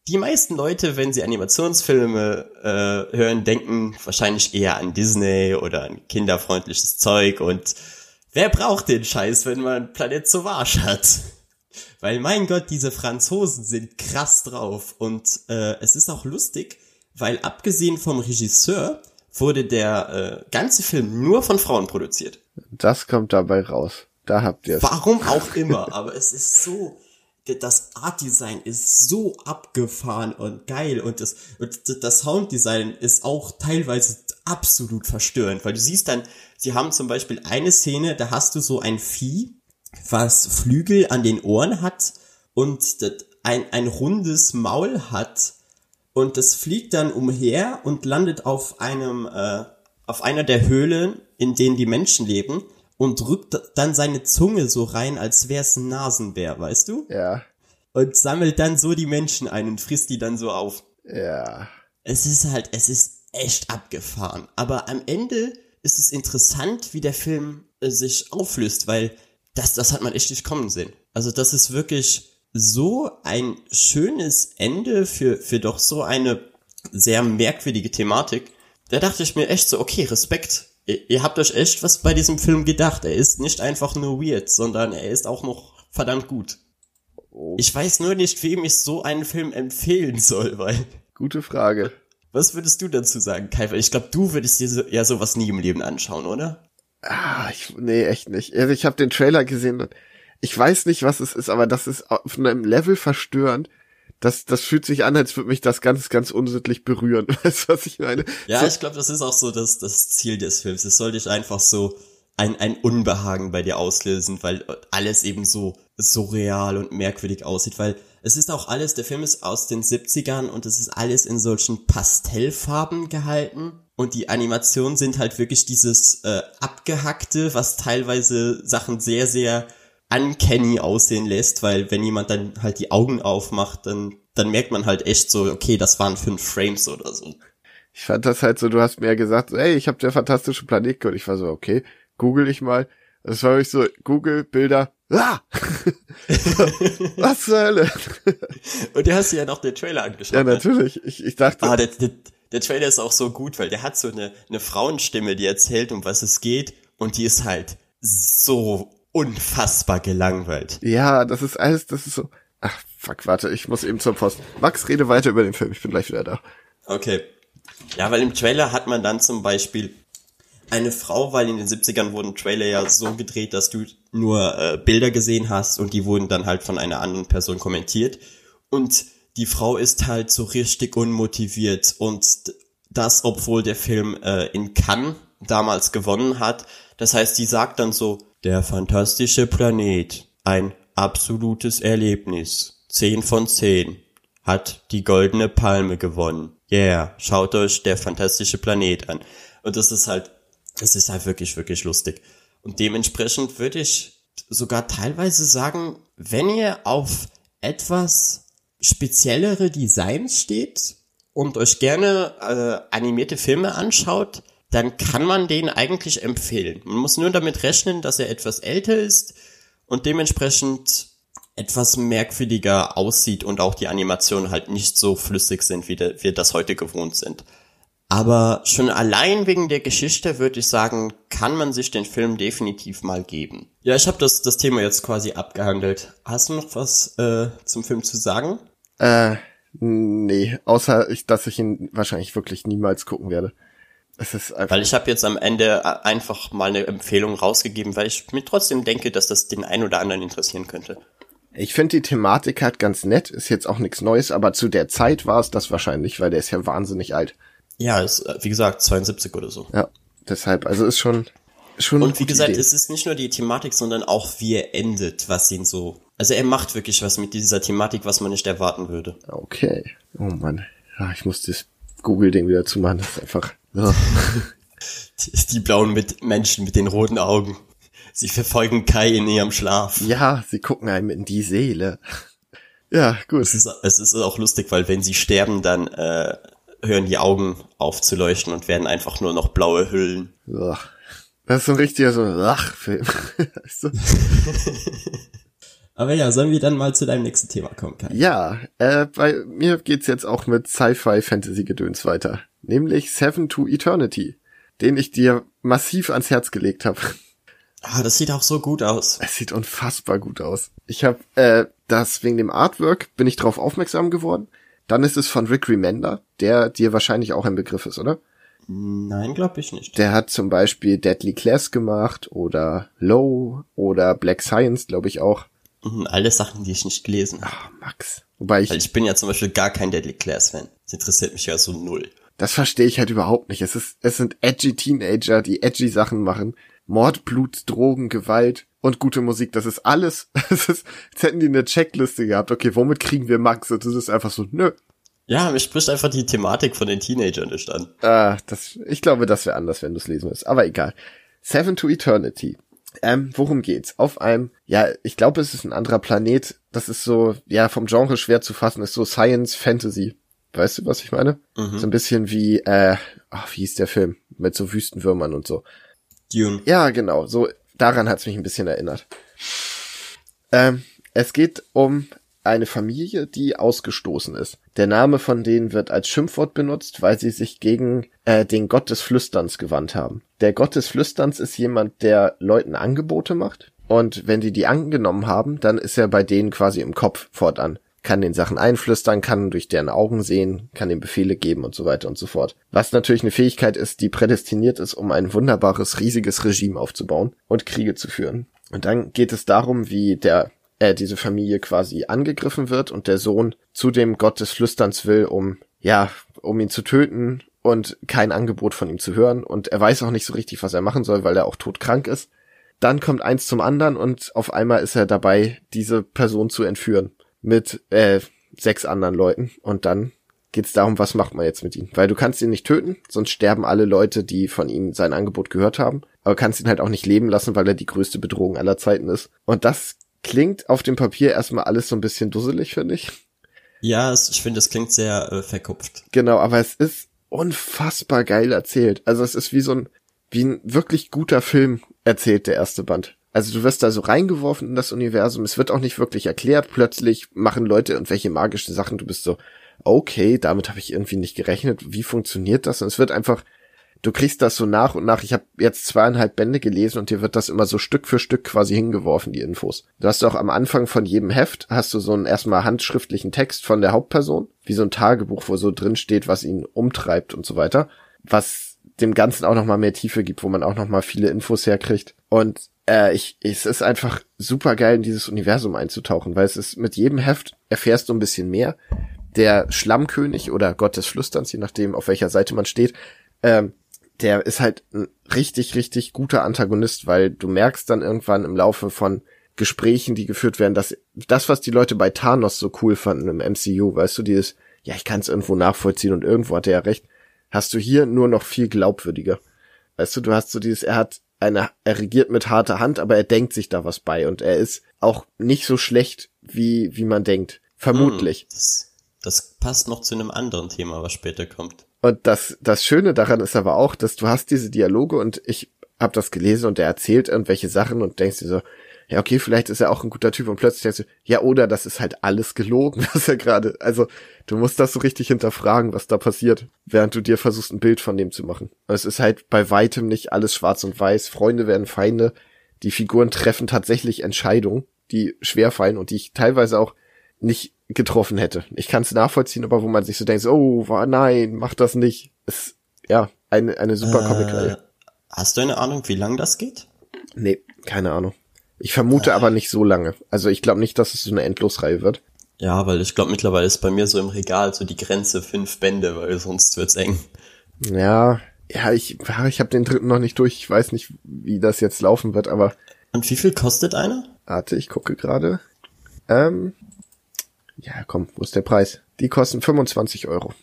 die meisten Leute, wenn sie Animationsfilme äh, hören, denken wahrscheinlich eher an Disney oder an kinderfreundliches Zeug und wer braucht den Scheiß, wenn man Planet Sauvage hat? Weil mein Gott, diese Franzosen sind krass drauf und äh, es ist auch lustig, weil abgesehen vom Regisseur wurde der äh, ganze Film nur von Frauen produziert. Das kommt dabei raus. Da habt ihr es. Warum auch *laughs* immer, aber es ist so, das Art Design ist so abgefahren und geil und das, und das Sounddesign ist auch teilweise absolut verstörend, weil du siehst dann, sie haben zum Beispiel eine Szene, da hast du so ein Vieh, was Flügel an den Ohren hat und ein, ein rundes Maul hat und das fliegt dann umher und landet auf einem, äh, auf einer der Höhlen, in denen die Menschen leben und drückt dann seine Zunge so rein, als wär's ein Nasenbär, weißt du? Ja. Und sammelt dann so die Menschen ein und frisst die dann so auf. Ja. Es ist halt, es ist echt abgefahren. Aber am Ende ist es interessant, wie der Film äh, sich auflöst, weil das, das hat man echt nicht kommen sehen. Also das ist wirklich so ein schönes Ende für, für doch so eine sehr merkwürdige Thematik. Da dachte ich mir echt so, okay, Respekt ihr, ihr habt euch echt was bei diesem Film gedacht. Er ist nicht einfach nur weird, sondern er ist auch noch verdammt gut. Oh. Ich weiß nur nicht, wem ich so einen Film empfehlen soll, weil. Gute Frage. Was würdest du dazu sagen, Kai? Ich glaube, du würdest dir so, ja sowas nie im Leben anschauen, oder? Ah, ich, nee, echt nicht. Also ich habe den Trailer gesehen und ich weiß nicht, was es ist, aber das ist auf einem Level verstörend, das, das fühlt sich an, als würde mich das ganz, ganz unsittlich berühren. *laughs* Weißt du, was ich meine? Ja, so. ich glaube, das ist auch so das, das Ziel des Films. Es soll dich einfach so ein, ein Unbehagen bei dir auslösen, weil alles eben so surreal und merkwürdig aussieht, weil es ist auch alles, der Film ist aus den 70ern und es ist alles in solchen Pastellfarben gehalten. Und die Animationen sind halt wirklich dieses äh, abgehackte, was teilweise Sachen sehr, sehr uncanny aussehen lässt, weil wenn jemand dann halt die Augen aufmacht, dann, dann merkt man halt echt so, okay, das waren fünf Frames oder so. Ich fand das halt so, du hast mir ja gesagt, ey, ich habe der fantastische Planet gehört. Ich war so, okay, google ich mal. Das war wirklich so, Google, Bilder, ah! *laughs* Was zur Hölle? Und du hast dir ja noch den Trailer angeschaut. Ja, ne? natürlich. Ich, ich dachte. Ah, der, der, der Trailer ist auch so gut, weil der hat so eine, eine Frauenstimme, die erzählt, um was es geht. Und die ist halt so unfassbar gelangweilt. Ja, das ist alles, das ist so. Ach, fuck, warte, ich muss eben zur Post. Max, rede weiter über den Film, ich bin gleich wieder da. Okay. Ja, weil im Trailer hat man dann zum Beispiel eine Frau, weil in den 70ern wurden Trailer ja so gedreht, dass du nur äh, Bilder gesehen hast und die wurden dann halt von einer anderen Person kommentiert. Und die Frau ist halt so richtig unmotiviert und das, obwohl der Film äh, in Cannes damals gewonnen hat. Das heißt, die sagt dann so, der fantastische Planet. Ein absolutes Erlebnis. Zehn von zehn. Hat die goldene Palme gewonnen. Yeah, schaut euch der fantastische Planet an. Und das ist halt, das ist halt wirklich, wirklich lustig. Und dementsprechend würde ich sogar teilweise sagen, wenn ihr auf etwas speziellere Designs steht und euch gerne äh, animierte Filme anschaut, dann kann man den eigentlich empfehlen. Man muss nur damit rechnen, dass er etwas älter ist und dementsprechend etwas merkwürdiger aussieht und auch die Animationen halt nicht so flüssig sind, wie wir das heute gewohnt sind. Aber schon allein wegen der Geschichte würde ich sagen, kann man sich den Film definitiv mal geben. Ja, ich habe das, das Thema jetzt quasi abgehandelt. Hast du noch was äh, zum Film zu sagen? Äh, nee, außer ich, dass ich ihn wahrscheinlich wirklich niemals gucken werde. Es ist einfach weil ich habe jetzt am Ende äh, einfach mal eine Empfehlung rausgegeben, weil ich mir trotzdem denke, dass das den einen oder anderen interessieren könnte. Ich finde die Thematik halt ganz nett, ist jetzt auch nichts Neues, aber zu der Zeit war es das wahrscheinlich, weil der ist ja wahnsinnig alt. Ja, ist, äh, wie gesagt, 72 oder so. Ja, deshalb, also ist schon, schon. Und wie gesagt, Idee. es ist nicht nur die Thematik, sondern auch wie er endet, was ihn so, also er macht wirklich was mit dieser Thematik, was man nicht erwarten würde. Okay. Oh man. Ja, ich muss das Google-Ding wieder zumachen, das ist einfach, die, die blauen mit Menschen mit den roten Augen. Sie verfolgen Kai in ihrem Schlaf. Ja, sie gucken einem in die Seele. Ja, gut. Es ist, es ist auch lustig, weil wenn sie sterben, dann äh, hören die Augen auf zu leuchten und werden einfach nur noch blaue Hüllen. Ach, das ist so ein richtiger so Lachfilm. *laughs* *laughs* Aber ja, sollen wir dann mal zu deinem nächsten Thema kommen, Kai? Ja, äh, bei mir geht's jetzt auch mit Sci-Fi-Fantasy-Gedöns weiter. Nämlich Seven to Eternity, den ich dir massiv ans Herz gelegt habe. Ah, das sieht auch so gut aus. Es sieht unfassbar gut aus. Ich habe äh, das wegen dem Artwork bin ich drauf aufmerksam geworden. Dann ist es von Rick Remender, der dir wahrscheinlich auch ein Begriff ist, oder? Nein, glaube ich nicht. Der hat zum Beispiel Deadly Class gemacht oder Low oder Black Science, glaube ich auch. Mhm, alle Sachen, die ich nicht gelesen habe. Ach, Max. Wobei ich. Weil ich bin ja zum Beispiel gar kein Deadly Class Fan. Das interessiert mich ja so null. Das verstehe ich halt überhaupt nicht. Es ist, es sind edgy Teenager, die edgy Sachen machen. Mord, Blut, Drogen, Gewalt und gute Musik. Das ist alles. *laughs* Das ist, jetzt hätten die eine Checkliste gehabt. Okay, womit kriegen wir Max? Und das ist einfach so, nö. Ja, mir spricht einfach die Thematik von den Teenagern nicht an. Ah, das, ich glaube, das wäre anders, wenn du es lesen würdest. Aber egal. Seven to Eternity. Ähm, worum geht's? Auf einem, ja, ich glaube, es ist ein anderer Planet. Das ist so, ja, vom Genre schwer zu fassen, ist so Science Fantasy. Weißt du, was ich meine? Mhm. So ein bisschen wie, äh, ach, wie hieß der Film? Mit so Wüstenwürmern und so. Dune. Ja, genau. So daran hat's mich ein bisschen erinnert. Ähm, es geht um eine Familie, die ausgestoßen ist. Der Name von denen wird als Schimpfwort benutzt, weil sie sich gegen äh, den Gott des Flüsterns gewandt haben. Der Gott des Flüsterns ist jemand, der Leuten Angebote macht. Und wenn die die angenommen haben, dann ist er bei denen quasi im Kopf fortan kann den Sachen einflüstern, kann durch deren Augen sehen, kann den Befehle geben und so weiter und so fort. Was natürlich eine Fähigkeit ist, die prädestiniert ist, um ein wunderbares, riesiges Regime aufzubauen und Kriege zu führen. Und dann geht es darum, wie der äh, diese Familie quasi angegriffen wird und der Sohn zu dem Gott des Flüsterns will, um ja, um ihn zu töten und kein Angebot von ihm zu hören und er weiß auch nicht so richtig, was er machen soll, weil er auch todkrank ist. Dann kommt eins zum anderen und auf einmal ist er dabei, diese Person zu entführen mit äh, sechs anderen Leuten und dann geht's darum, was macht man jetzt mit ihm? Weil du kannst ihn nicht töten, sonst sterben alle Leute, die von ihm sein Angebot gehört haben, aber kannst ihn halt auch nicht leben lassen, weil er die größte Bedrohung aller Zeiten ist. Und das klingt auf dem Papier erstmal alles so ein bisschen dusselig, finde ich. Ja, es, ich finde, es klingt sehr äh, verkupft. Genau, aber es ist unfassbar geil erzählt. Also es ist wie so ein, wie ein wirklich guter Film erzählt, der erste Band. Also du wirst da so reingeworfen in das Universum, es wird auch nicht wirklich erklärt, plötzlich machen Leute irgendwelche magischen Sachen, du bist so, okay, damit habe ich irgendwie nicht gerechnet, wie funktioniert das? Und es wird einfach, du kriegst das so nach und nach, ich habe jetzt zweieinhalb Bände gelesen und dir wird das immer so Stück für Stück quasi hingeworfen, die Infos. Du hast auch am Anfang von jedem Heft, hast du so einen erstmal handschriftlichen Text von der Hauptperson, wie so ein Tagebuch, wo so drin steht, was ihn umtreibt und so weiter, was dem Ganzen auch nochmal mehr Tiefe gibt, wo man auch nochmal viele Infos herkriegt. Und äh, ich, es ist einfach super geil, in dieses Universum einzutauchen, weil es ist mit jedem Heft erfährst du ein bisschen mehr. Der Schlammkönig oder Gott des Flüsterns, je nachdem, auf welcher Seite man steht, ähm, der ist halt ein richtig, richtig guter Antagonist, weil du merkst dann irgendwann im Laufe von Gesprächen, die geführt werden, dass das, was die Leute bei Thanos so cool fanden im MCU, weißt du, dieses, ja, ich kann es irgendwo nachvollziehen und irgendwo hat er ja recht, hast du hier nur noch viel glaubwürdiger. Weißt du, du hast so dieses, er hat eine, er regiert mit harter Hand, aber er denkt sich da was bei und er ist auch nicht so schlecht, wie, wie man denkt. Vermutlich. Hm, das, das passt noch zu einem anderen Thema, was später kommt. Und das, das Schöne daran ist aber auch, dass du hast diese Dialoge und ich habe das gelesen und der erzählt irgendwelche Sachen und denkst dir so, ja, okay, vielleicht ist er auch ein guter Typ und plötzlich denkst du, ja, oder das ist halt alles gelogen, *laughs* was er gerade, also du musst das so richtig hinterfragen, was da passiert, während du dir versuchst, ein Bild von dem zu machen. Es ist halt bei weitem nicht alles schwarz und weiß, Freunde werden Feinde, die Figuren treffen tatsächlich Entscheidungen, die schwer fallen und die ich teilweise auch nicht getroffen hätte. Ich kann es nachvollziehen, aber wo man sich so denkt, oh, nein, mach das nicht. Ist, ja, eine, eine super Äh, Comic-Reihe. Hast du eine Ahnung, wie lang das geht? Nee, keine Ahnung. Ich vermute aber nicht so lange. Also ich glaube nicht, dass es so eine Endlosreihe wird. Ja, weil ich glaube mittlerweile ist bei mir so im Regal so die Grenze fünf Bände, weil sonst wird's eng. Ja, ja, ich, ich habe den dritten noch nicht durch. Ich weiß nicht, wie das jetzt laufen wird, aber. Und wie viel kostet einer? Warte, ich gucke gerade. Ähm, ja, komm, wo ist der Preis? Die kosten 25 Euro.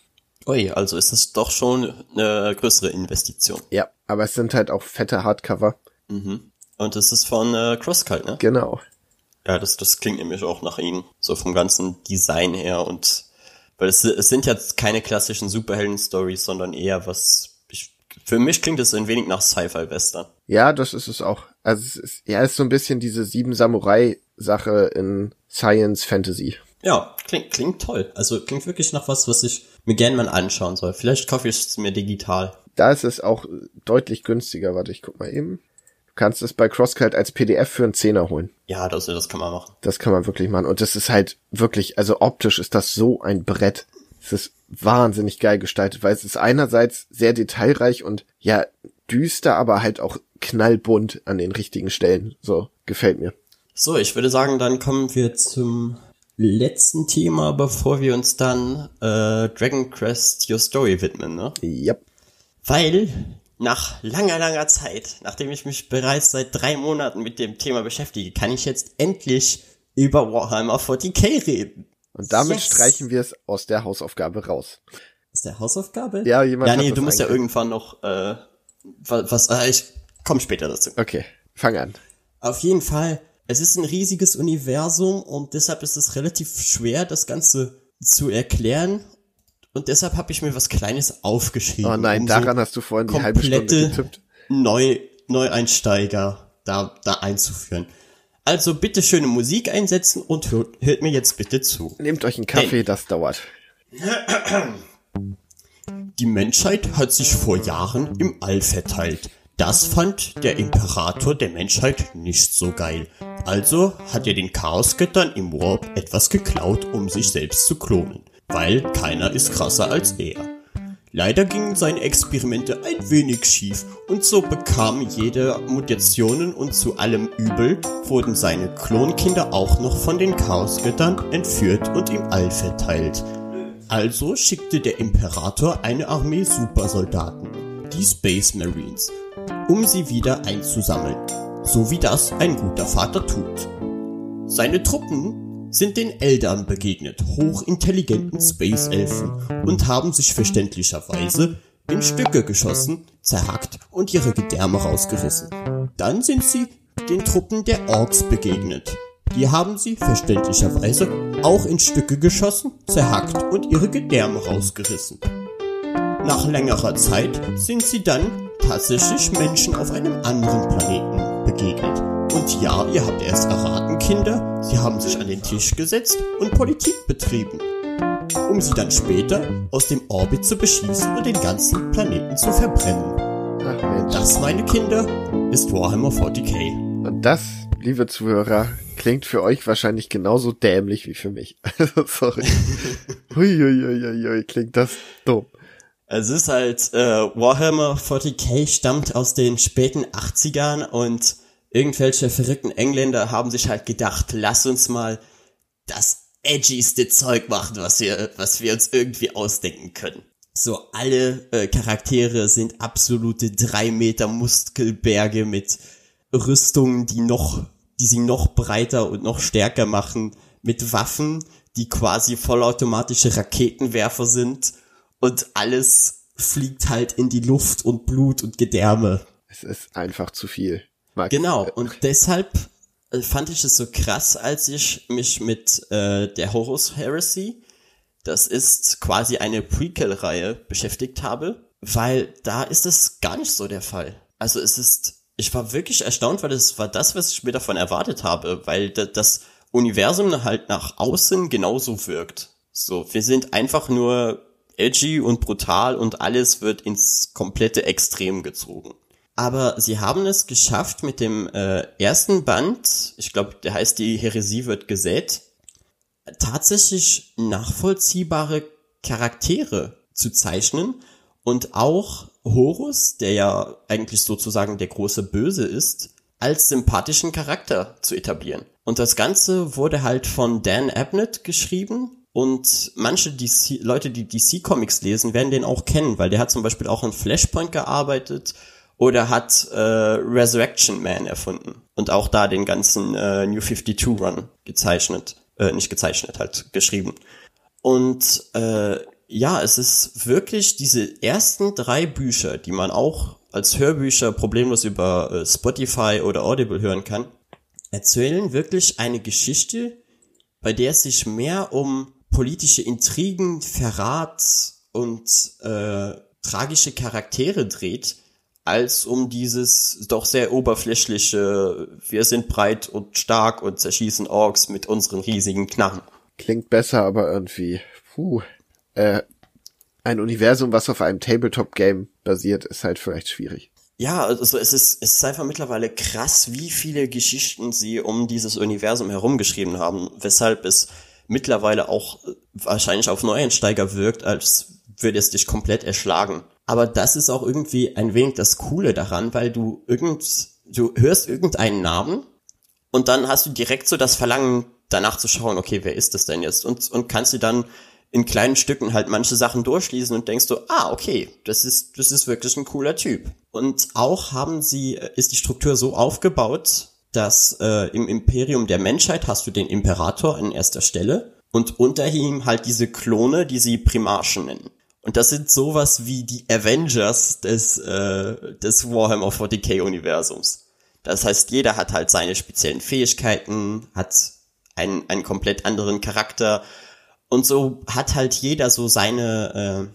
Ui, also ist das doch schon eine größere Investition. Ja, aber es sind halt auch fette Hardcover. Mhm. Und es ist von äh, Crosscut, ne? Genau. Ja, das, das klingt nämlich auch nach ihnen. So vom ganzen Design her und weil es, es sind jetzt keine klassischen Superhelden-Stories, sondern eher was. Ich, für mich klingt es ein wenig nach Sci-Fi-Western. Ja, das ist es auch. Also es ist, ja, es ist so ein bisschen diese sieben Samurai-Sache in Science Fantasy. Ja, klingt, klingt toll. Also klingt wirklich nach was, was ich mir gerne mal anschauen soll. Vielleicht kaufe ich es mir digital. Da ist es auch deutlich günstiger. Warte, ich guck mal eben. Du kannst es bei Crosscut als PDF für einen Zehner holen. Ja, das, das kann man machen. Das kann man wirklich machen. Und das ist halt wirklich, also optisch ist das so ein Brett. Es ist wahnsinnig geil gestaltet, weil es ist einerseits sehr detailreich und ja, düster, aber halt auch knallbunt an den richtigen Stellen. So, gefällt mir. So, ich würde sagen, dann kommen wir zum letzten Thema, bevor wir uns dann äh, Dragon Quest Your Story widmen, ne? Yep. Weil nach langer, langer Zeit, nachdem ich mich bereits seit drei Monaten mit dem Thema beschäftige, kann ich jetzt endlich über Warhammer 40k reden. Und damit Yes. streichen wir es aus der Hausaufgabe raus. Ist der Hausaufgabe? Ja, jemand Ja, nee, du musst ja irgendwann noch, äh, was, was äh, ich komm später dazu. Okay, fang an. Auf jeden Fall, es ist ein riesiges Universum und deshalb ist es relativ schwer, das Ganze zu erklären. Und deshalb habe ich mir was Kleines aufgeschrieben. Oh nein, um daran hast du vorhin die halbe Stunde getippt. Neu, Neueinsteiger da, da einzuführen. Also bitte schöne Musik einsetzen und hört, hört mir jetzt bitte zu. Nehmt euch einen Kaffee, das dauert. Die Menschheit hat sich vor Jahren im All verteilt. Das fand der Imperator der Menschheit nicht so geil. Also hat er den Chaosgöttern im Warp etwas geklaut, um sich selbst zu klonen. Weil keiner ist krasser als er. Leider gingen seine Experimente ein wenig schief und so bekam jeder Mutationen und zu allem Übel wurden seine Klonkinder auch noch von den Chaosgöttern entführt und im All verteilt. Also schickte der Imperator eine Armee Supersoldaten, die Space Marines, um sie wieder einzusammeln, so wie das ein guter Vater tut. Seine Truppen sind den Eldern begegnet, hochintelligenten Space Elfen, und haben sich verständlicherweise in Stücke geschossen, zerhackt und ihre Gedärme rausgerissen. Dann sind sie den Truppen der Orks begegnet. Die haben sie verständlicherweise auch in Stücke geschossen, zerhackt und ihre Gedärme rausgerissen. Nach längerer Zeit sind sie dann tatsächlich Menschen auf einem anderen Planeten begegnet. Und ja, ihr habt erst erraten, Kinder, sie haben sich an den Tisch gesetzt und Politik betrieben, um sie dann später aus dem Orbit zu beschießen und den ganzen Planeten zu verbrennen. Ach Mensch. Das, meine Kinder, ist Warhammer 40k. Und das, liebe Zuhörer, klingt für euch wahrscheinlich genauso dämlich wie für mich. *laughs* Also, Sorry. *laughs* Huiuiuiui, klingt das dumm. Es ist halt, äh, Warhammer 40k stammt aus den späten 80ern und irgendwelche verrückten Engländer haben sich halt gedacht, lass uns mal das edgyste Zeug machen, was wir, was wir uns irgendwie ausdenken können. So, alle äh, Charaktere sind absolute drei Meter Muskelberge mit Rüstungen, die noch, die sie noch breiter und noch stärker machen, mit Waffen, die quasi vollautomatische Raketenwerfer sind und alles fliegt halt in die Luft und Blut und Gedärme. Es ist einfach zu viel. Max. Genau, und deshalb äh, fand ich es so krass, als ich mich mit äh, der Horus Heresy, das ist quasi eine Prequel-Reihe, beschäftigt habe, weil da ist es gar nicht so der Fall. Also es ist, ich war wirklich erstaunt, weil das war das, was ich mir davon erwartet habe, weil das Universum halt nach außen genauso wirkt. So, wir sind einfach nur edgy und brutal und alles wird ins komplette Extrem gezogen. Aber sie haben es geschafft mit dem äh, ersten Band, ich glaube, der heißt Die Heresie wird gesät, tatsächlich nachvollziehbare Charaktere zu zeichnen. Und auch Horus, der ja eigentlich sozusagen der große Böse ist, als sympathischen Charakter zu etablieren. Und das Ganze wurde halt von Dan Abnett geschrieben. Und manche DC, Leute, die DC Comics lesen, werden den auch kennen, weil der hat zum Beispiel auch in Flashpoint gearbeitet oder hat äh, Resurrection Man erfunden und auch da den ganzen äh, New 52 Run gezeichnet, äh, nicht gezeichnet, halt geschrieben. Und äh, ja, es ist wirklich diese ersten drei Bücher, die man auch als Hörbücher problemlos über äh, Spotify oder Audible hören kann, erzählen wirklich eine Geschichte, bei der es sich mehr um politische Intrigen, Verrat und äh, tragische Charaktere dreht, als um dieses doch sehr oberflächliche, wir sind breit und stark und zerschießen Orks mit unseren riesigen Knarren. Klingt besser, aber irgendwie, puh, äh, ein Universum, was auf einem Tabletop-Game basiert, ist halt vielleicht schwierig. Ja, also es ist, es ist einfach mittlerweile krass, wie viele Geschichten sie um dieses Universum herumgeschrieben haben, weshalb es mittlerweile auch wahrscheinlich auf Neueinsteiger wirkt, als würde es dich komplett erschlagen. Aber das ist auch irgendwie ein wenig das Coole daran, weil du irgend, du hörst irgendeinen Namen und dann hast du direkt so das Verlangen, danach zu schauen, okay, wer ist das denn jetzt? Und, und kannst du dann in kleinen Stücken halt manche Sachen durchlesen und denkst du, ah, okay, das ist, das ist wirklich ein cooler Typ. Und auch haben sie, ist die Struktur so aufgebaut, dass äh, im Imperium der Menschheit hast du den Imperator an erster Stelle und unter ihm halt diese Klone, die sie Primarchen nennen. Und das sind sowas wie die Avengers des, äh, des Warhammer 40k Universums. Das heißt, jeder hat halt seine speziellen Fähigkeiten, hat einen, einen komplett anderen Charakter und so hat halt jeder so seine,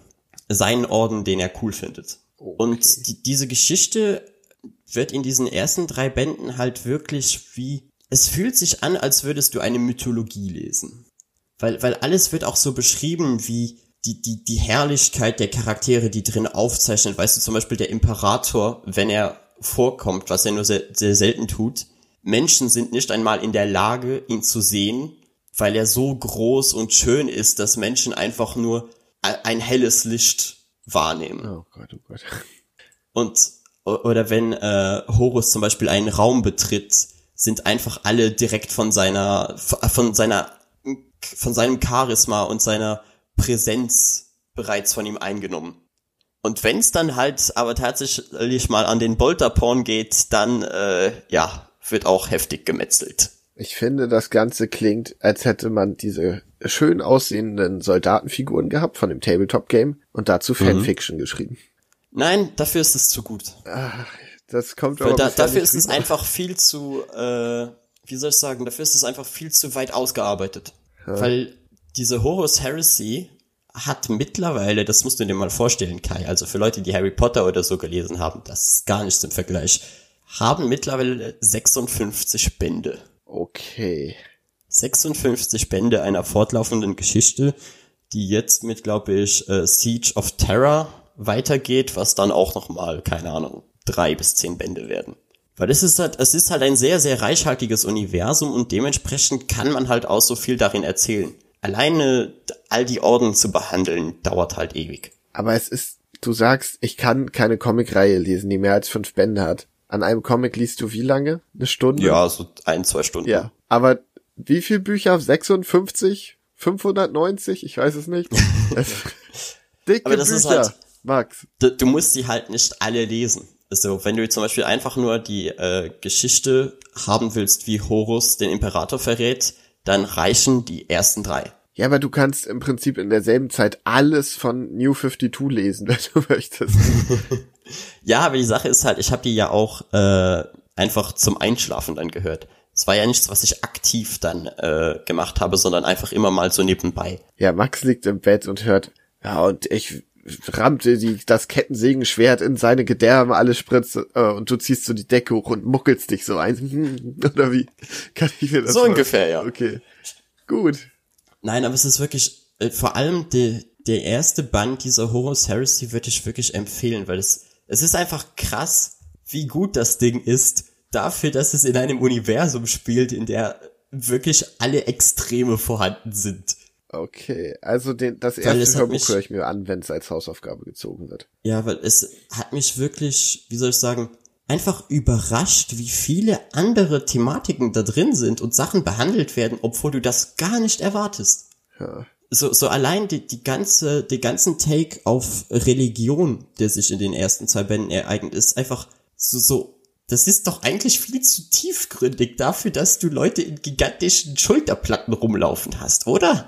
äh, seinen Orden, den er cool findet. Okay. Und die, diese Geschichte wird in diesen ersten drei Bänden halt wirklich wie, es fühlt sich an, als würdest du eine Mythologie lesen. Weil, weil alles wird auch so beschrieben wie die, die, die Herrlichkeit der Charaktere, die drin aufzeichnen. Weißt du, zum Beispiel der Imperator, wenn er vorkommt, was er nur sehr, sehr selten tut, Menschen sind nicht einmal in der Lage, ihn zu sehen, weil er so groß und schön ist, dass Menschen einfach nur ein helles Licht wahrnehmen. Oh Gott, oh Gott. Und oder wenn äh, Horus zum Beispiel einen Raum betritt, sind einfach alle direkt von seiner von seiner von seinem Charisma und seiner Präsenz bereits von ihm eingenommen. Und wenn es dann halt aber tatsächlich mal an den Bolterporn geht, dann äh, ja wird auch heftig gemetzelt. Ich finde, das Ganze klingt, als hätte man diese schön aussehenden Soldatenfiguren gehabt von dem Tabletop-Game und dazu mhm. Fanfiction mhm. geschrieben. Nein, dafür ist es zu gut. Ach, das kommt aber da, Dafür ist es einfach viel zu, äh, wie soll ich sagen, dafür ist es einfach viel zu weit ausgearbeitet. Ja. Weil diese Horus Heresy hat mittlerweile, das musst du dir mal vorstellen, Kai, also für Leute, die Harry Potter oder so gelesen haben, das ist gar nichts im Vergleich, haben mittlerweile 56 Bände. Okay. 56 Bände einer fortlaufenden Geschichte, die jetzt mit, glaube ich, äh, Siege of Terror weitergeht, was dann auch nochmal, keine Ahnung, drei bis zehn Bände werden. Weil es ist halt, es ist halt ein sehr, sehr reichhaltiges Universum und dementsprechend kann man halt auch so viel darin erzählen. Alleine all die Orden zu behandeln, dauert halt ewig. Aber es ist, du sagst, ich kann keine Comicreihe lesen, die mehr als fünf Bände hat. An einem Comic liest du wie lange? Eine Stunde? Ja, so ein, zwei Stunden. Ja. Aber wie viel Bücher? 56? 590? Ich weiß es nicht. *laughs* dicke Aber das Bücher. ist halt, Max. Du, du musst sie halt nicht alle lesen. Also, wenn du zum Beispiel einfach nur die äh, Geschichte haben willst, wie Horus den Imperator verrät, dann reichen die ersten drei. Ja, aber du kannst im Prinzip in derselben Zeit alles von New 52 lesen, *laughs* wenn du möchtest. *laughs* ja, aber die Sache ist halt, ich habe die ja auch äh, einfach zum Einschlafen dann gehört. es war ja nichts, was ich aktiv dann äh, gemacht habe, sondern einfach immer mal so nebenbei. Ja, Max liegt im Bett und hört, ja, und ich rammte die, das Kettensägenschwert in seine Gedärme, alle Spritze, äh, und du ziehst so die Decke hoch und muckelst dich so ein. *laughs* Oder wie? Kann ich mir das So mal- ungefähr, ja. Okay. Gut. Nein, aber es ist wirklich, äh, vor allem de, der erste Band dieser Horus Heresy würde ich wirklich empfehlen, weil es, es ist einfach krass, wie gut das Ding ist, dafür, dass es in einem Universum spielt, in der wirklich alle Extreme vorhanden sind. Okay, also den, das erste Hörbuch mich- höre ich mir an, wenn es als Hausaufgabe gezogen wird. Ja, weil es hat mich wirklich, wie soll ich sagen, einfach überrascht, wie viele andere Thematiken da drin sind und Sachen behandelt werden, obwohl du das gar nicht erwartest. Ja. So, so allein die, die ganze, die ganzen Take auf Religion, der sich in den ersten zwei Bänden ereignet, ist einfach so, so, das ist doch eigentlich viel zu tiefgründig dafür, dass du Leute in gigantischen Schulterplatten rumlaufen hast, oder?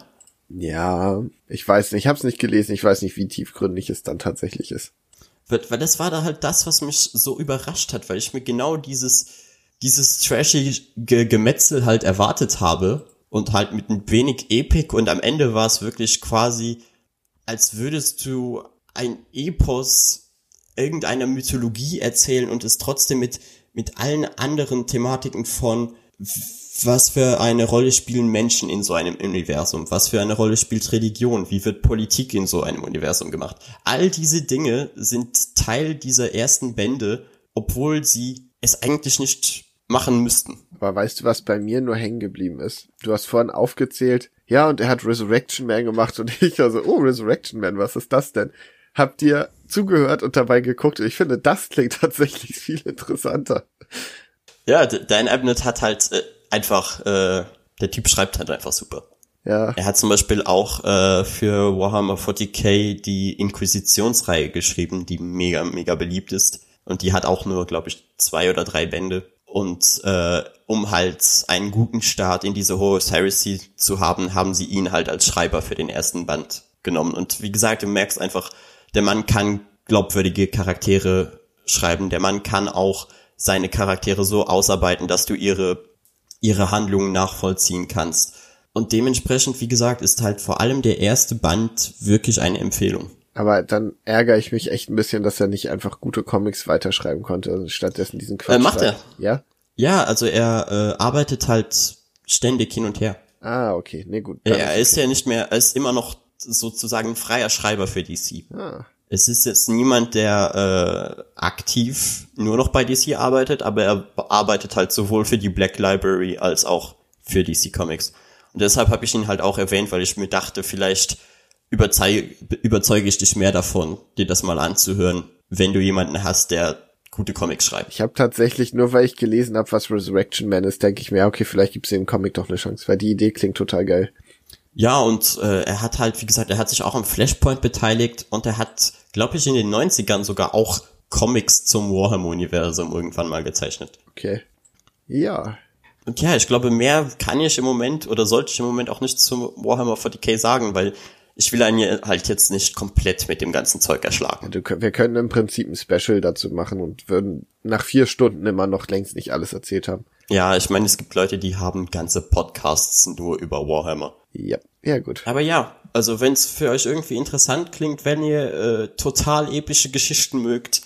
Ja, ich weiß nicht, ich habe es nicht gelesen, ich weiß nicht, wie tiefgründig es dann tatsächlich ist. Weil, das war da halt das, was mich so überrascht hat, weil ich mir genau dieses, dieses trashige Gemetzel halt erwartet habe und halt mit ein wenig Epic und am Ende war es wirklich quasi, als würdest du ein Epos irgendeiner Mythologie erzählen und es trotzdem mit, mit allen anderen Thematiken von was für eine Rolle spielen Menschen in so einem Universum? Was für eine Rolle spielt Religion? Wie wird Politik in so einem Universum gemacht? All diese Dinge sind Teil dieser ersten Bände, obwohl sie es eigentlich nicht machen müssten. Aber weißt du, was bei mir nur hängen geblieben ist? Du hast vorhin aufgezählt, ja, und er hat Resurrection Man gemacht und *laughs* ich war so, oh, Resurrection Man, was ist das denn? Habt ihr zugehört und dabei geguckt? Ich finde, das klingt *laughs* tatsächlich viel interessanter. Ja, D- Dan Abnett hat halt äh, einfach, äh, der Typ schreibt halt einfach super. Ja, Er hat zum Beispiel auch äh, für Warhammer 40k die Inquisitionsreihe geschrieben, die mega, mega beliebt ist. Und die hat auch nur, glaube ich, zwei oder drei Bände. Und äh, um halt einen guten Start in diese Horus Heresy zu haben, haben sie ihn halt als Schreiber für den ersten Band genommen. Und wie gesagt, du merkst einfach, der Mann kann glaubwürdige Charaktere schreiben. Der Mann kann auch seine Charaktere so ausarbeiten, dass du ihre, ihre Handlungen nachvollziehen kannst. Und dementsprechend, wie gesagt, ist halt vor allem der erste Band wirklich eine Empfehlung. aber dann ärgere ich mich echt ein bisschen, dass er nicht einfach gute Comics weiterschreiben konnte und stattdessen diesen Quatsch. Äh, macht er. Ja? Ja, also er äh, arbeitet halt ständig hin und her. Ah, okay, nee, gut. Er, ist ja nicht mehr, er ist immer noch sozusagen freier Schreiber für DC. Ah, Es ist jetzt niemand, der äh, aktiv nur noch bei DC arbeitet, aber er arbeitet halt sowohl für die Black Library als auch für DC Comics. Und deshalb habe ich ihn halt auch erwähnt, weil ich mir dachte, vielleicht überzeug, überzeuge ich dich mehr davon, dir das mal anzuhören, wenn du jemanden hast, der gute Comics schreibt. ich habe tatsächlich, nur weil ich gelesen habe, was Resurrection Man ist, denke ich mir, okay, vielleicht gibt's dem Comic doch eine Chance, weil die Idee klingt total geil. Ja, und äh, er hat halt, wie gesagt, er hat sich auch am Flashpoint beteiligt und er hat, glaube ich, in den 90ern sogar auch Comics zum Warhammer-Universum irgendwann mal gezeichnet. Okay. Ja, Und ja, ich glaube, mehr kann ich im Moment oder sollte ich im Moment auch nicht zum Warhammer 40k sagen, weil ich will einen halt jetzt nicht komplett mit dem ganzen Zeug erschlagen. du, wir können im Prinzip ein Special dazu machen und würden nach vier Stunden immer noch längst nicht alles erzählt haben. Ja, ich meine, es gibt Leute, die haben ganze Podcasts nur über Warhammer. Ja, ja gut. Aber ja, also wenn es für euch irgendwie interessant klingt, wenn ihr äh, total epische Geschichten mögt,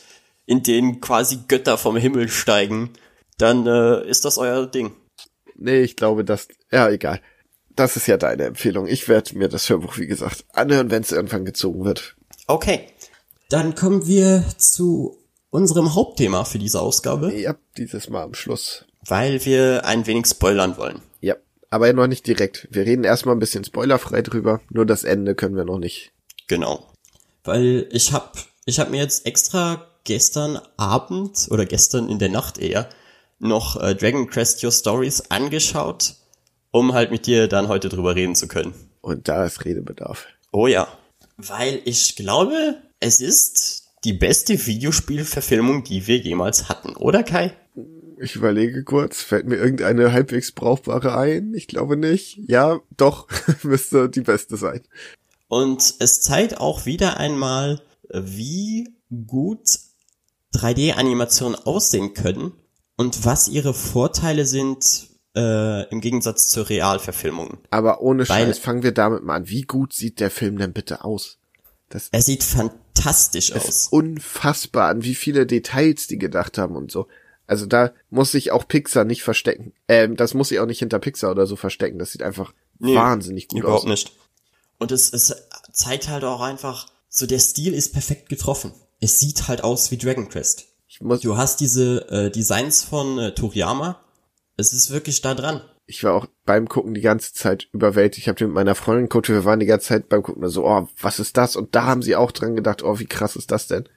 in denen quasi Götter vom Himmel steigen, dann äh, ist das euer Ding. Nee, ich glaube, das, ja, egal. Das ist ja deine Empfehlung. Ich werde mir das Hörbuch, wie gesagt, anhören, wenn es irgendwann gezogen wird. Okay, dann kommen wir zu unserem Hauptthema für diese Ausgabe, Ja, dieses Mal am Schluss. Weil wir ein wenig spoilern wollen. Ja, aber noch nicht direkt. Wir reden erstmal ein bisschen spoilerfrei drüber. Nur das Ende können wir noch nicht. Genau. Weil ich hab, ich hab mir jetzt extra gestern Abend oder gestern in der Nacht eher noch äh, Dragon Quest Your Stories angeschaut, um halt mit dir dann heute drüber reden zu können. Und da ist Redebedarf. Oh ja. Weil ich glaube, es ist die beste Videospielverfilmung, die wir jemals hatten, oder Kai? Ich überlege kurz, fällt mir irgendeine halbwegs brauchbare ein? Ich glaube nicht. Ja, doch, *laughs* müsste die beste sein. Und es zeigt auch wieder einmal, wie gut 3D-Animationen aussehen können und was ihre Vorteile sind äh, im Gegensatz zur Realverfilmung. Aber ohne Weil- Scheiß, fangen wir damit mal an. Wie gut sieht der Film denn bitte aus? Das Er sieht fantastisch es aus. ist unfassbar, an wie viele Details die gedacht haben und so. Also da muss sich auch Pixar nicht verstecken. Ähm, das muss sich auch nicht hinter Pixar oder so verstecken. Das sieht einfach Nee, wahnsinnig gut Überhaupt aus. nicht. Und es, es zeigt halt auch einfach, so der Stil ist perfekt getroffen. Es sieht halt aus wie Dragon Quest. Ich muss, Du hast diese äh, Designs von äh, Toriyama. Es ist wirklich da dran. ich war auch beim Gucken die ganze Zeit überwältigt. Ich habe mit meiner Freundin geguckt, wir waren die ganze Zeit beim Gucken so, oh, was ist das? Und da haben sie auch dran gedacht, oh, wie krass ist das denn?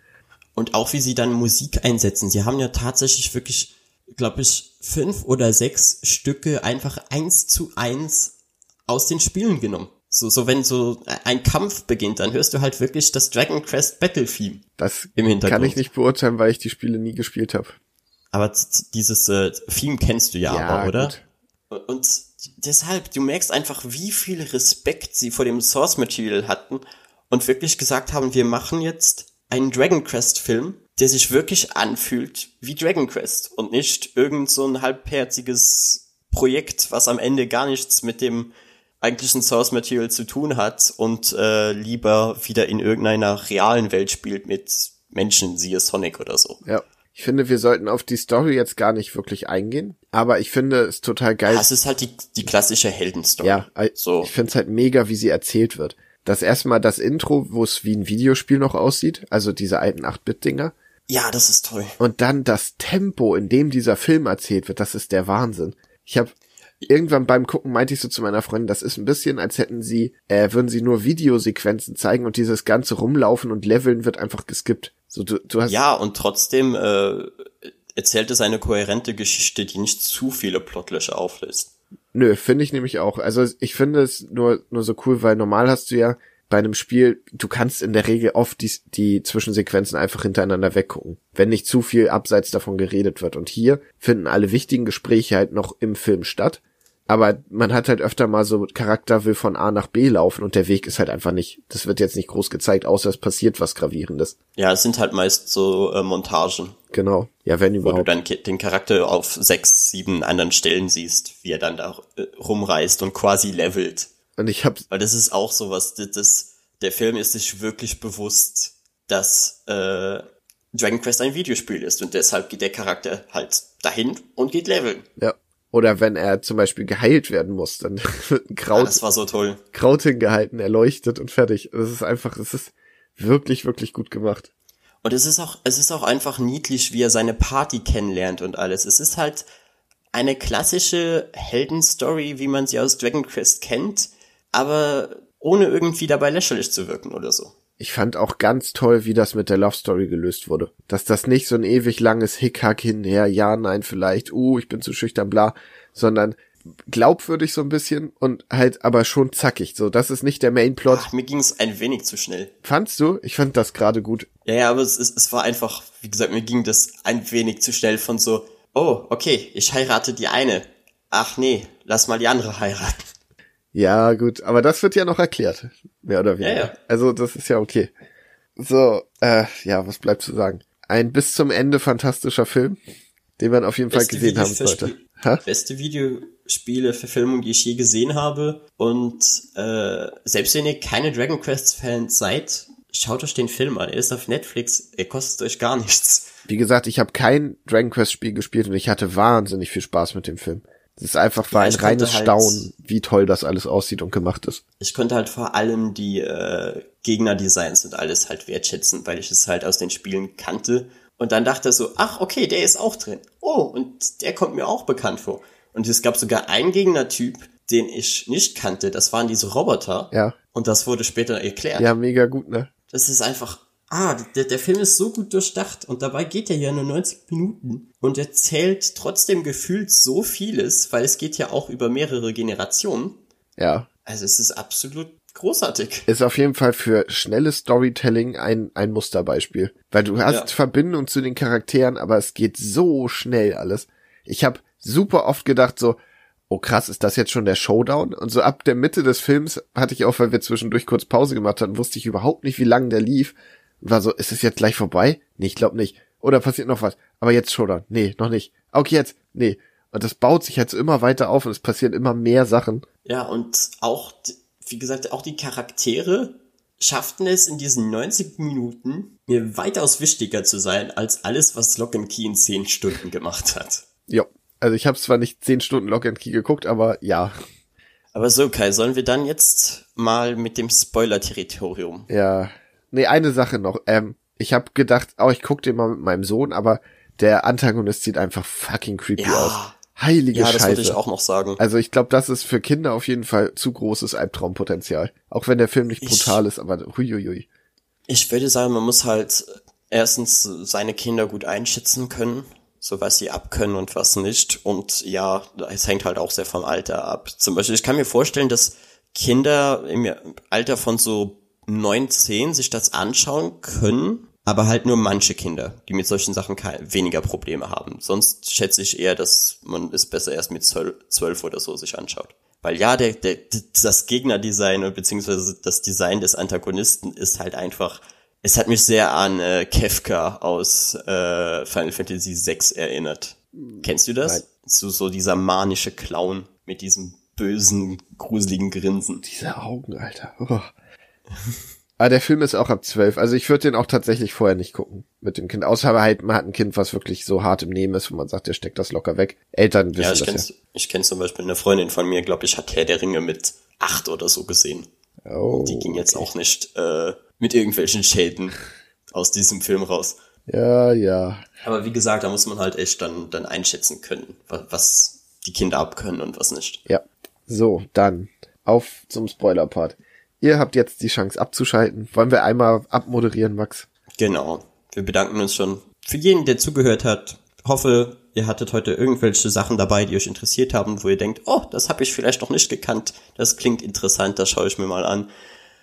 Und auch wie sie dann Musik einsetzen. Sie haben ja tatsächlich wirklich, glaube ich, fünf oder sechs Stücke einfach eins zu eins aus den Spielen genommen. So, so wenn so ein Kampf beginnt, dann hörst du halt wirklich das Dragon Quest Battle Theme Das im Hintergrund. kann ich nicht beurteilen, weil ich die Spiele nie gespielt habe. Aber dieses äh, Theme kennst du ja, Ja, aber, oder? gut. Und deshalb, du merkst einfach, wie viel Respekt sie vor dem Source Material hatten und wirklich gesagt haben, wir machen jetzt einen Dragon Quest Film, der sich wirklich anfühlt wie Dragon Quest und nicht irgend so ein halbherziges Projekt, was am Ende gar nichts mit dem eigentlichen Source Material zu tun hat und äh, lieber wieder in irgendeiner realen Welt spielt mit Menschen, siehe Sonic oder so. Ja. Ich finde, wir sollten auf die Story jetzt gar nicht wirklich eingehen, aber ich finde es total geil. Ja, es ist halt die, die klassische Heldenstory. Ja, äh, so. ich finde es halt mega, wie sie erzählt wird. Das erstmal das Intro, wo es wie ein Videospiel noch aussieht, also diese alten 8-Bit-Dinger. Ja, das ist toll. Und dann das Tempo, in dem dieser Film erzählt wird, das ist der Wahnsinn. Ich habe irgendwann beim Gucken meinte ich so zu meiner Freundin, das ist ein bisschen, als hätten sie, äh, würden sie nur Videosequenzen zeigen und dieses ganze Rumlaufen und Leveln wird einfach geskippt. So, du, du hast Ja, und trotzdem äh, erzählt es eine kohärente Geschichte, die nicht zu viele Plotlöcher auflässt. Nö, finde ich nämlich auch. Also ich finde es nur, nur so cool, weil normal hast du ja bei einem Spiel, du kannst in der Regel oft die, die Zwischensequenzen einfach hintereinander weggucken, wenn nicht zu viel abseits davon geredet wird. Und hier finden alle wichtigen Gespräche halt noch im Film statt. Aber man hat halt öfter mal so, Charakter will von A nach B laufen und der Weg ist halt einfach nicht, das wird jetzt nicht groß gezeigt, außer es passiert was Gravierendes. Ja, es sind halt meist so äh, Montagen, Genau. Ja, wenn wo du überhaupt. dann den Charakter auf sechs, sieben anderen Stellen siehst, wie er dann da äh, rumreist und quasi levelt. Und ich hab, Weil das ist auch sowas, das, das, der Film ist sich wirklich bewusst, dass äh, Dragon Quest ein Videospiel ist und deshalb geht der Charakter halt dahin und geht leveln. ja. Oder wenn er zum Beispiel geheilt werden muss, dann *laughs* wird ein Ja, Kraut das war so toll. Kraut hingehalten, erleuchtet und fertig. Das ist einfach, es ist wirklich, wirklich gut gemacht. Und es ist auch, es ist auch einfach niedlich, wie er seine Party kennenlernt und alles. Es ist halt eine klassische Heldenstory, wie man sie aus Dragon Quest kennt, aber ohne irgendwie dabei lächerlich zu wirken oder so. Ich fand auch ganz toll, wie das mit der Love Story gelöst wurde. Dass das nicht so ein ewig langes Hickhack hinher, ja, nein, vielleicht, uh, ich bin zu schüchtern, bla, sondern glaubwürdig so ein bisschen und halt aber schon zackig. So, das ist nicht der Mainplot. Ach, mir ging es ein wenig zu schnell. Fandst du? Ich fand das gerade gut. Ja, ja, aber es, es, es war einfach, wie gesagt, mir ging das ein wenig zu schnell von so, oh, okay, ich heirate die eine. Ach nee, lass mal die andere heiraten. Ja, gut, aber das wird ja noch erklärt. Mehr oder weniger. Ja, ja. Also, das ist ja okay. So, äh, ja, was bleibt zu sagen? Ein bis zum Ende fantastischer Film, den man auf jeden Fall gesehen haben Videospiel- sollte. Hä? Beste Videospiele-Verfilmung, die ich je gesehen habe. Und äh, selbst wenn ihr keine Dragon Quest-Fans seid, schaut euch den Film an. Er ist auf Netflix, er kostet euch gar nichts. Wie gesagt, ich habe kein Dragon Quest Spiel gespielt und ich hatte wahnsinnig viel Spaß mit dem Film. Es ist einfach war Ja, ein reines halt- Staunen, wie toll das alles aussieht und gemacht ist. Ich konnte halt vor allem die äh, Gegnerdesigns und alles halt wertschätzen, weil ich es halt aus den Spielen kannte. Und dann dachte er so, ach okay, der ist auch drin. Oh, und der kommt mir auch bekannt vor. Und es gab sogar einen Gegnertyp, den ich nicht kannte. Das waren diese Roboter. Ja. Und das wurde später erklärt. Ja, mega gut, ne? Das ist einfach, ah, der, der Film ist so gut durchdacht und dabei geht er ja nur 90 Minuten und erzählt trotzdem gefühlt so vieles, weil es geht ja auch über mehrere Generationen. Ja. Also es ist absolut großartig. Ist auf jeden Fall für schnelles Storytelling ein, ein Musterbeispiel. Weil du hast Ja. Verbindung zu den Charakteren, aber es geht so schnell alles. Ich habe super oft gedacht so, oh krass, ist das jetzt schon der Showdown? Und so ab der Mitte des Films hatte ich auch, weil wir zwischendurch kurz Pause gemacht hatten, wusste ich überhaupt nicht, wie lang der lief. Und war so, ist es jetzt gleich vorbei? Nee, ich glaube nicht. Oder passiert noch was? Aber jetzt Showdown? Nee, noch nicht. Okay, jetzt? Nee. Und das baut sich halt so immer weiter auf und es passieren immer mehr Sachen. Ja, und auch, wie gesagt, auch die Charaktere schafften es in diesen 90 Minuten, mir weitaus wichtiger zu sein, als alles, was Lock and Key in 10 Stunden gemacht hat. Ja, also ich habe zwar nicht 10 Stunden Lock and Key geguckt, aber ja. Aber so, Kai, sollen wir dann jetzt mal mit dem Spoiler-Territorium? Ja. Nee, eine Sache noch. Ähm, ich habe gedacht, oh, ich guck den mal mit meinem Sohn, aber der Antagonist sieht einfach fucking creepy Ja. aus. Heilige Ja, das Scheiße. würde ich auch noch sagen. Also ich glaube, das ist für Kinder auf jeden Fall zu großes Albtraumpotenzial. Auch wenn der Film nicht Ich- brutal ist, aber huiuiui. Ich würde sagen, man muss halt erstens seine Kinder gut einschätzen können, so was sie abkönnen und was nicht. Und ja, es hängt halt auch sehr vom Alter ab. Zum Beispiel, ich kann mir vorstellen, dass Kinder im Alter von so neun, zehn sich das anschauen können, aber halt nur manche Kinder, die mit solchen Sachen weniger Probleme haben. Sonst schätze ich eher, dass man es besser erst mit zwölf, zwölf oder so sich anschaut. Weil ja, der, der, das Gegnerdesign und beziehungsweise das Design des Antagonisten ist halt einfach, es hat mich sehr an äh, Kefka aus äh, Final Fantasy VI erinnert. Kennst du das? Nein. So, so dieser manische Clown mit diesem bösen, gruseligen Grinsen. Diese Augen, Alter. Oh. Aber der Film ist auch ab zwölf. Also ich würde den auch tatsächlich vorher nicht gucken mit dem Kind. Außer halt, man hat ein Kind, was wirklich so hart im Nehmen ist, wo man sagt, der steckt das locker weg. Eltern wissen Ja, ich das kenn's, ich kenn zum Beispiel eine Freundin von mir, glaube ich, hat Herr der Ringe mit acht oder so gesehen. ja. Oh, Die ging jetzt auch nicht äh, mit irgendwelchen Schäden aus diesem Film raus. Ja, ja. Aber wie gesagt, da muss man halt echt dann, dann einschätzen können, was, die Kinder abkönnen und was nicht. Ja. So, dann auf zum Spoiler-Part. Ihr habt jetzt die Chance abzuschalten. Wollen wir einmal abmoderieren, Max? Genau. Wir bedanken uns schon für jeden, der zugehört hat. Hoffe, ihr hattet heute irgendwelche Sachen dabei, die euch interessiert haben, wo ihr denkt, oh, das habe ich vielleicht noch nicht gekannt. Das klingt interessant, das schaue ich mir mal an.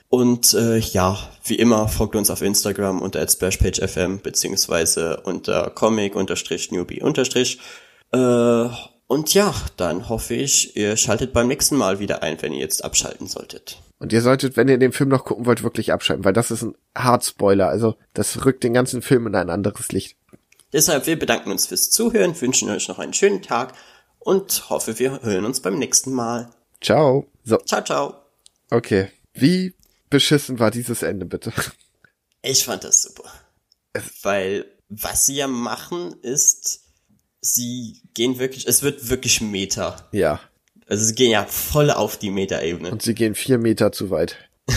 Und äh, ja, wie immer, folgt uns auf Instagram unter @splashpagefm beziehungsweise unter comic-newbie- äh, und ja, dann hoffe ich, ihr schaltet beim nächsten Mal wieder ein, wenn ihr jetzt abschalten solltet. Und ihr solltet, wenn ihr den Film noch gucken wollt, wirklich abschalten, weil das ist ein Hard-Spoiler. Also, das rückt den ganzen Film in ein anderes Licht. Deshalb, wir bedanken uns fürs Zuhören, wünschen euch noch einen schönen Tag und hoffe, wir hören uns beim nächsten Mal. Ciao. So, Ciao, ciao. okay. Wie beschissen war dieses Ende, bitte? Ich fand das super. Weil, was sie ja machen, ist, sie gehen wirklich, es wird wirklich Meta. Ja. Also sie gehen ja voll auf die Meta-Ebene. Und sie gehen vier Meter zu weit. *laughs*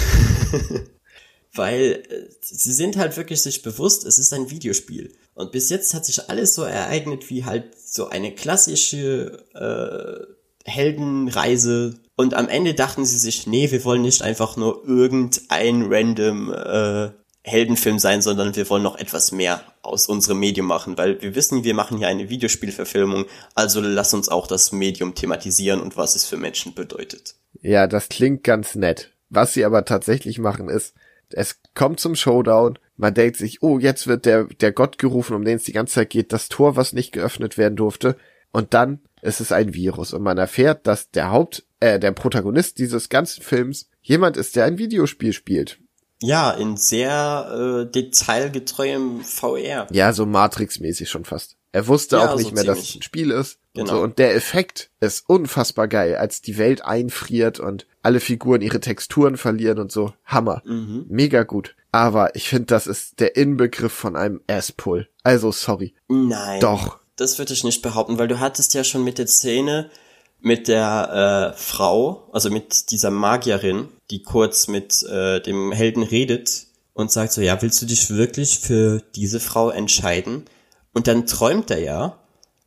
Weil äh, sie sind halt wirklich sich bewusst, es ist ein Videospiel. Und bis jetzt hat sich alles so ereignet wie halt so eine klassische äh, Heldenreise. Und am Ende dachten sie sich, nee, wir wollen nicht einfach nur irgendein random äh, Heldenfilm sein, sondern wir wollen noch etwas mehr aus unserem Medium machen, weil wir wissen, wir machen hier eine Videospielverfilmung, also lass uns auch das Medium thematisieren und was es für Menschen bedeutet. Ja, das klingt ganz nett. Was sie aber tatsächlich machen ist, es kommt zum Showdown, man denkt sich, oh, jetzt wird der, der Gott gerufen, um den es die ganze Zeit geht, das Tor, was nicht geöffnet werden durfte, und dann ist es ein Virus und man erfährt, dass der Haupt, äh, der Protagonist dieses ganzen Films jemand ist, der ein Videospiel spielt. Ja, in sehr äh, detailgetreuem VR. Ja, so Matrix-mäßig schon fast. Er wusste Ja, auch nicht so mehr, dass es ziemlich. ein Spiel ist. Und, Genau. so. und der Effekt ist unfassbar geil, als die Welt einfriert und alle Figuren ihre Texturen verlieren und so. Hammer. Mhm. Mega gut. Aber ich finde, das ist der Inbegriff von einem Ass-Pull. Also, sorry. Nein. Doch. Das würde ich nicht behaupten, weil du hattest ja schon mit der Szene mit der äh, Frau, also mit dieser Magierin, die kurz mit äh, dem Helden redet und sagt so, ja, willst du dich wirklich für diese Frau entscheiden? Und dann träumt er ja.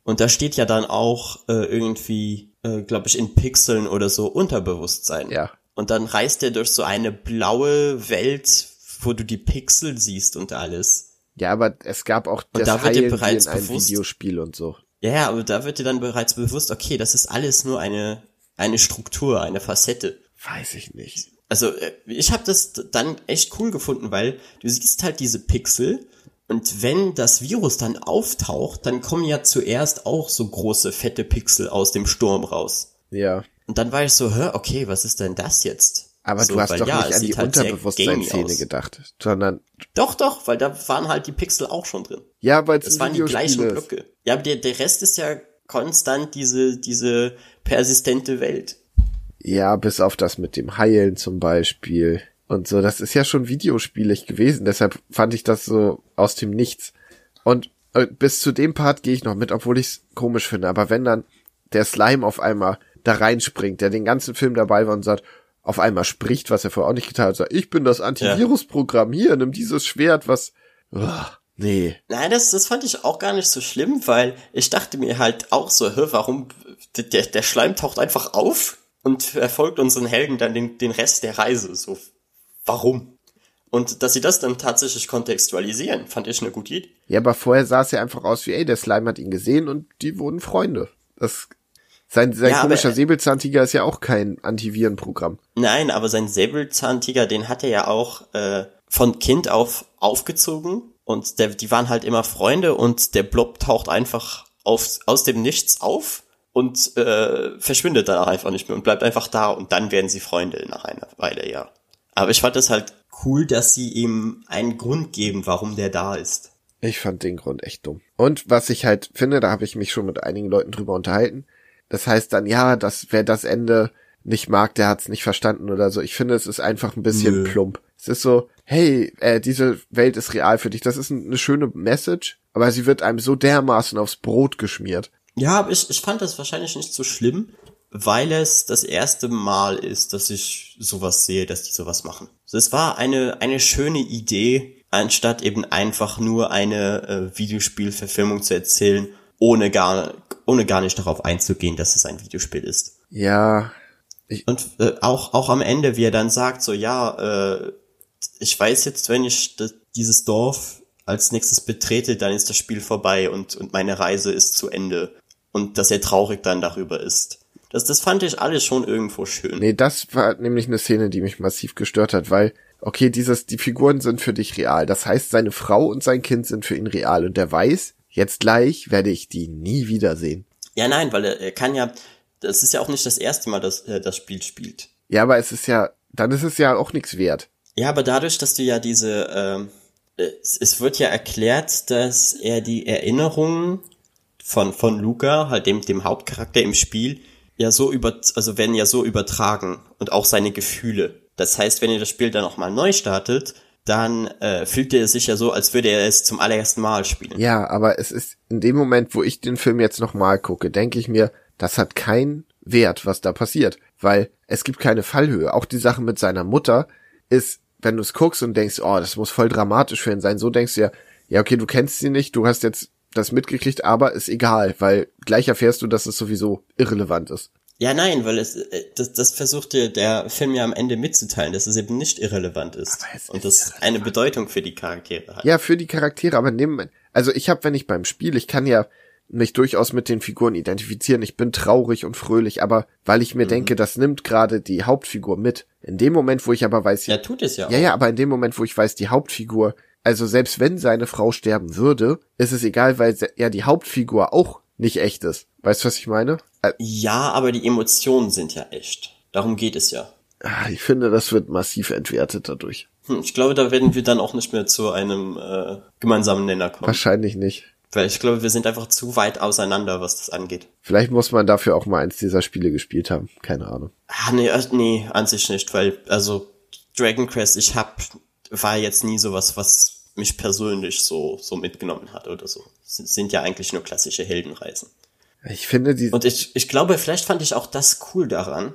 Und da steht ja dann auch äh, irgendwie, äh, glaube ich, in Pixeln oder so Unterbewusstsein. Ja. Und dann reist er durch so eine blaue Welt, wo du die Pixel siehst und alles. Ja, aber es gab auch Und das da wird dir bereits in einem bewusst- Videospiel und so. Ja, aber da wird dir dann bereits bewusst, okay, das ist alles nur eine, eine Struktur, eine Facette. Weiß ich nicht. Also äh, ich habe das dann echt cool gefunden, weil du siehst halt diese Pixel und wenn das Virus dann auftaucht, dann kommen ja zuerst auch so große, fette Pixel aus dem Sturm raus. Ja. Und dann war ich so, hä, okay, was ist denn das jetzt? Aber so, du hast weil doch ja, nicht an die halt Unterbewusstseinsszene gedacht, sondern Doch, doch, weil da waren halt die Pixel auch schon drin. ja, weil es waren die gleichen. Blöcke. Ja, aber der, der Rest ist ja konstant diese, diese persistente Welt. Ja, bis auf das mit dem Heilen zum Beispiel und so. Das ist ja schon videospielig gewesen, deshalb fand ich das so aus dem Nichts. Und äh, bis zu dem Part gehe ich noch mit, obwohl ich es komisch finde. Aber wenn dann der Slime auf einmal da reinspringt, der den ganzen Film dabei war und sagt, auf einmal spricht, was er vorher auch nicht getan hat, sagt, ich bin das Antivirusprogramm, hier, nimm dieses Schwert, was, Uah, nee. Nein, das, das fand ich auch gar nicht so schlimm, weil ich dachte mir halt auch so, hä, warum, der, der Schleim taucht einfach auf und verfolgt unseren Helden dann den, den Rest der Reise, so, warum? Und dass sie das dann tatsächlich kontextualisieren, fand ich eine gute Idee. Ja, aber vorher sah es ja einfach aus wie, ey, der Slime hat ihn gesehen und die wurden Freunde. Das, sein, sein Ja, komischer aber- Säbelzahntiger ist ja auch kein Antivirenprogramm. Nein, aber sein Säbelzahntiger, den hat er ja auch äh, von Kind auf aufgezogen und der, die waren halt immer Freunde und der Blob taucht einfach auf, aus dem Nichts auf und äh, verschwindet dann auch einfach nicht mehr und bleibt einfach da und dann werden sie Freunde nach einer Weile, ja. Aber ich fand das halt cool, dass sie ihm einen Grund geben, warum der da ist. Ich fand den Grund echt dumm. Und was ich halt finde, da habe ich mich schon mit einigen Leuten drüber unterhalten. Das heißt dann, ja, dass wer das Ende nicht mag, der hat's nicht verstanden oder so. Ich finde, es ist einfach ein bisschen Nö. plump. Es ist so, hey, äh, diese Welt ist real für dich. Das ist ein- eine schöne Message, aber sie wird einem so dermaßen aufs Brot geschmiert. Ja, aber ich, ich fand das wahrscheinlich nicht so schlimm, weil es das erste Mal ist, dass ich sowas sehe, dass die sowas machen. Also Es war eine, eine schöne Idee, anstatt eben einfach nur eine äh, Videospielverfilmung zu erzählen, ohne gar, ohne gar nicht darauf einzugehen, dass es ein Videospiel ist. Ja, Und äh, auch, auch am Ende, wie er dann sagt, so ja, äh, ich weiß jetzt, wenn ich dieses Dorf als nächstes betrete, dann ist das Spiel vorbei und, und meine Reise ist zu Ende. Und dass er traurig dann darüber ist. Das, das fand ich alles schon irgendwo schön. Nee, das war nämlich eine Szene, die mich massiv gestört hat, weil, okay, dieses, die Figuren sind für dich real. Das heißt, seine Frau und sein Kind sind für ihn real und er weiß, jetzt gleich werde ich die nie wiedersehen. Ja, nein, weil er, er kann ja, das ist ja auch nicht das erste Mal, dass er das Spiel spielt. Ja, aber es ist ja, dann ist es ja auch nichts wert. Ja, aber dadurch, dass du ja diese, ähm, es, es wird ja erklärt, dass er die Erinnerungen von, von Luca, halt dem, dem Hauptcharakter im Spiel, ja so über, also werden ja so übertragen und auch seine Gefühle. Das heißt, wenn ihr das Spiel dann nochmal neu startet, dann äh, fühlt er sich ja so, als würde er es zum allerersten Mal spielen. Ja, aber es ist in dem Moment, wo ich den Film jetzt nochmal gucke, denke ich mir, das hat keinen Wert, was da passiert, weil es gibt keine Fallhöhe. Auch die Sache mit seiner Mutter ist, wenn du es guckst und denkst, oh, das muss voll dramatisch für ihn sein, so denkst du ja, ja, okay, du kennst sie nicht, du hast jetzt das mitgekriegt, aber ist egal, weil gleich erfährst du, dass es sowieso irrelevant ist. Ja, nein, weil es, äh, das, das versucht dir der Film ja am Ende mitzuteilen, dass es eben nicht irrelevant ist. und das eine Bedeutung für die Charaktere hat. Ja, für die Charaktere, aber in dem Moment, also ich habe, wenn ich beim Spiel, ich kann ja mich durchaus mit den Figuren identifizieren. Ich bin traurig und fröhlich, aber weil ich mir denke, das nimmt gerade die Hauptfigur mit. In dem Moment, wo ich aber weiß, ja, tut es ja. Ja, ja, aber in dem Moment, wo ich weiß, die Hauptfigur, also selbst wenn seine Frau sterben würde, ist es egal, weil ja die Hauptfigur auch nicht echt ist. Weißt du, was ich meine? Äh, Ja, aber die Emotionen sind ja echt. Darum geht es ja. ah, Ich finde, das wird massiv entwertet dadurch. Hm, ich glaube, da werden wir dann auch nicht mehr zu einem äh, gemeinsamen Nenner kommen. Wahrscheinlich nicht. Weil ich glaube, wir sind einfach zu weit auseinander, was das angeht. Vielleicht muss man dafür auch mal eins dieser Spiele gespielt haben. Keine Ahnung. Ah, nee, äh, nee, an sich nicht, weil, also, Dragon Quest, ich hab, war jetzt nie sowas, was mich persönlich so, so mitgenommen hat oder so. Es sind ja eigentlich nur klassische Heldenreisen. Ich finde die. Und ich, ich glaube, vielleicht fand ich auch das cool daran,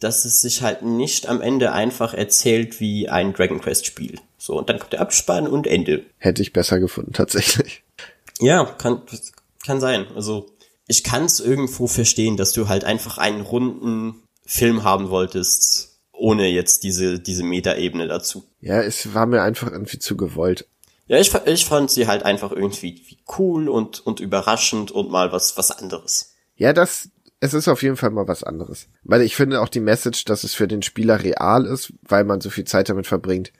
dass es sich halt nicht am Ende einfach erzählt wie ein Dragon Quest Spiel. So, und dann kommt der Abspann und Ende. Hätte ich besser gefunden, tatsächlich. Ja, kann, kann sein. Also, ich kann es irgendwo verstehen, dass du halt einfach einen runden Film haben wolltest, ohne jetzt diese, diese Meta-Ebene dazu. Ja, es war mir einfach irgendwie zu gewollt. Ja, ich, ich fand sie halt einfach irgendwie wie cool und, und überraschend und mal was, was anderes. Ja, das, es ist auf jeden Fall mal was anderes. Weil ich finde auch die Message, dass es für den Spieler real ist, weil man so viel Zeit damit verbringt.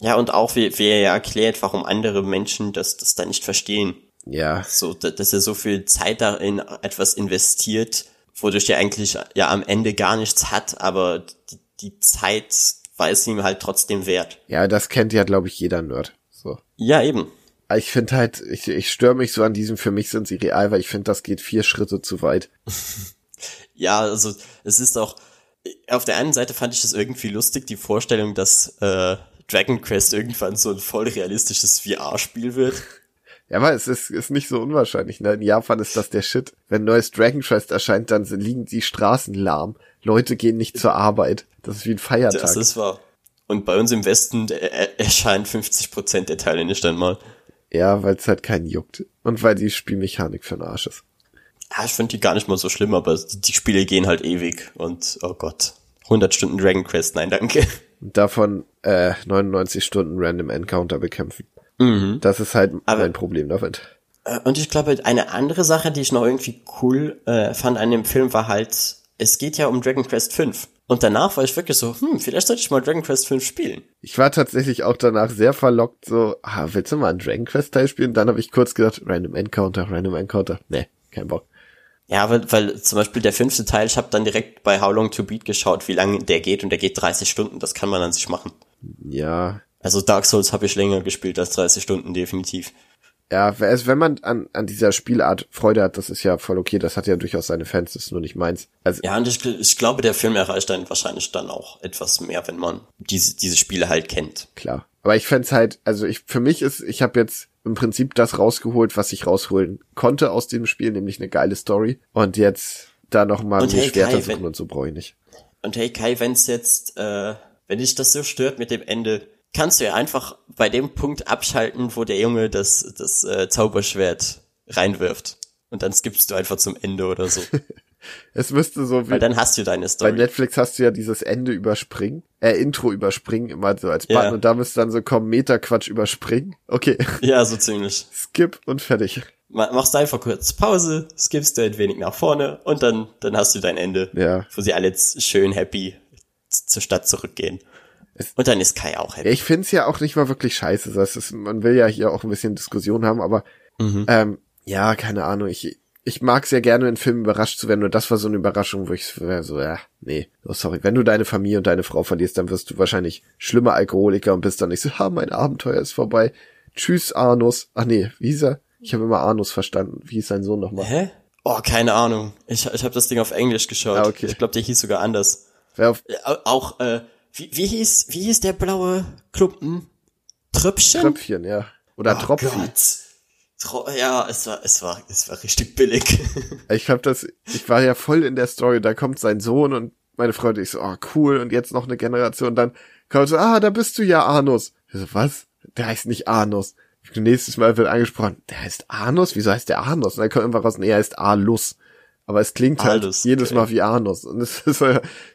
Ja, und auch wie, wie er ja erklärt, warum andere Menschen das, das da nicht verstehen. Ja. So, da- dass er so viel Zeit darin etwas investiert, wodurch er eigentlich ja am Ende gar nichts hat, aber die, die Zeit war es ihm halt trotzdem wert. Ja, das kennt ja, glaube ich, jeder Nerd. So. Ja, eben. Ich finde halt, ich, ich störe mich so an diesem, für mich sind sie real, weil ich finde, das geht vier Schritte zu weit. *laughs* ja, also es ist auch, auf der einen Seite fand ich das irgendwie lustig, die Vorstellung, dass äh, Dragon Quest irgendwann so ein voll realistisches VR-Spiel wird. *laughs* Ja, aber es ist, ist nicht so unwahrscheinlich. Ne? In Japan ist das der Shit. Wenn neues Dragon Quest erscheint, dann liegen die Straßen lahm. Leute gehen nicht zur Arbeit. Das ist wie ein Feiertag. Das ist wahr. Und bei uns im Westen erscheinen 50% der Teile nicht einmal. Ja, weil es halt keinen juckt. Und weil die Spielmechanik für den Arsch ist. Ja, ich finde die gar nicht mal so schlimm, aber die Spiele gehen halt ewig. Und oh Gott, 100 Stunden Dragon Quest, nein danke. Und davon äh, 99 Stunden Random Encounter bekämpfen. Mhm. Das ist halt aber, mein Problem damit. Äh, und ich glaube, eine andere Sache, die ich noch irgendwie cool äh, fand an dem Film, war halt, es geht ja um Dragon Quest 5. Und danach war ich wirklich so, hm, vielleicht sollte ich mal Dragon Quest 5 spielen. Ich war tatsächlich auch danach sehr verlockt, so, ah, willst du mal einen Dragon Quest Teil spielen? Dann habe ich kurz gedacht, Random Encounter, Random Encounter. Nee, kein Bock. Ja, weil, weil zum Beispiel der fünfte Teil, ich habe dann direkt bei How Long to Beat geschaut, wie lange der geht und der geht 30 Stunden, das kann man an sich machen. Ja. Also Dark Souls habe ich länger gespielt als 30 Stunden, definitiv. Ja, wenn man an, an dieser Spielart Freude hat, das ist ja voll okay, das hat ja durchaus seine Fans, das ist nur nicht meins. Also ja, und ich, ich glaube, der Film erreicht dann wahrscheinlich dann auch etwas mehr, wenn man diese, diese Spiele halt kennt. Klar. Aber ich fände halt, also ich, für mich ist, ich habe jetzt im Prinzip das rausgeholt, was ich rausholen konnte aus dem Spiel, nämlich eine geile Story. Und jetzt da nochmal mir hey, Schwerter Kai, suchen wenn, und so brauche ich nicht. Und hey Kai, wenn's jetzt, äh, wenn dich das so stört mit dem Ende, kannst du ja einfach bei dem Punkt abschalten, wo der Junge das, das äh, Zauberschwert reinwirft. Und dann skippst du einfach zum Ende oder so. *laughs* es müsste so wie. Weil dann hast du deine Story. Bei Netflix hast du ja dieses Ende überspringen, äh, Intro überspringen, immer so als Button ja. und da müsste dann so kommen, Meta-Quatsch überspringen. Okay. *laughs* Ja, so ziemlich. Skip und fertig. Machst einfach kurz Pause, skippst du ein wenig nach vorne und dann, dann hast du dein Ende. Ja. Wo sie alle schön happy zur Stadt zurückgehen. Und dann ist Kai auch happy. Ich find's ja auch nicht mal wirklich scheiße. Das ist, man will ja hier auch ein bisschen Diskussion haben, aber mhm. ähm, ja, keine Ahnung. Ich, ich mag sehr gerne in Filmen überrascht zu werden und das war so eine Überraschung, wo ich so, ja, nee, oh, sorry. Wenn du deine Familie und deine Frau verlierst, dann wirst du wahrscheinlich schlimmer Alkoholiker und bist dann nicht so, ha, mein Abenteuer ist vorbei. Tschüss, Arnus. Ach nee, wie ist er? Ich habe immer Arnus verstanden. Wie ist sein Sohn nochmal? Hä? Oh, keine Ahnung. Ich, ich habe das Ding auf Englisch geschaut. Ah, okay. Ich glaube, der hieß sogar anders. Wer auf äh, auch, äh, wie, wie hieß, wie hieß der blaue Klumpen? Tröpfchen? Tröpfchen, ja. Oder oh Tropfi. Gott. Ja, es war, es war, es war richtig billig. *laughs* Ich hab das, ich war ja voll in der Story, da kommt sein Sohn und meine Freundin, ich so, oh cool, und jetzt noch eine Generation, dann kommt so, ah, da bist du ja Arnus. Ich so, was? Der heißt nicht Arnus. Nächstes Mal wird angesprochen, der heißt Arnus? Wieso heißt der Arnus? Und dann kommt einfach raus, nee, er heißt Alus. Aber es klingt halt Alus, jedes okay. Mal wie Arnus. Und das *laughs* ist,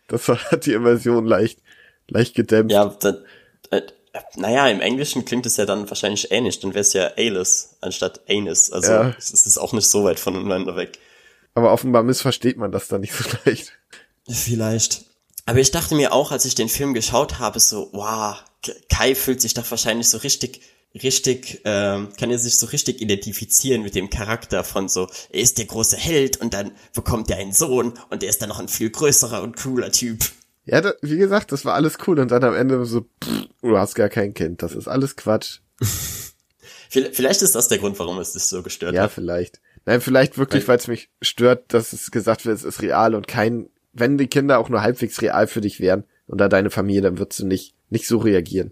das hat die Immersion leicht, leicht gedämpft. Ja, dann, äh, naja, im Englischen klingt es ja dann wahrscheinlich ähnlich, dann wäre es ja Alus anstatt Anus. Also ja. es ist auch nicht so weit voneinander weg. Aber offenbar missversteht man das dann nicht so *laughs* leicht. Vielleicht. Aber ich dachte mir auch, als ich den Film geschaut habe, so, wow, Kai fühlt sich doch wahrscheinlich so richtig, richtig, ähm, kann er sich so richtig identifizieren mit dem Charakter von so, er ist der große Held und dann bekommt er einen Sohn und er ist dann noch ein viel größerer und cooler Typ. Ja, da, wie gesagt, das war alles cool und dann am Ende so, pff, du hast gar kein Kind, das ist alles Quatsch. *laughs* vielleicht ist das der Grund, warum es dich so gestört ja, hat. Ja, vielleicht. Nein, vielleicht wirklich, weil es mich stört, dass es gesagt wird, es ist real und kein, wenn die Kinder auch nur halbwegs real für dich wären und da deine Familie, dann würdest du nicht, nicht so reagieren.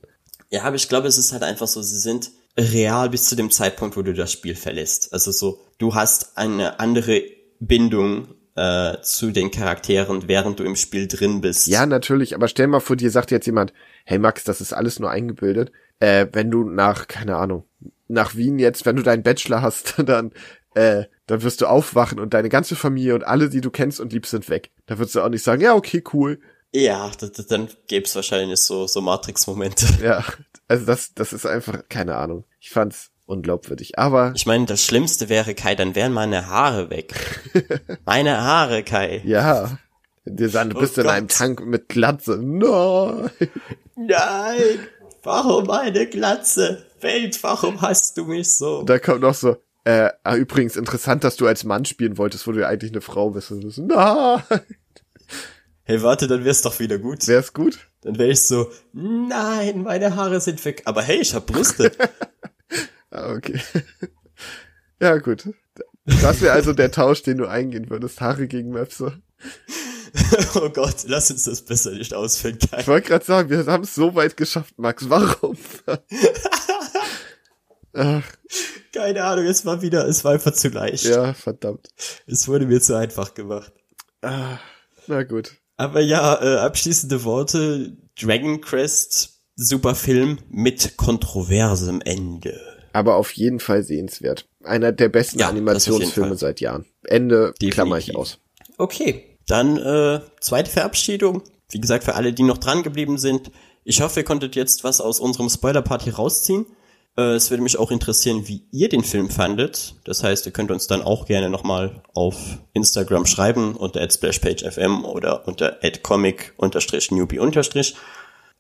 Ja, aber ich glaube, es ist halt einfach so, sie sind real bis zu dem Zeitpunkt, wo du das Spiel verlässt. Also so, du hast eine andere Bindung äh, zu den Charakteren, während du im Spiel drin bist. Ja, natürlich, aber stell mal vor, dir sagt jetzt jemand, hey Max, das ist alles nur eingebildet. Äh, wenn du nach, keine Ahnung, nach Wien jetzt, wenn du deinen Bachelor hast, *laughs* dann, äh, dann wirst du aufwachen und deine ganze Familie und alle, die du kennst und liebst, sind weg. Da würdest du auch nicht sagen, ja, okay, cool. Ja, dann gäbe es wahrscheinlich so, so Matrix-Momente. Ja, also das, das ist einfach, keine Ahnung. Ich fand's unglaubwürdig. Aber. Ich meine, das Schlimmste wäre, Kai, dann wären meine Haare weg. *laughs* meine Haare, Kai. Ja. Dir sagen, du oh bist Gott. in einem Tank mit Glatze. Nein. Nein. Warum eine Glatze? Welt, warum hast du mich so? Da kommt noch so, äh, ah, übrigens interessant, dass du als Mann spielen wolltest, wo du ja eigentlich eine Frau bist. Nein. Hey, warte, dann wär's doch wieder gut. Wär's gut? Dann wär ich so, nein, meine Haare sind weg. Aber hey, ich hab Brüste. *laughs* Ah, okay. *laughs* ja, gut. Das wäre also der Tausch, den du eingehen würdest. Haare gegen Möpse. *laughs* oh Gott, lass uns das besser nicht ausführen. Kai. Ich wollte gerade sagen, wir haben es so weit geschafft, Max. Warum? *laughs* Ach, Keine Ahnung, es war wieder, es war einfach zu leicht. ja, verdammt. Es wurde mir zu einfach gemacht. Ah, na gut. Aber ja, äh, abschließende Worte. Dragon Quest, super Film mit kontroversem Ende. Aber auf jeden Fall sehenswert. Einer der besten Ja, Animationsfilme seit Jahren. Ende Definitiv. klammer ich aus. Okay, dann äh, zweite Verabschiedung. Wie gesagt, für alle, die noch dran geblieben sind. Ich hoffe, ihr konntet jetzt was aus unserem Spoiler-Party rausziehen. Äh, es würde mich auch interessieren, wie ihr den Film fandet. Das heißt, ihr könnt uns dann auch gerne nochmal auf Instagram schreiben unter @splashpagefm oder unter @comic_newbie_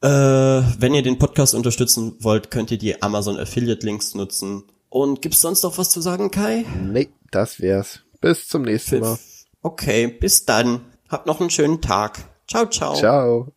Äh, wenn ihr den Podcast unterstützen wollt, könnt ihr die Amazon Affiliate Links nutzen. Und gibt's sonst noch was zu sagen, Kai? Nee, das wär's. Bis zum nächsten Mal. Okay, bis dann. Habt noch einen schönen Tag. Ciao, ciao. Ciao.